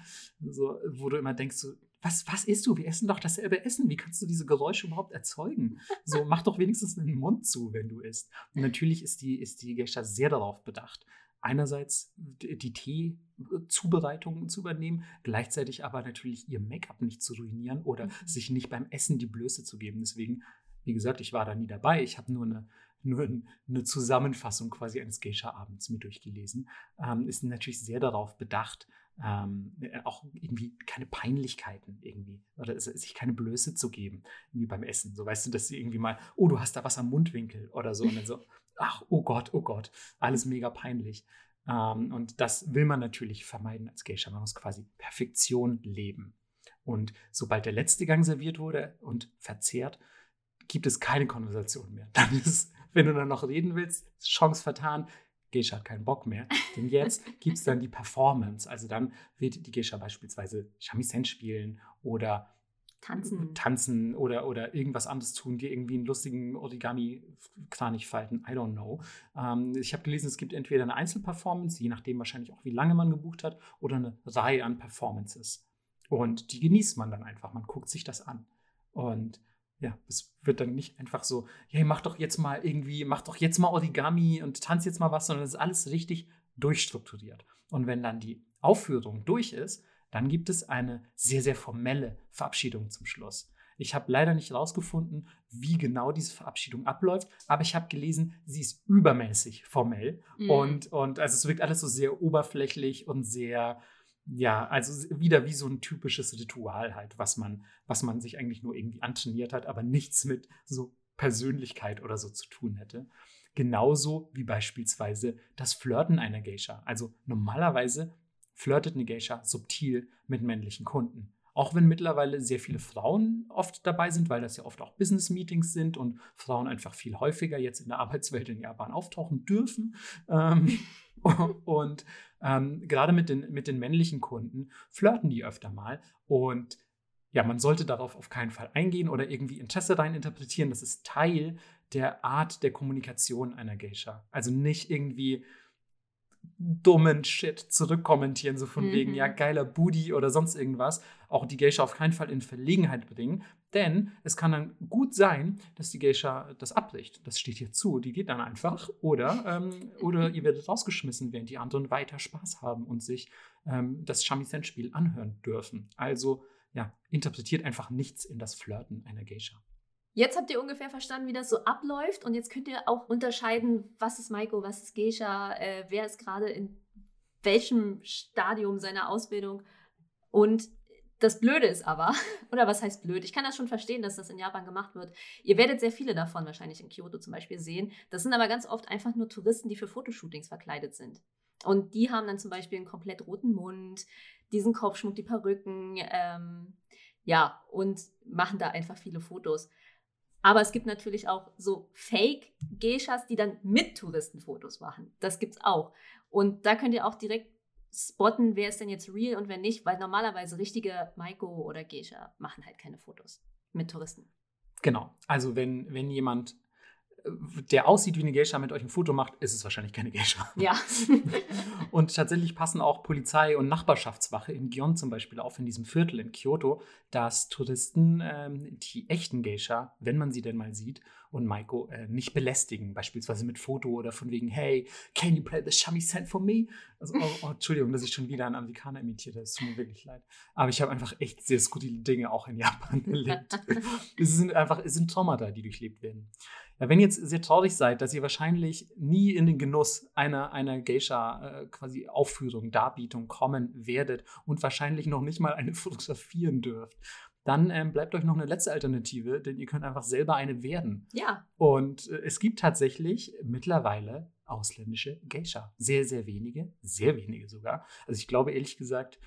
So, wo du immer denkst, so, was, was isst du? Wir essen doch dasselbe Essen. Wie kannst du diese Geräusche überhaupt erzeugen? So, mach doch wenigstens den Mund zu, wenn du isst. Und natürlich ist die, ist die Geisha sehr darauf bedacht, einerseits die Teezubereitung zu übernehmen, gleichzeitig aber natürlich ihr Make-up nicht zu ruinieren oder mhm. sich nicht beim Essen die Blöße zu geben. Deswegen, wie gesagt, ich war da nie dabei. Ich habe nur eine, nur eine Zusammenfassung quasi eines Geisha-Abends mir durchgelesen. Ähm, ist natürlich sehr darauf bedacht, ähm, äh, auch irgendwie keine Peinlichkeiten irgendwie oder sich keine Blöße zu geben, wie beim Essen. So weißt du, dass sie irgendwie mal, oh, du hast da was am Mundwinkel oder so und dann so, ach, oh Gott, oh Gott, alles mega peinlich. Ähm, und das will man natürlich vermeiden als Geisha. Man muss quasi Perfektion leben. Und sobald der letzte Gang serviert wurde und verzehrt, gibt es keine Konversation mehr. Dann ist, wenn du dann noch reden willst, Chance vertan, Geisha hat keinen Bock mehr. Denn jetzt gibt es dann die Performance. Also dann wird die Geisha beispielsweise Shamisen spielen oder tanzen, tanzen oder, oder irgendwas anderes tun, dir irgendwie einen lustigen Origami-Kranich falten. I don't know. Ähm, ich habe gelesen, es gibt entweder eine Einzelperformance, je nachdem wahrscheinlich auch, wie lange man gebucht hat, oder eine Reihe an Performances. Und die genießt man dann einfach. Man guckt sich das an. Und ja, es wird dann nicht einfach so, hey, mach doch jetzt mal irgendwie, mach doch jetzt mal Origami und tanz jetzt mal was, sondern es ist alles richtig durchstrukturiert. Und wenn dann die Aufführung durch ist, dann gibt es eine sehr, sehr formelle Verabschiedung zum Schluss. Ich habe leider nicht herausgefunden, wie genau diese Verabschiedung abläuft, aber ich habe gelesen, sie ist übermäßig formell mhm. und, und also es wirkt alles so sehr oberflächlich und sehr, ja, also wieder wie so ein typisches Ritual halt, was man, was man sich eigentlich nur irgendwie antrainiert hat, aber nichts mit so Persönlichkeit oder so zu tun hätte. Genauso wie beispielsweise das Flirten einer Geisha. Also normalerweise flirtet eine Geisha subtil mit männlichen Kunden. Auch wenn mittlerweile sehr viele Frauen oft dabei sind, weil das ja oft auch Business-Meetings sind und Frauen einfach viel häufiger jetzt in der Arbeitswelt in Japan auftauchen dürfen. Ähm, und ähm, gerade mit den, mit den männlichen Kunden flirten die öfter mal. Und ja, man sollte darauf auf keinen Fall eingehen oder irgendwie Interesse rein interpretieren. Das ist Teil der Art der Kommunikation einer Geisha. Also nicht irgendwie dummen Shit zurückkommentieren, so von mhm. wegen, ja, mhm. geiler Booty oder sonst irgendwas. Auch die Geisha auf keinen Fall in Verlegenheit bringen. Denn es kann dann gut sein, dass die Geisha das abbricht. Das steht hier zu. Die geht dann einfach. Oder, ähm, oder ihr werdet rausgeschmissen, während die anderen weiter Spaß haben und sich ähm, das Shamisen-Spiel anhören dürfen. Also, ja, interpretiert einfach nichts in das Flirten einer Geisha. Jetzt habt ihr ungefähr verstanden, wie das so abläuft und jetzt könnt ihr auch unterscheiden, was ist Maiko, was ist Geisha, äh, wer ist gerade in welchem Stadium seiner Ausbildung und das Blöde ist aber, oder was heißt blöd? Ich kann das schon verstehen, dass das in Japan gemacht wird. Ihr werdet sehr viele davon wahrscheinlich in Kyoto zum Beispiel sehen. Das sind aber ganz oft einfach nur Touristen, die für Fotoshootings verkleidet sind. Und die haben dann zum Beispiel einen komplett roten Mund, diesen Kopfschmuck, die Perücken, ähm, ja, und machen da einfach viele Fotos. Aber es gibt natürlich auch so Fake-Geishas, die dann mit Touristen Fotos machen. Das gibt's auch. Und da könnt ihr auch direkt spotten, wer ist denn jetzt real und wer nicht, weil normalerweise richtige Maiko oder Geisha machen halt keine Fotos mit Touristen. Genau. Also wenn, wenn jemand der aussieht wie eine Geisha, mit euch ein Foto macht, ist es wahrscheinlich keine Geisha. Ja. und tatsächlich passen auch Polizei und Nachbarschaftswache in Gion zum Beispiel auf, in diesem Viertel in Kyoto, dass Touristen ähm, die echten Geisha, wenn man sie denn mal sieht, und Maiko äh, nicht belästigen, beispielsweise mit Foto oder von wegen, hey, can you play the shamisen for me? Also, oh, oh, Entschuldigung, dass ich schon wieder einen Amerikaner imitiert habe, es tut mir wirklich leid. Aber ich habe einfach echt sehr skurrile Dinge auch in Japan erlebt. es sind einfach, es sind Traumata, die durchlebt werden. Wenn ihr jetzt sehr traurig seid, dass ihr wahrscheinlich nie in den Genuss einer, einer Geisha äh, quasi Aufführung, Darbietung kommen werdet und wahrscheinlich noch nicht mal eine fotografieren dürft, dann ähm, bleibt euch noch eine letzte Alternative, denn ihr könnt einfach selber eine werden. Ja. Und äh, es gibt tatsächlich mittlerweile ausländische Geisha. Sehr, sehr wenige, sehr wenige sogar. Also ich glaube ehrlich gesagt,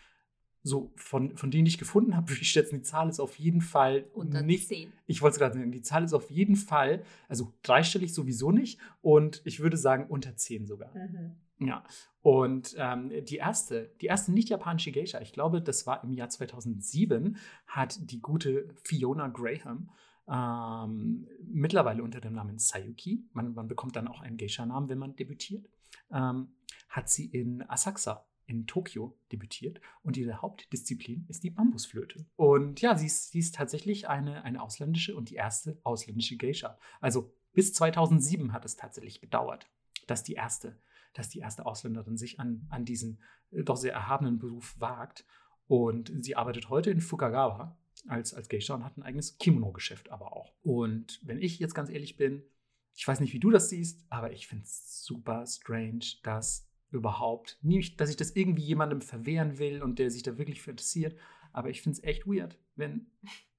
so von, von denen ich gefunden habe, würde ich schätzen, die Zahl ist auf jeden Fall Unter nicht. 10. Ich wollte es gerade sagen, die Zahl ist auf jeden Fall, also dreistellig sowieso nicht und ich würde sagen unter 10 sogar. Mhm. Ja. Und ähm, die erste, die erste nicht-japanische Geisha, ich glaube, das war im Jahr 2007, hat die gute Fiona Graham ähm, mittlerweile unter dem Namen Sayuki, man, man bekommt dann auch einen Geisha-Namen, wenn man debütiert, ähm, hat sie in Asakusa in Tokio debütiert und ihre Hauptdisziplin ist die Bambusflöte. Und ja, sie ist, sie ist tatsächlich eine, eine ausländische und die erste ausländische Geisha. Also bis 2007 hat es tatsächlich gedauert, dass die erste, dass die erste Ausländerin sich an, an diesen äh, doch sehr erhabenen Beruf wagt. Und sie arbeitet heute in Fukagawa als, als Geisha und hat ein eigenes Kimono-Geschäft aber auch. Und wenn ich jetzt ganz ehrlich bin, ich weiß nicht, wie du das siehst, aber ich finde es super strange, dass überhaupt. Nicht, dass ich das irgendwie jemandem verwehren will und der sich da wirklich für interessiert, aber ich finde es echt weird, wenn,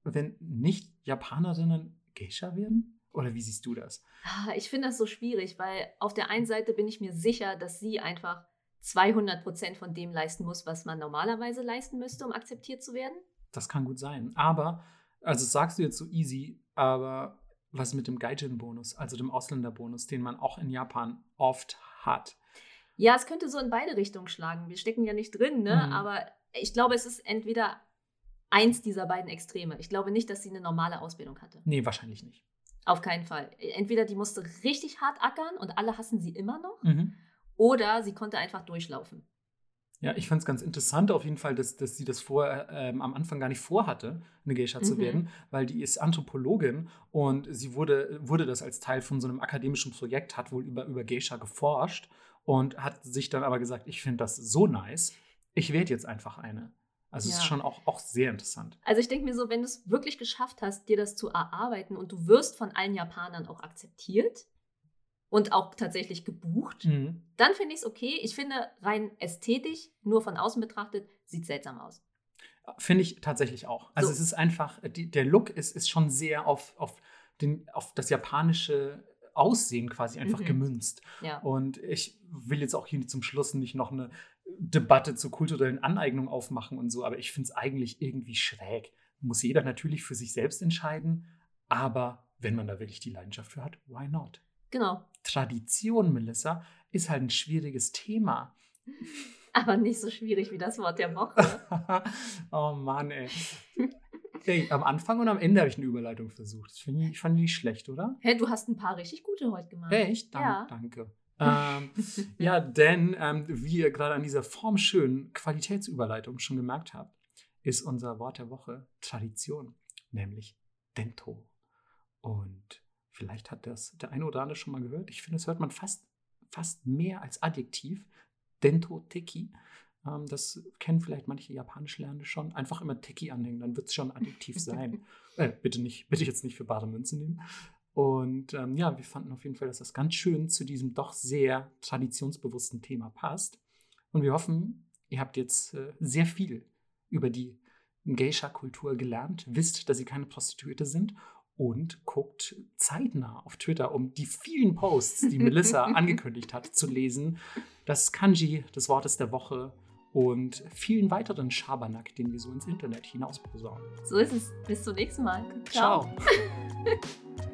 wenn nicht Japanerinnen Geisha werden. Oder wie siehst du das? Ah, ich finde das so schwierig, weil auf der einen Seite bin ich mir sicher, dass sie einfach 200 Prozent von dem leisten muss, was man normalerweise leisten müsste, um akzeptiert zu werden. Das kann gut sein. Aber, also sagst du jetzt so easy, aber was mit dem Gaijin-Bonus, also dem Ausländerbonus, den man auch in Japan oft hat? Ja, es könnte so in beide Richtungen schlagen. Wir stecken ja nicht drin, ne? Mhm. aber ich glaube, es ist entweder eins dieser beiden Extreme. Ich glaube nicht, dass sie eine normale Ausbildung hatte. Nee, wahrscheinlich nicht. Auf keinen Fall. Entweder die musste richtig hart ackern und alle hassen sie immer noch, Mhm. oder sie konnte einfach durchlaufen. Ja, ich fand es ganz interessant auf jeden Fall, dass, dass sie das vorher ähm, am Anfang gar nicht vorhatte, eine Geisha zu Mhm. werden, weil die ist Anthropologin und sie wurde, wurde das als Teil von so einem akademischen Projekt, hat wohl über, über Geisha geforscht und hat sich dann aber gesagt, ich finde das so nice, ich werde jetzt einfach eine. Also es ist Ja. schon auch, auch sehr interessant. Also ich denke mir so, wenn du es wirklich geschafft hast, dir das zu erarbeiten und du wirst von allen Japanern auch akzeptiert und auch tatsächlich gebucht, Mhm. dann finde ich es okay. Ich finde rein ästhetisch, nur von außen betrachtet, sieht seltsam aus. Finde ich tatsächlich auch. Also So. es ist einfach, die, der Look ist, ist schon sehr auf, auf, den, auf das japanische Aussehen quasi einfach Mhm. gemünzt. Ja. Und ich will jetzt auch hier zum Schluss nicht noch eine Debatte zur kulturellen Aneignung aufmachen und so, aber ich finde es eigentlich irgendwie schräg. Muss jeder natürlich für sich selbst entscheiden, aber wenn man da wirklich die Leidenschaft für hat, why not? Genau. Tradition, Melissa, ist halt ein schwieriges Thema. Aber nicht so schwierig wie das Wort der Woche. oh Mann, ey. ey. Am Anfang und am Ende habe ich eine Überleitung versucht. Das ich, ich fand die nicht schlecht, oder? Hä, du hast ein paar richtig gute heute gemacht. Echt? Dank, Ja. Danke. Ähm, ja, denn ähm, wie ihr gerade an dieser formschönen Qualitätsüberleitung schon gemerkt habt, ist unser Wort der Woche Tradition, nämlich Dento. Und vielleicht hat das der eine oder andere schon mal gehört. Ich finde, das hört man fast, fast mehr als Adjektiv. Dento Teki. Ähm, das kennen vielleicht manche japanisch Lernende schon. Einfach immer Teki anhängen, dann wird es schon ein Adjektiv sein. äh, bitte nicht, bitte jetzt nicht für bare Münze nehmen. Und ähm, ja, wir fanden auf jeden Fall, dass das ganz schön zu diesem doch sehr traditionsbewussten Thema passt. Und wir hoffen, ihr habt jetzt äh, sehr viel über die Geisha-Kultur gelernt, wisst, dass sie keine Prostituierte sind und guckt zeitnah auf Twitter, um die vielen Posts, die Melissa angekündigt hat, zu lesen. Das Kanji des Wortes der Woche und vielen weiteren Schabernack, den wir so ins Internet hinaus posaunen. So ist es. Bis zum nächsten Mal. Ciao.